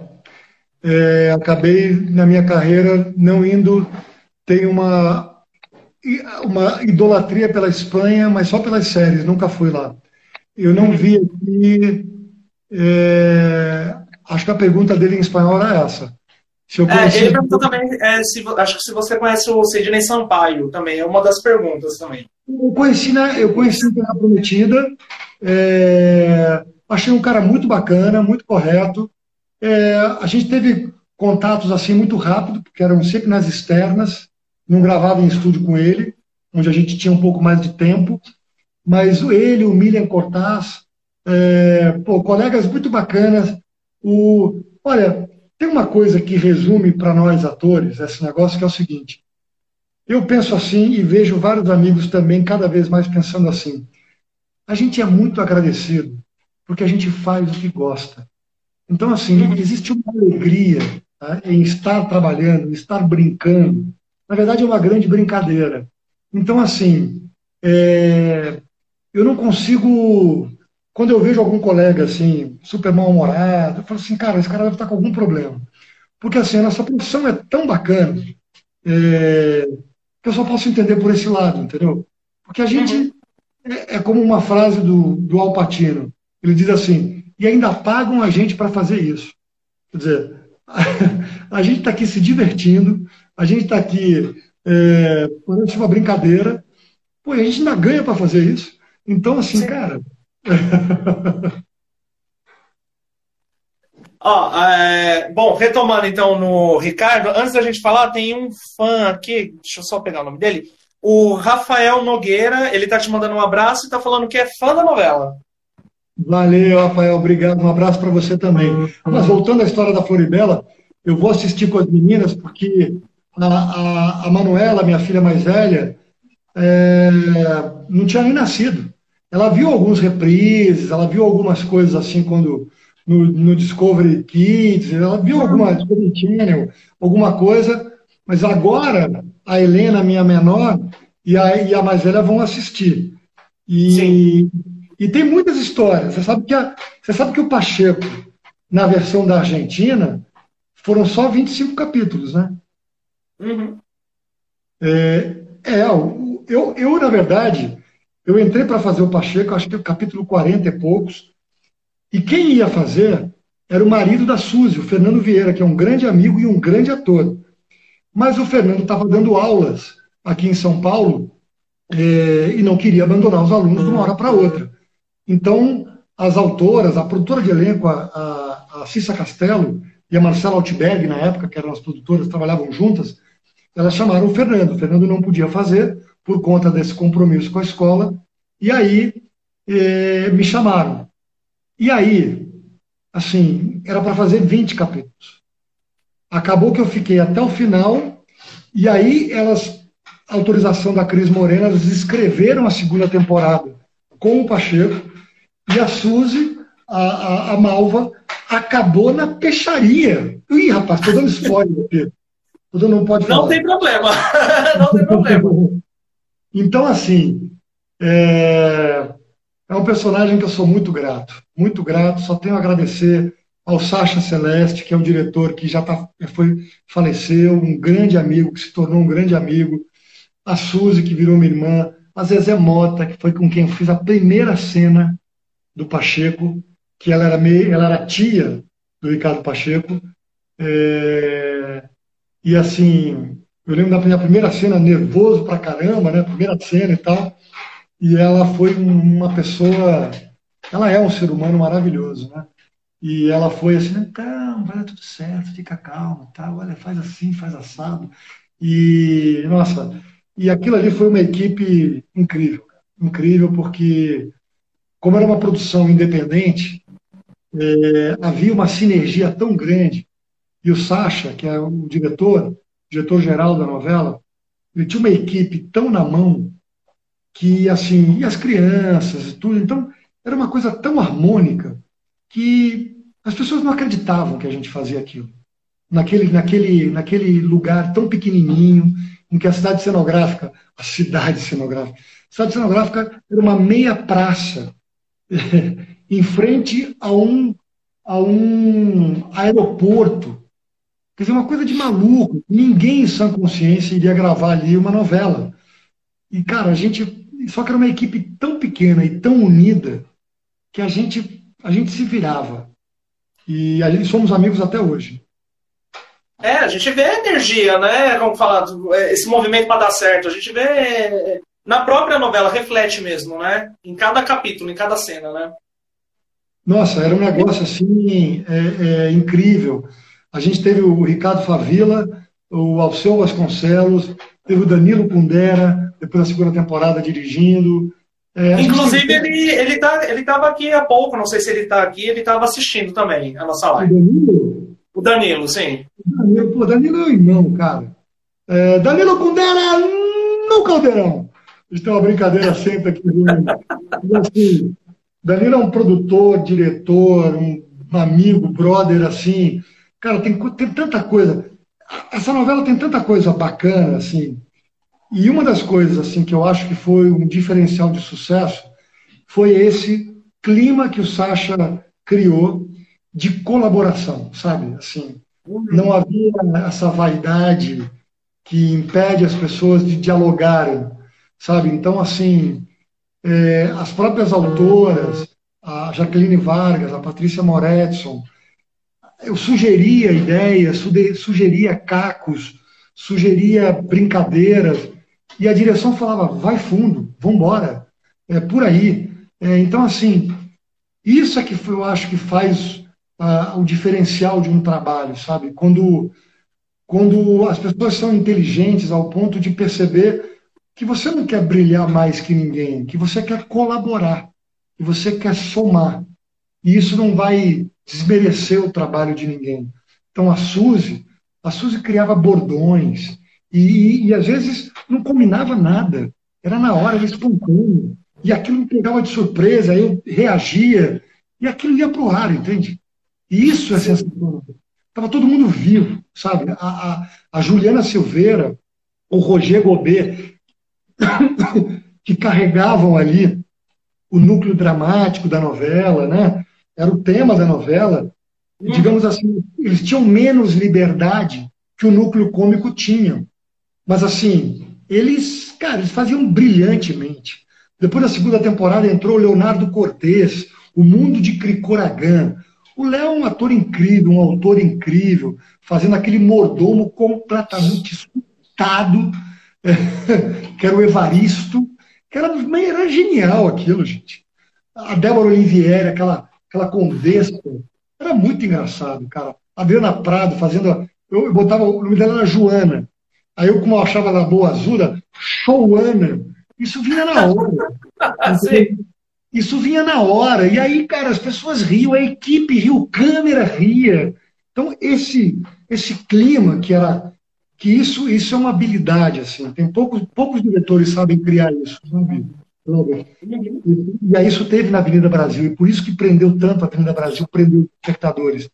é, acabei na minha carreira não indo. Tenho uma, uma idolatria pela Espanha, mas só pelas séries, nunca fui lá. Eu não vi aqui. É, acho que a pergunta dele em espanhol era essa. Se eu conheci... é, ele perguntou também, é, se, acho que se você conhece o Sidney Sampaio também, é uma das perguntas também. Eu conheci, né, eu conheci Terra Prometida, é, achei um cara muito bacana, muito correto, é, a gente teve contatos assim muito rápido, porque eram sempre nas externas, não gravava em estúdio com ele, onde a gente tinha um pouco mais de tempo, mas ele, o Milian Cortaz, é, pô, colegas muito bacanas. O, olha, tem uma coisa que resume para nós atores esse negócio que é o seguinte: eu penso assim e vejo vários amigos também cada vez mais pensando assim. A gente é muito agradecido porque a gente faz o que gosta. Então, assim, existe uma alegria tá, em estar trabalhando, em estar brincando. Na verdade, é uma grande brincadeira. Então, assim, é, eu não consigo. Quando eu vejo algum colega assim, super mal-humorado, eu falo assim, cara, esse cara deve estar com algum problema. Porque assim, a nossa profissão é tão bacana é, que eu só posso entender por esse lado, entendeu? Porque a gente uhum. é, é, como uma frase do, do Alpatino. Ele diz assim: e ainda pagam a gente para fazer isso. Quer dizer, a, a gente está aqui se divertindo, a gente está aqui é, uma brincadeira, pô, a gente ainda ganha para fazer isso. Então, assim, Sim. cara. Ó, é, bom, retomando então no Ricardo, antes da gente falar, tem um fã aqui, deixa eu só pegar o nome dele. O Rafael Nogueira, ele tá te mandando um abraço e tá falando que é fã da novela. Valeu, Rafael, obrigado. Um abraço para você também. Mas voltando à história da Floribela, eu vou assistir com as meninas, porque a, a, a Manuela, minha filha mais velha, é, não tinha nem nascido. Ela viu alguns reprises, ela viu algumas coisas assim quando no, no Discovery Kids, ela viu alguma Discovery Channel, alguma coisa, mas agora a Helena, minha menor, e a, e a mais velha vão assistir. E, Sim. E tem muitas histórias. Você sabe que, a, você sabe que o Pacheco, na versão da Argentina, foram só 25 capítulos, né? Uhum. É, É, eu, eu na verdade, eu entrei para fazer o Pacheco, acho que o capítulo 40 e poucos, e quem ia fazer era o marido da Suzy, o Fernando Vieira, que é um grande amigo e um grande ator. Mas o Fernando estava dando aulas aqui em São Paulo é, e não queria abandonar os alunos de uma hora para outra. Então, as autoras, a produtora de elenco, a, a, a Cissa Castelo e a Marcela Altberg, na época, que eram as produtoras, trabalhavam juntas, elas chamaram o Fernando. O Fernando não podia fazer por conta desse compromisso com a escola, e aí é, me chamaram. E aí, assim, era para fazer 20 capítulos. Acabou que eu fiquei até o final, e aí elas, autorização da Cris Morena, elas escreveram a segunda temporada com o Pacheco, e a Suzy, a, a, a Malva, acabou na peixaria. Ih, rapaz, tô dando spoiler aqui. Não pode falar. Não tem problema. não tem problema. Então, assim, é... é um personagem que eu sou muito grato. Muito grato. Só tenho a agradecer ao Sacha Celeste, que é um diretor que já tá, foi, faleceu, um grande amigo, que se tornou um grande amigo, a Suzy, que virou minha irmã, a Zezé Mota, que foi com quem eu fiz a primeira cena do Pacheco, que ela era, meio, ela era tia do Ricardo Pacheco. É, e assim, eu lembro da minha primeira cena, nervoso pra caramba, né? Primeira cena e tal. E ela foi uma pessoa. Ela é um ser humano maravilhoso, né? E ela foi assim, então, vai dar tudo certo, fica calmo, tá? Olha, faz assim, faz assado. E, nossa, e aquilo ali foi uma equipe incrível, incrível, porque como era uma produção independente, é, havia uma sinergia tão grande. E o Sacha, que é o diretor, diretor-geral da novela, ele tinha uma equipe tão na mão que, assim, e as crianças e tudo. Então, era uma coisa tão harmônica que as pessoas não acreditavam que a gente fazia aquilo. Naquele, naquele, naquele lugar tão pequenininho, em que a cidade cenográfica, a cidade cenográfica, a cidade cenográfica era uma meia praça em frente a um, a um aeroporto. Quer dizer, uma coisa de maluco. Ninguém em sã consciência iria gravar ali uma novela. E, cara, a gente. Só que era uma equipe tão pequena e tão unida que a gente, a gente se virava. E ali somos amigos até hoje. É, a gente vê a energia, né? Vamos falar, esse movimento para dar certo. A gente vê na própria novela reflete mesmo, né? Em cada capítulo, em cada cena, né? Nossa, era um negócio assim é, é, incrível. A gente teve o Ricardo Favila, o Alceu Vasconcelos, teve o Danilo Pundera, depois da segunda temporada dirigindo. É, Inclusive, gente... ele ele estava ele aqui há pouco, não sei se ele está aqui, ele estava assistindo também a nossa live. O Danilo? O Danilo, sim. O Danilo, pô, Danilo é o irmão, cara. É, Danilo Pundera no Caldeirão. A gente tem uma brincadeira sempre aqui. assim, Danilo é um produtor, diretor, um amigo, brother, assim. Cara, tem, tem tanta coisa. Essa novela tem tanta coisa bacana, assim. E uma das coisas, assim, que eu acho que foi um diferencial de sucesso foi esse clima que o Sacha criou de colaboração, sabe? Assim, não havia essa vaidade que impede as pessoas de dialogarem sabe? Então, assim, é, as próprias autoras, a Jacqueline Vargas, a Patrícia Moretson, eu sugeria ideias, sugeria cacos, sugeria brincadeiras, e a direção falava, vai fundo, vambora, é por aí. É, então, assim, isso é que eu acho que faz o diferencial de um trabalho, sabe? Quando, quando as pessoas são inteligentes ao ponto de perceber que você não quer brilhar mais que ninguém, que você quer colaborar, que você quer somar. E isso não vai desmerecer o trabalho de ninguém. Então a Suzy, a Suzy criava bordões e, e, e às vezes não combinava nada. Era na hora, era espontâneo. E aquilo me pegava de surpresa, eu reagia e aquilo ia para o ar, entende? E isso é sensacional. Estava todo mundo vivo, sabe? A, a, a Juliana Silveira, o Roger Gobet, que carregavam ali o núcleo dramático da novela, né? Era o tema da novela. E, digamos assim, eles tinham menos liberdade que o núcleo cômico tinha. Mas, assim, eles cara, eles faziam brilhantemente. Depois da segunda temporada entrou Leonardo Cortez, O Mundo de Cricoragan. O Léo é um ator incrível, um autor incrível, fazendo aquele mordomo completamente surtado, que era o Evaristo, que era, era genial aquilo, gente. A Débora Olivieri, aquela, aquela condessa, era muito engraçado, cara. A Adriana Prado fazendo. Eu, eu botava. O nome dela era Joana. Aí eu, como eu achava ela boa azul, Showana. Isso vinha na hora. Isso vinha na hora. E aí, cara, as pessoas riam, a equipe riu, câmera ria. Então, esse, esse clima que era. Que isso, isso é uma habilidade, assim. Tem poucos, poucos diretores sabem criar isso, sabe? E aí isso teve na Avenida Brasil, e por isso que prendeu tanto a Avenida Brasil, prendeu espectadores.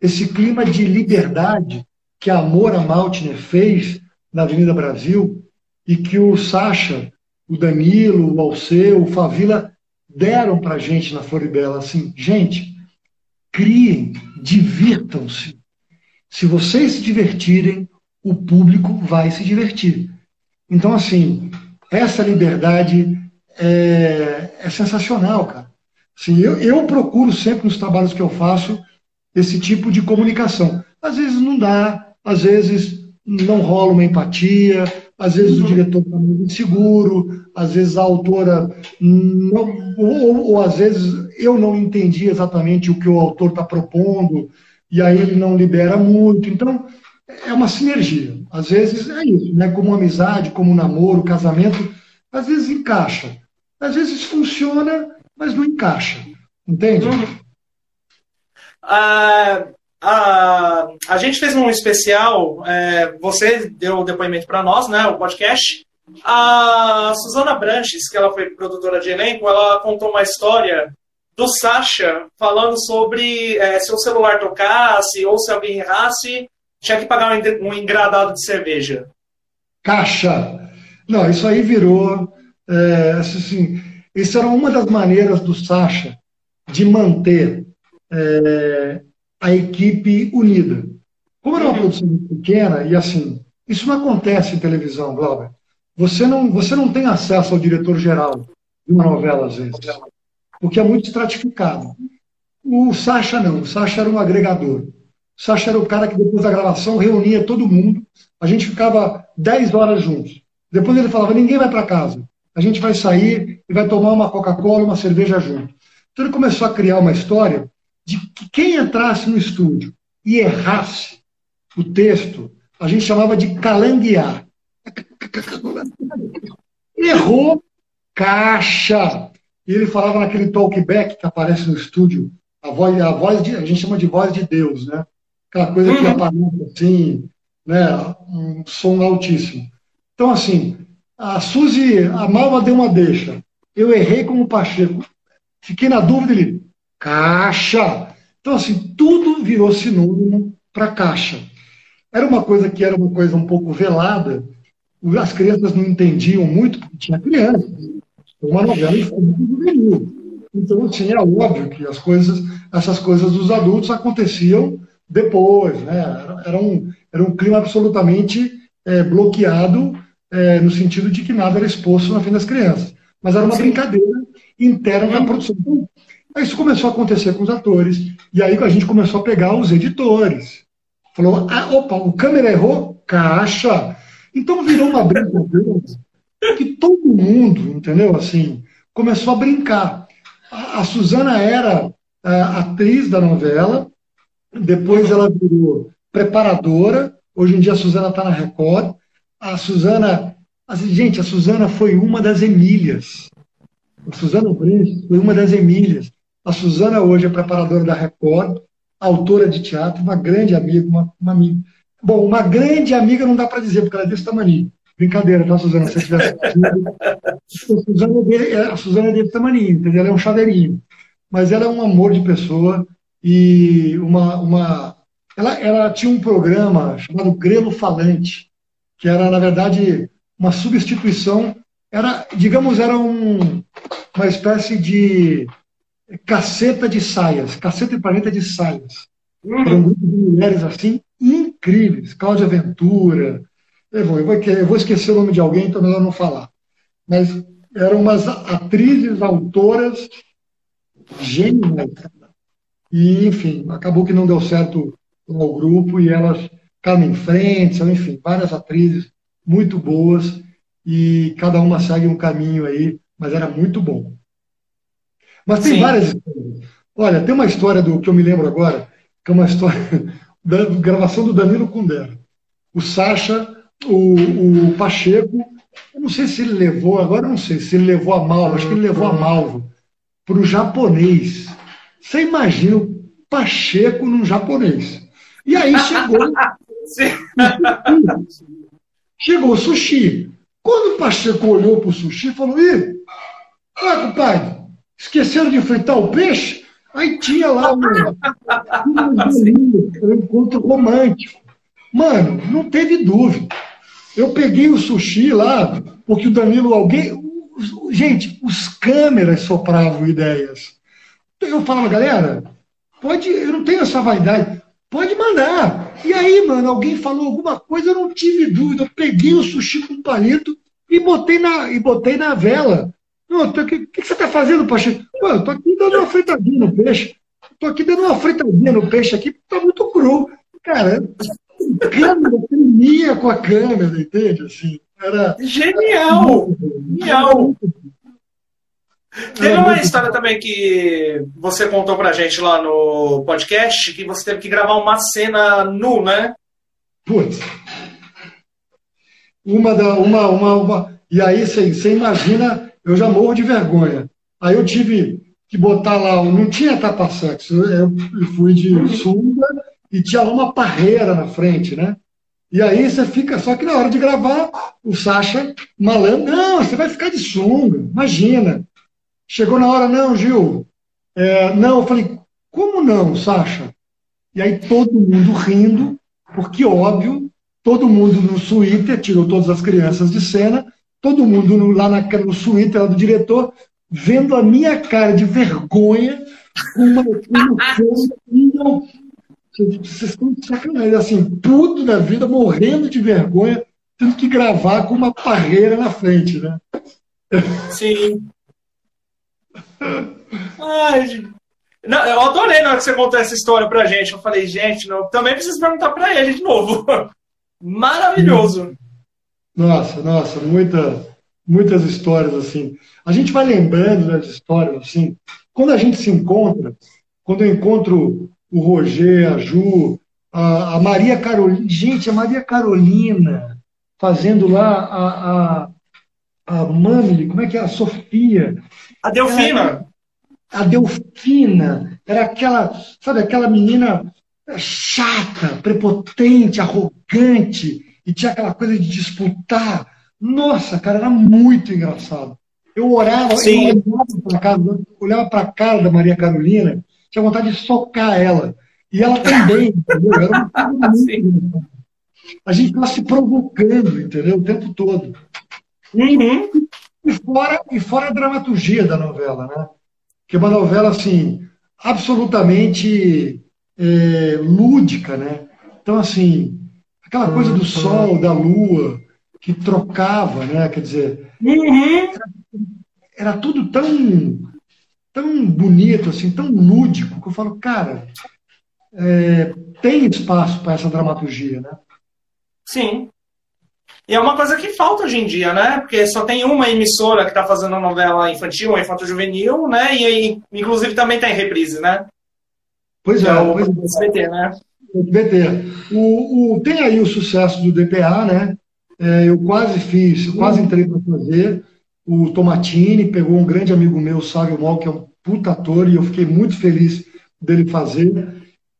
Esse clima de liberdade que a Amora Maltner fez na Avenida Brasil e que o Sacha, o Danilo, o Alceu, o Favila deram para gente na Floribela. Assim, gente, criem, divirtam-se. Se vocês se divertirem, o público vai se divertir. Então, assim, essa liberdade é, é sensacional, cara. Assim, eu, eu procuro sempre nos trabalhos que eu faço esse tipo de comunicação. Às vezes não dá, às vezes não rola uma empatia, às vezes o diretor está muito inseguro, às vezes a autora não, ou, ou, às vezes eu não entendi exatamente o que o autor está propondo e aí ele não libera muito. Então é uma sinergia. Às vezes é isso, né? Como amizade, como namoro, casamento, às vezes encaixa, às vezes funciona, mas não encaixa, entende? Uhum. Ah, a, a gente fez um especial, é, você deu o depoimento para nós, né, o podcast. A Suzana Branches, que ela foi produtora de elenco, ela contou uma história do Sasha falando sobre é, se o celular tocasse ou se alguém errasse, tinha que pagar um engradado de cerveja. Caixa! Não, isso aí virou. É, assim, isso era uma das maneiras do Sasha de manter é, a equipe unida. Como era uma produção pequena, e assim, isso não acontece em televisão, Glauber. Você não, você não tem acesso ao diretor-geral de uma novela, às vezes, porque é muito estratificado. O Sacha não, o Sacha era um agregador. O Sacha era o cara que depois da gravação reunia todo mundo, a gente ficava 10 horas juntos. Depois ele falava: ninguém vai para casa, a gente vai sair e vai tomar uma Coca-Cola e uma cerveja junto. Então ele começou a criar uma história de que quem entrasse no estúdio e errasse o texto, a gente chamava de calanguear. Errou, caixa. E ele falava naquele talkback que aparece no estúdio, a voz, a voz de, a gente chama de voz de Deus, né? Aquela coisa que uhum. aparece assim, né? Um som altíssimo. Então, assim, a Suzy, a Malva deu uma deixa. Eu errei como Pacheco. Fiquei na dúvida, ele, caixa. Então, assim, tudo virou sinônimo para caixa. Era uma coisa que era uma coisa um pouco velada, as crianças não entendiam muito, porque tinha crianças. Uma novela. Então, assim, é óbvio que as coisas, essas coisas dos adultos aconteciam depois, né? Era, era um, era um clima absolutamente é, bloqueado, é, no sentido de que nada era exposto na frente das crianças. Mas era uma Sim. brincadeira interna da produção. Então, isso começou a acontecer com os atores, e aí a gente começou a pegar os editores. Falou, ah, opa, o câmera errou, caixa. Então virou uma brincadeira que todo mundo, entendeu? Assim, começou a brincar. A, a Suzana era a atriz da novela, depois ela virou preparadora, hoje em dia a Suzana está na Record. A Suzana, gente, a Suzana foi uma das Emílias. A Suzana Branches foi uma das Emílias. A Suzana hoje é preparadora da Record, autora de teatro, uma grande amiga, uma, uma amiga. Bom, uma grande amiga não dá para dizer, porque ela é desse tamanho. Brincadeira, tá, Suzana? Se você tivesse a Suzana, é, a Suzana é desse tamanho, entendeu? Ela é um chaveirinho. Mas ela é um amor de pessoa e uma. uma... Ela, ela tinha um programa chamado Grelo Falante, que era, na verdade, uma substituição. Era, digamos, era um, uma espécie de caceta de saias, caceta e planeta de saias. Uhum. Era um grupo de mulheres assim incríveis, Cláudia Ventura, Eu vou, eu vou, eu vou esquecer o nome de alguém, então é melhor não falar. Mas eram umas atrizes, autoras gênios. E, enfim, acabou que não deu certo o grupo e elas Carmen Frente, enfim, várias atrizes muito boas e cada uma segue um caminho aí, mas era muito bom. Mas tem Sim. várias histórias. Olha, tem uma história do que eu me lembro agora, que é uma história da gravação do Danilo Kundera. O Sacha, o, o Pacheco, eu não sei se ele levou, agora não sei se ele levou a Malva, acho que ele levou a Malva para o japonês. Você imagina o Pacheco num japonês. E aí chegou. chegou o sushi. Quando o Pacheco olhou para o sushi, falou: Ih, ah, compadre, esqueceram de enfrentar o peixe? Aí tinha lá um, um encontro romântico. Mano, não teve dúvida. Eu peguei o sushi lá, porque o Danilo, alguém. Gente, os câmeras sopravam ideias. Eu falava, galera, pode, eu não tenho essa vaidade. Pode mandar. E aí, mano, alguém falou alguma coisa, eu não tive dúvida. Eu peguei o sushi com palito e botei na, e botei na vela. O que, que, você está fazendo, Pacheco? Pô, eu tô aqui dando uma fritadinha no peixe. Tô aqui dando uma fritadinha no peixe aqui, porque tá muito cru. Cara, a câmera tremia com a câmera, entende? Assim, era, Genial! Genial! Teve uma história também que você contou pra gente lá no podcast que você teve que gravar uma cena nu, né? Putz. Uma da. Uma, uma, uma... E aí você imagina, eu já morro de vergonha. Aí eu tive que botar lá, não tinha tapa-sexo, eu fui de sunga e tinha lá uma parreira na frente, né? E aí você fica, só que na hora de gravar, o Sacha malandro, não, você vai ficar de sunga, imagina. Chegou na hora, não, Gil. É, não, eu falei, como não, Sasha? E aí todo mundo rindo, porque óbvio, todo mundo no suíte, tirou todas as crianças de cena, todo mundo no, lá na, no suíte lá do diretor, vendo a minha cara de vergonha, com uma, uma vocês estão de sacanagem, assim, puto da vida, morrendo de vergonha, tendo que gravar com uma parreira na frente, né? Sim. Ai, não, eu adorei na hora que você contou essa história pra gente. Eu falei, gente, não, também preciso perguntar pra ele de novo. Maravilhoso. Nossa, nossa, muita, muitas histórias assim. A gente vai lembrando das histórias assim. Quando a gente se encontra, quando eu encontro o Roger, a Ju, a, a Maria Carolina, gente, a Maria Carolina fazendo lá a, a, a Mami, como é que é? A Sofia. A Delfina. a Delfina era aquela, sabe, aquela menina chata, prepotente, arrogante, e tinha aquela coisa de disputar. Nossa, cara, era muito engraçado. Eu orava, Sim. eu olhava para a cara da Maria Carolina, tinha vontade de socar ela. E ela também, entendeu? Era uma muito A gente estava se provocando, entendeu? O tempo todo. Uhum. E fora, e fora a dramaturgia da novela, né? Que é uma novela, assim, absolutamente é, lúdica, né? Então, assim, aquela coisa do sol, da lua, que trocava, né? Quer dizer, uhum. era, era, tudo tão, tão bonito, assim, tão lúdico, que eu falo, cara, é, tem espaço para essa dramaturgia, né? Sim. E é uma coisa que falta hoje em dia, né? Porque só tem uma emissora que está fazendo novela infantil, ou infanto-juvenil, né? E aí, inclusive, também tem reprise, né? Pois é, é o pois é. SBT, né? SBT. O, o, tem aí o sucesso do DPA, né? É, eu quase fiz, eu quase entrei para fazer. O Tomatini pegou um grande amigo meu, o Sávio Mol, que é um puta ator, e eu fiquei muito feliz dele fazer.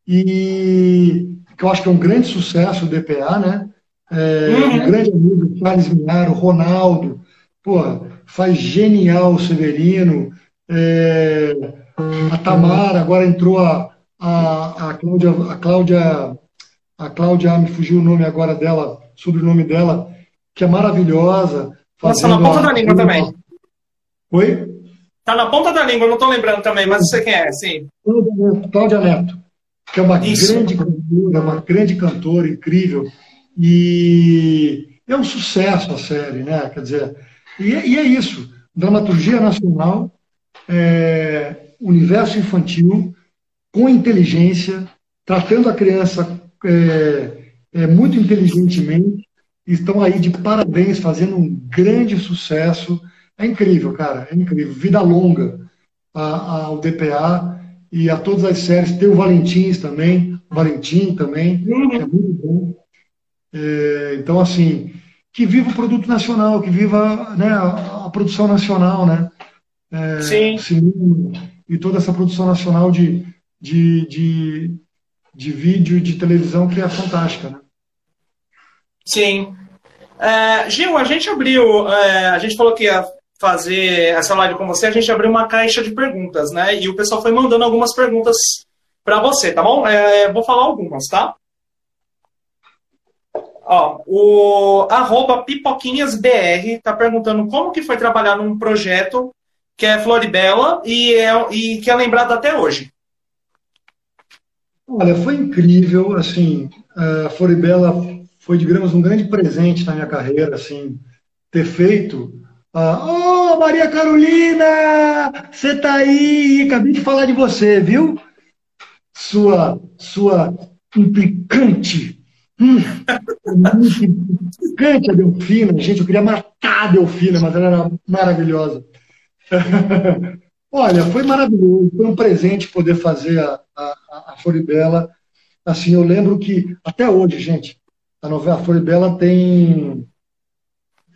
E que eu acho que é um grande sucesso o DPA, né? É, uhum. Um grande amigo, Charles Minaro, Ronaldo, pô, faz genial o Severino. É, a Tamara, agora entrou a, a, a Cláudia, a Cláudia, a Cláudia, me fugiu o nome agora dela, sobrenome dela, que é maravilhosa. Nossa, na ponta a, da língua também. Oi? Tá na ponta da língua, não tô lembrando também, mas você quem é, sim. Cláudia Neto, que é uma Isso. grande cantora, uma grande cantora incrível. E, é um sucesso a série, né? Quer dizer, e, e é isso. Dramaturgia nacional, é, universo infantil, com inteligência, tratando a criança é, é, muito inteligentemente, estão aí de parabéns, fazendo um grande sucesso. É incrível, cara, é incrível. Vida longa ao DPA e a todas as séries. Tem o Valentins também, o Valentim também, uhum. é muito bom. É, então, assim, que viva o produto nacional, que viva né, a, a produção nacional, né? É, Sim. Cinema, e toda essa produção nacional de, de, de, de vídeo e de televisão que é fantástica, né? Sim. É, Gil, a gente abriu, é, a gente falou que ia fazer essa live com você, a gente abriu uma caixa de perguntas, né? E o pessoal foi mandando algumas perguntas para você, tá bom? É, vou falar algumas, tá? Ó, o arroba pipoquinhasbr tá perguntando como que foi trabalhar num projeto que é Floribela e, é, e que é lembrado até hoje. Olha, foi incrível, assim, a Floribela foi, digamos, um grande presente na minha carreira, assim, ter feito. Ô, oh, Maria Carolina, você tá aí, acabei de falar de você, viu? Sua, sua implicante, hum, muito implicante a Delfina, gente, eu queria matar a Delfina, mas ela era maravilhosa. Olha, foi maravilhoso, foi um presente poder fazer a, a, a Floribela. Assim, eu lembro que, até hoje, gente, a novela Floribela tem.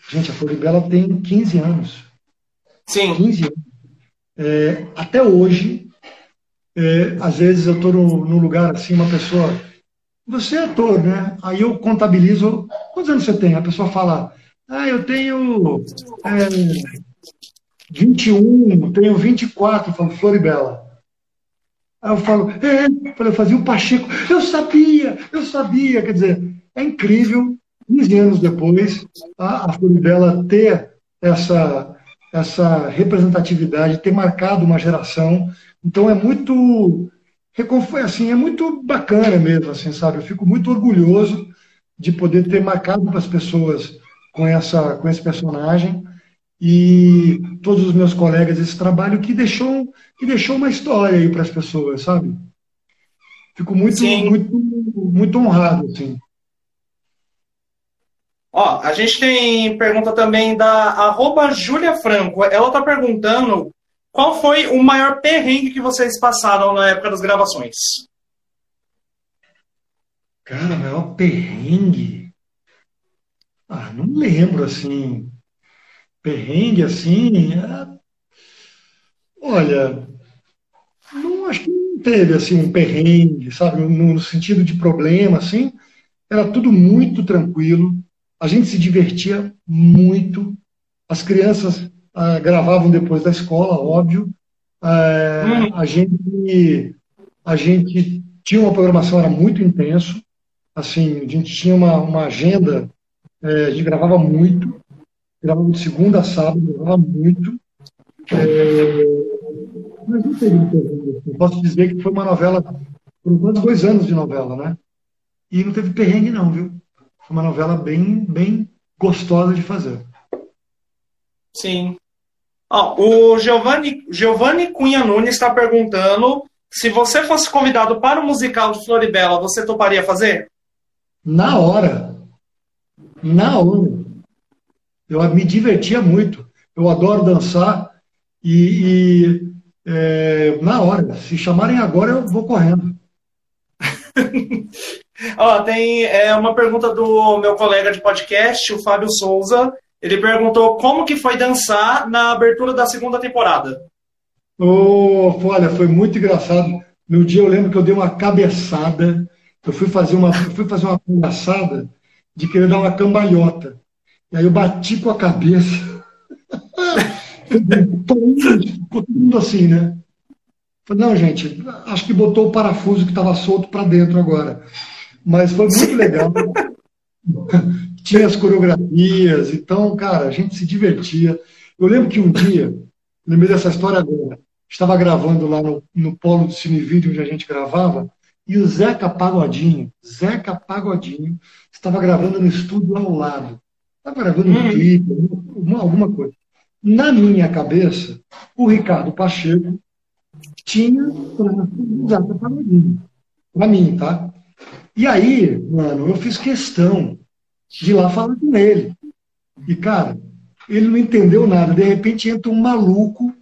Gente, a Floribela tem 15 anos. Sim. 15 anos. É, até hoje, é, às vezes eu estou num lugar assim, uma pessoa. Você é ator, né? Aí eu contabilizo. Quantos anos você tem? A pessoa fala. Ah, eu tenho é, 21, tenho 24. Eu falo, Floribela. Aí eu falo, é, eu fazia o Pacheco. Eu sabia, eu sabia. Quer dizer, é incrível, 15 anos depois, a, a Floribela ter essa, essa representatividade, ter marcado uma geração. Então é muito assim, é muito bacana mesmo, assim, sabe? Eu fico muito orgulhoso de poder ter marcado para as pessoas com essa com esse personagem e todos os meus colegas esse trabalho que deixou que deixou uma história aí para as pessoas, sabe? Fico muito Sim. muito muito honrado, assim. Ó, a gente tem pergunta também da arroba Júlia Franco. Ela está perguntando qual foi o maior perrengue que vocês passaram na época das gravações? Cara, o maior perrengue? Ah, não lembro, assim. Perrengue, assim. É... Olha, não acho que não teve, assim, um perrengue, sabe? No, sentido de problema, assim. Era tudo muito tranquilo a gente se divertia muito. As crianças ah, gravavam depois da escola, óbvio. Ah, hum. A gente a gente tinha uma programação era muito intenso. Assim, a gente tinha uma, uma agenda. É, a gente gravava muito. Gravava de segunda a sábado, gravava muito. É, mas não teve perrengue. Posso dizer que foi uma novela, por quase dois anos de novela, né? E não teve perrengue, não, viu? Foi uma novela bem, bem gostosa de fazer. Sim. Oh, o Giovanni, Giovanni Cunha Nunes está perguntando se você fosse convidado para o musical de Floribela, você toparia fazer? Na hora. Na hora. Eu me divertia muito. Eu adoro dançar e, e é, na hora. Se chamarem agora, eu vou correndo. Ó, tem é, uma pergunta do meu colega de podcast, o Fábio Souza. Ele perguntou como que foi dançar na abertura da segunda temporada. Oh, olha, foi muito engraçado. No dia eu lembro que eu dei uma cabeçada. Eu fui fazer uma, fui fazer uma palhaçada de querer dar uma cambalhota. E aí eu bati com a cabeça. Ficou todo mundo assim, né? Falei, não, gente, acho que botou o parafuso que estava solto para dentro agora. Mas foi muito legal. Tinha as coreografias, então, cara, a gente se divertia. Eu lembro que um dia, lembrei dessa história agora, estava gravando lá no, no polo do Cine Vídeo, onde a gente gravava, e o Zeca Pagodinho, Zeca Pagodinho, estava gravando no estúdio ao lado. estava gravando um clipe, alguma, alguma coisa. Na minha cabeça, o Ricardo Pacheco tinha Zeca Pagodinho. Para mim, tá? E aí, mano, eu fiz questão de lá falar com ele. E, cara, ele não entendeu nada. De repente entra um maluco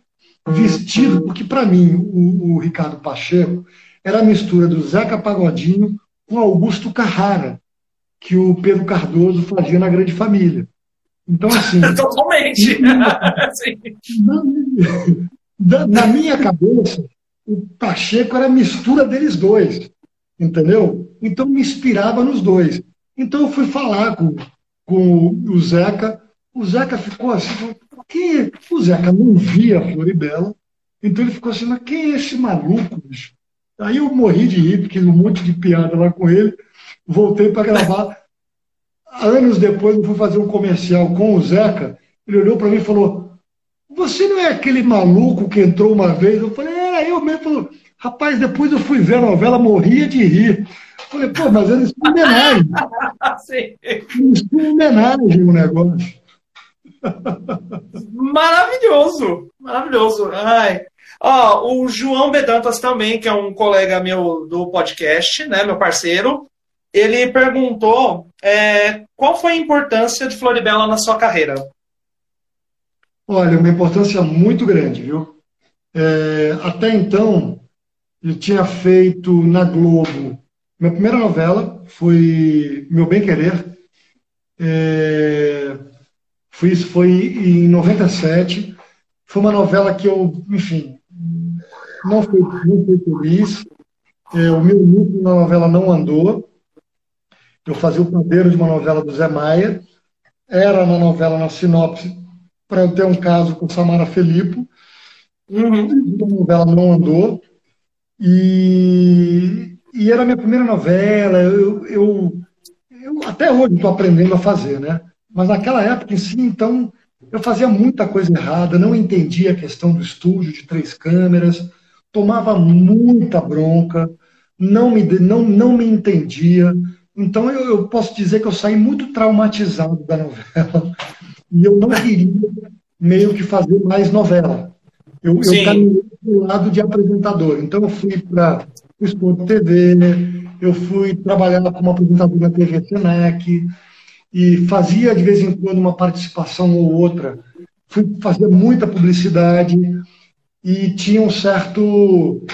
vestido, porque para mim o, o, Ricardo Pacheco era a mistura do Zeca Pagodinho com Augusto Carrara, que o Pedro Cardoso fazia na Grande Família. Então, assim. Totalmente! na, na minha cabeça, o Pacheco era a mistura deles dois. Entendeu? Então me inspirava nos dois. Então eu fui falar com, com o Zeca. O Zeca ficou assim, quem é? O Zeca não via a Floribela, então ele ficou assim, mas quem é esse maluco, bicho? Aí eu morri de rir, porque um monte de piada lá com ele, voltei para gravar. Anos depois eu fui fazer um comercial com o Zeca, ele olhou para mim e falou, você não é aquele maluco que entrou uma vez? Eu falei, é, eu mesmo. Falou, Rapaz, depois eu fui ver a novela, morria de rir. Falei, pô, mas eles são homenagem. Eles são homenagem o negócio. Maravilhoso, maravilhoso. Ai. Ó, o João Bedantas também, que é um colega meu do podcast, né, meu parceiro, ele perguntou é, qual foi a importância de Floribela na sua carreira? Olha, uma importância muito grande, viu? É, até então, ele tinha feito na Globo. Minha primeira novela foi Meu Bem Querer. É, foi, isso foi em 97. Foi uma novela que eu, enfim, não fui, não fui feliz. É, o meu núcleo na novela não andou. Eu fazia o pandeiro de uma novela do Zé Maia. Era na novela, na sinopse, para eu ter um caso com Samara Felipe. Uhum. A novela não andou. E, e era a minha primeira novela, eu, eu, eu até hoje estou aprendendo a fazer, né? Mas naquela época em si, então, eu fazia muita coisa errada, não entendia a questão do estúdio de três câmeras, tomava muita bronca, não me, não, não me entendia. Então eu, eu posso dizer que eu saí muito traumatizado da novela. E eu não queria meio que fazer mais novela. Eu, eu caminhei do lado de apresentador. Então, eu fui para o Sport TV, eu fui trabalhar como apresentador na TV Senec, e fazia de vez em quando uma participação ou outra. Fui, fazia muita publicidade e tinha um certo.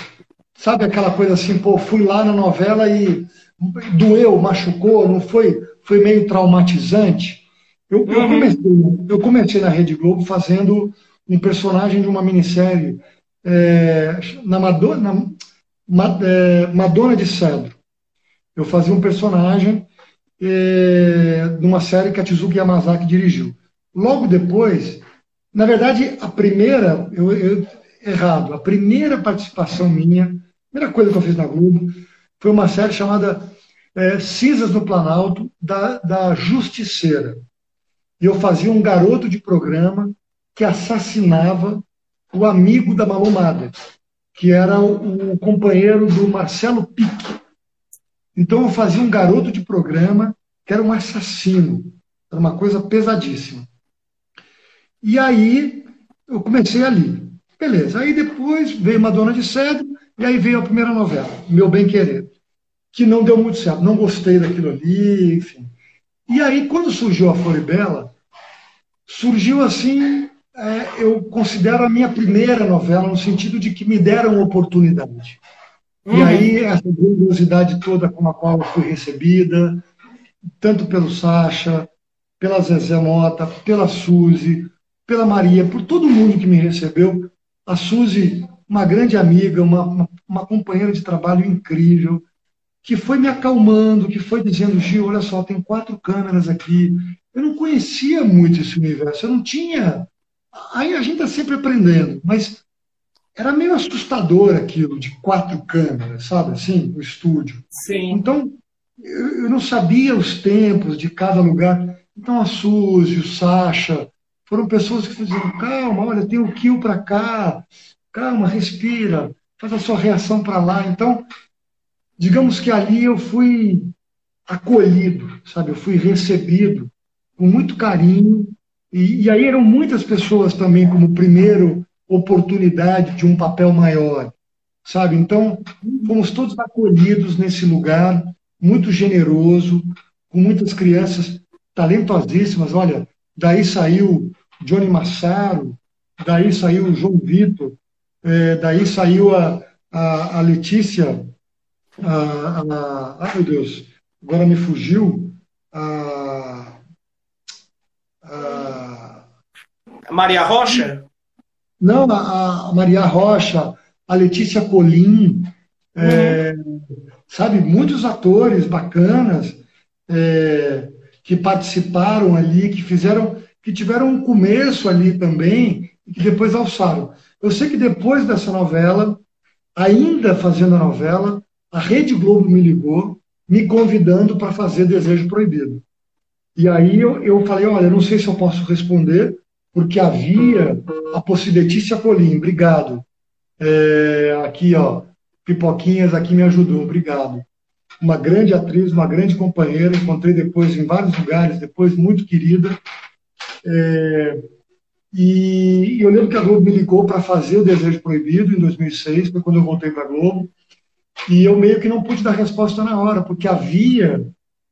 Sabe aquela coisa assim, pô, fui lá na novela e doeu, machucou, não foi? Foi meio traumatizante. Eu, eu, uhum. comecei, eu comecei na Rede Globo fazendo um personagem de uma minissérie é, na, Madonna, na Madonna de Cedro. Eu fazia um personagem é, numa série que a Tizuki Yamazaki dirigiu. Logo depois, na verdade, a primeira, eu, eu, errado, a primeira participação minha, a primeira coisa que eu fiz na Globo, foi uma série chamada é, Cinzas no Planalto, da, da Justiceira. E eu fazia um garoto de programa que assassinava o amigo da Malumada, que era o, companheiro do Marcelo Pique. Então eu fazia um garoto de programa que era um assassino, era uma coisa pesadíssima. E aí eu comecei ali. Beleza. Aí depois veio Madonna de Cedro, e aí veio a primeira novela, Meu Bem Querer, que não deu muito certo. Não gostei daquilo ali, enfim. E aí, quando surgiu a Floribela, surgiu assim é, eu considero a minha primeira novela, no sentido de que me deram oportunidade. Uhum. E aí, essa grandiosidade toda com a qual eu fui recebida, tanto pelo Sacha, pela Zezé Mota, pela Suzy, pela Maria, por todo mundo que me recebeu. A Suzy, uma grande amiga, uma, uma, companheira de trabalho incrível, que foi me acalmando, que foi dizendo, Gil, olha só, tem quatro câmeras aqui. Eu não conhecia muito esse universo, eu não tinha Aí a gente está sempre aprendendo, mas era meio assustador aquilo de quatro câmeras, sabe assim, o estúdio. Sim. Então, eu, eu não sabia os tempos de cada lugar. Então, a Suzy, o Sacha, foram pessoas que diziam: calma, olha, tem o kill para cá, calma, respira, faz a sua reação para lá. Então, digamos que ali eu fui acolhido, sabe? Eu fui recebido com muito carinho. E, e aí eram muitas pessoas também como primeiro oportunidade de um papel maior, sabe? Então, fomos todos acolhidos nesse lugar, muito generoso, com muitas crianças talentosíssimas. Olha, daí saiu Johnny Massaro, daí saiu o João Vitor, é, daí saiu a, a, a Letícia, a, a, ah, meu Deus, agora me fugiu, a Maria Rocha? Não, a, a Maria Rocha, a Letícia Colim, é, uhum. sabe, muitos atores bacanas é, que participaram ali, que fizeram, que tiveram um começo ali também e que depois alçaram. Eu sei que depois dessa novela, ainda fazendo a novela, a Rede Globo me ligou, me convidando para fazer Desejo Proibido. E aí eu, eu falei, olha, não sei se eu posso responder, porque havia a Possiletícia Colim, obrigado. É, aqui, ó, Pipoquinhas aqui me ajudou, obrigado. Uma grande atriz, uma grande companheira, encontrei depois em vários lugares, depois muito querida. É, e, e eu lembro que a Globo me ligou para fazer o Desejo Proibido em 2006, foi quando eu voltei para a Globo. E eu meio que não pude dar resposta na hora, porque havia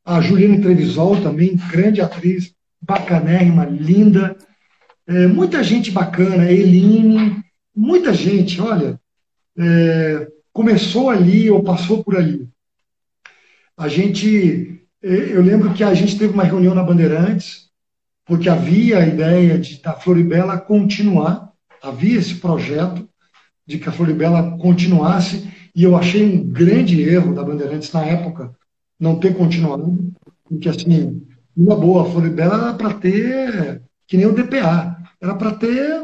a Juliana Trevisol também, grande atriz, bacanérrima, linda, é, muita gente bacana, Eline, muita gente, olha, é, começou ali ou passou por ali. A gente, é, eu lembro que a gente teve uma reunião na Bandeirantes, porque havia a ideia de da Floribela continuar, havia esse projeto de que a Floribela continuasse, e eu achei um grande erro da Bandeirantes na época não ter continuado, porque assim, uma boa, a Floribela era para ter que nem o DPA, era para ter.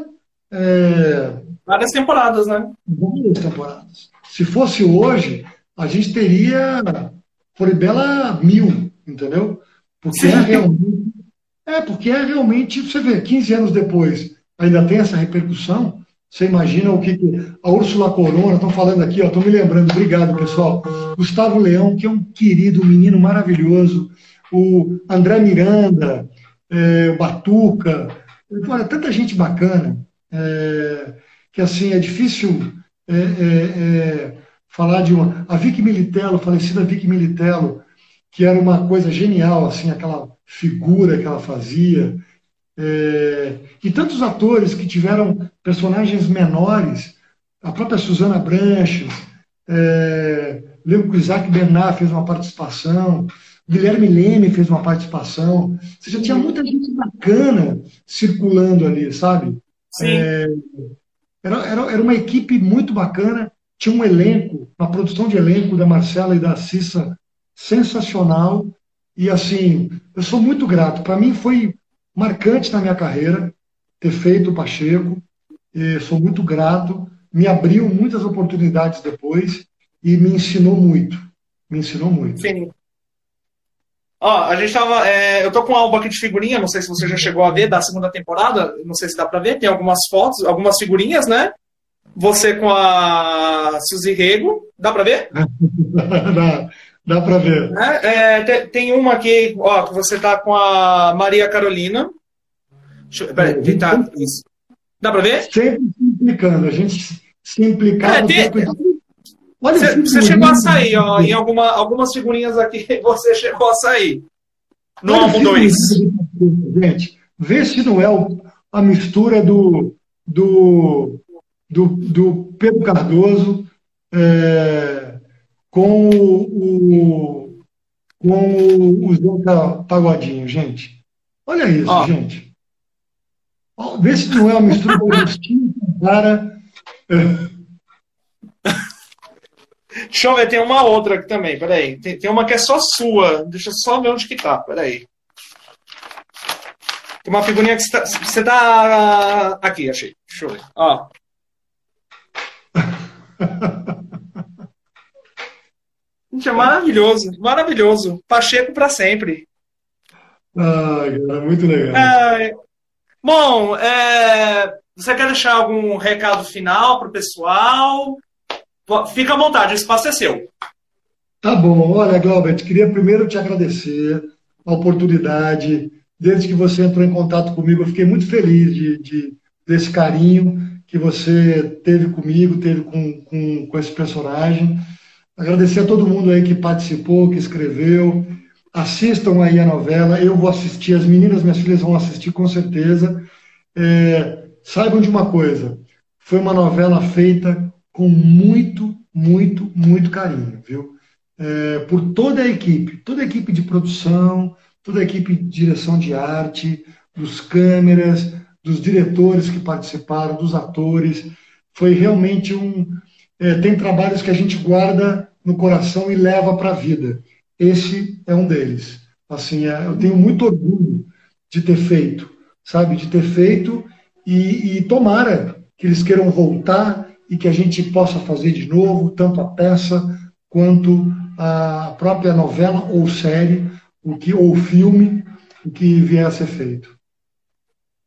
É... Várias temporadas, né? Várias temporadas. Se fosse hoje, a gente teria Floribela mil, entendeu? Porque Sim. é realmente. É, porque é realmente, você vê, 15 anos depois, ainda tem essa repercussão. Você imagina o que, que a Úrsula Corona, estão falando aqui, estão me lembrando, obrigado pessoal. Gustavo Leão, que é um querido, um menino maravilhoso. O André Miranda, é, o Batuca, Olha, tanta gente bacana, é, que assim, é difícil é, é, é, falar de uma. A Vicky Militello, falecida Vicky Militello, que era uma coisa genial, assim, aquela figura que ela fazia. É, e tantos atores que tiveram personagens menores, a própria Susana Branches, lembro que o Isaac Bernard fez uma participação, Guilherme Leme fez uma participação. Ou seja, tinha muita gente bacana circulando ali, sabe? É, era, era, era uma equipe muito bacana. Tinha um elenco, uma produção de elenco da Marcela e da Cissa sensacional. E assim, eu sou muito grato. Para mim foi marcante na minha carreira ter feito o Pacheco. E sou muito grato. Me abriu muitas oportunidades depois e me ensinou muito. Me ensinou muito. Sim. Ó, a gente tava. É, eu tô com um álbum aqui de figurinha, não sei se você já chegou a ver, da segunda temporada, não sei se dá pra ver, tem algumas fotos, algumas figurinhas, né? Você com a Suzy Rego, dá pra ver? dá, dá pra ver. É, é, tem, uma aqui, ó, que você tá com a Maria Carolina. Deixa, peraí, tentar. Isso. Dá pra ver? Sempre se implicando, a gente se implicava. É, tem, Olha, você, você chegou a sair, ó, em alguma, algumas figurinhas aqui, você chegou a sair. No álbum 2. Gente, vê se não é o, a mistura do, do, do, do Pedro Cardoso é, com o, com o Zeca Pagodinho, gente. Olha isso, ó. gente. Vê se não é a mistura do Agostinho cara. É, Deixa eu ver, tem uma outra aqui também, peraí. Tem, tem uma que é só sua. Deixa eu só ver onde que tá, peraí. Tem uma figurinha que você tá, você tá. Aqui, achei. Deixa eu ver. Ó. Gente, é maravilhoso, maravilhoso. Pacheco para sempre. Ai, cara, muito legal. É... Bom, é... você quer deixar algum recado final para o pessoal? Fica à vontade, o espaço é seu. Tá bom. Olha, Glaubert, queria primeiro te agradecer a oportunidade desde que você entrou em contato comigo. Eu fiquei muito feliz de, de desse carinho que você teve comigo, teve com, com, com esse personagem. Agradecer a todo mundo aí que participou, que escreveu. Assistam aí a novela. Eu vou assistir, as meninas, minhas filhas vão assistir com certeza. É, saibam de uma coisa: foi uma novela feita com muito, muito, muito carinho, viu? É, por toda a equipe, toda a equipe de produção, toda a equipe de direção de arte, dos câmeras, dos diretores que participaram, dos atores. Foi realmente um. É, tem trabalhos que a gente guarda no coração e leva para a vida. Esse é um deles. Assim, é, eu tenho muito orgulho de ter feito, sabe? De ter feito e, e tomara que eles queiram voltar e que a gente possa fazer de novo, tanto a peça quanto a própria novela ou série, o que ou filme, o que vier a ser feito.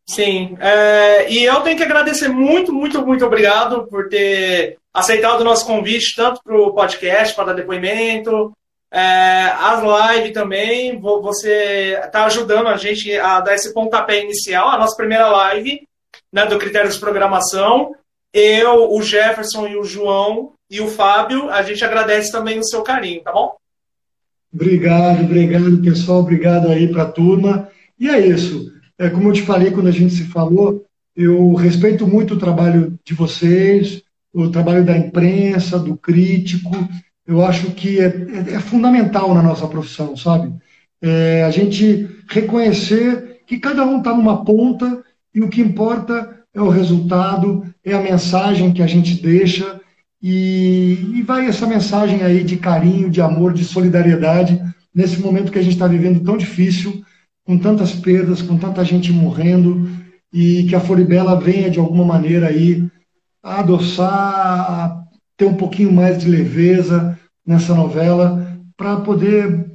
Sim, é, e eu tenho que agradecer muito, muito, muito obrigado por ter aceitado o nosso convite, tanto para o podcast, para dar depoimento, é, as lives também. Você está ajudando a gente a dar esse pontapé inicial, a nossa primeira live né, do Critérios de Programação. Eu, o Jefferson e o João e o Fábio, a gente agradece também o seu carinho, tá bom? Obrigado, obrigado, pessoal. Obrigado aí para a turma. E é isso. É, como eu te falei quando a gente se falou, eu respeito muito o trabalho de vocês, o trabalho da imprensa, do crítico. Eu acho que é, é, é fundamental na nossa profissão, sabe? É, a gente reconhecer que cada um está numa ponta e o que importa é o resultado, é a mensagem que a gente deixa e, e vai essa mensagem aí de carinho, de amor, de solidariedade nesse momento que a gente está vivendo tão difícil com tantas perdas, com tanta gente morrendo, e que a Floribela venha de alguma maneira aí a adoçar, a ter um pouquinho mais de leveza nessa novela, para poder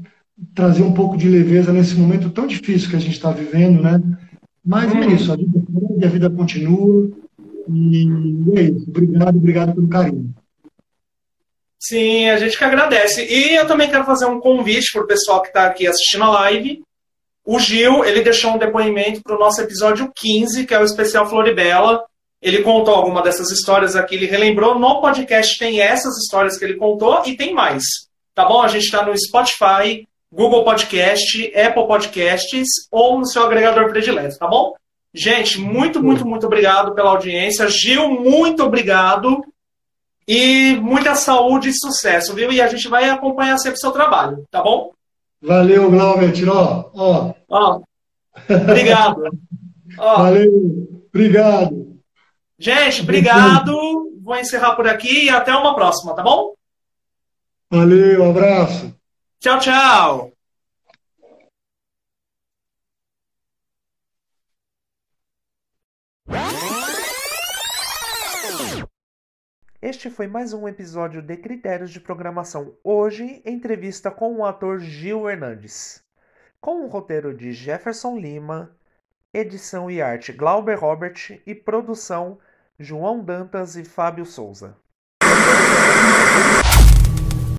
trazer um pouco de leveza nesse momento tão difícil que a gente está vivendo, né? Mas é isso, a vida a vida continua, e é isso. Obrigado, obrigado pelo carinho. Sim, a gente que agradece. E eu também quero fazer um convite para o pessoal que está aqui assistindo a live o Gil, ele deixou um depoimento para o nosso episódio 15, que é o especial Floribela. Ele contou alguma dessas histórias aqui, ele relembrou. No podcast tem essas histórias que ele contou e tem mais. Tá bom? A gente está no Spotify, Google Podcast, Apple Podcasts ou no seu agregador predileto, tá bom? Gente, muito, muito, muito obrigado pela audiência. Gil, muito obrigado. E muita saúde e sucesso, viu? E a gente vai acompanhar sempre o seu trabalho, tá bom? Valeu, Glauber, ó, ó. Ó, obrigado. ó. Valeu, obrigado. Gente, obrigado. Vou encerrar por aqui e até uma próxima, tá bom? Valeu, um abraço. Tchau, tchau. Este foi mais um episódio de Critérios de Programação. Hoje, entrevista com o ator Gil Hernandes. Com o roteiro de Jefferson Lima, edição e arte Glauber Robert e produção João Dantas e Fábio Souza.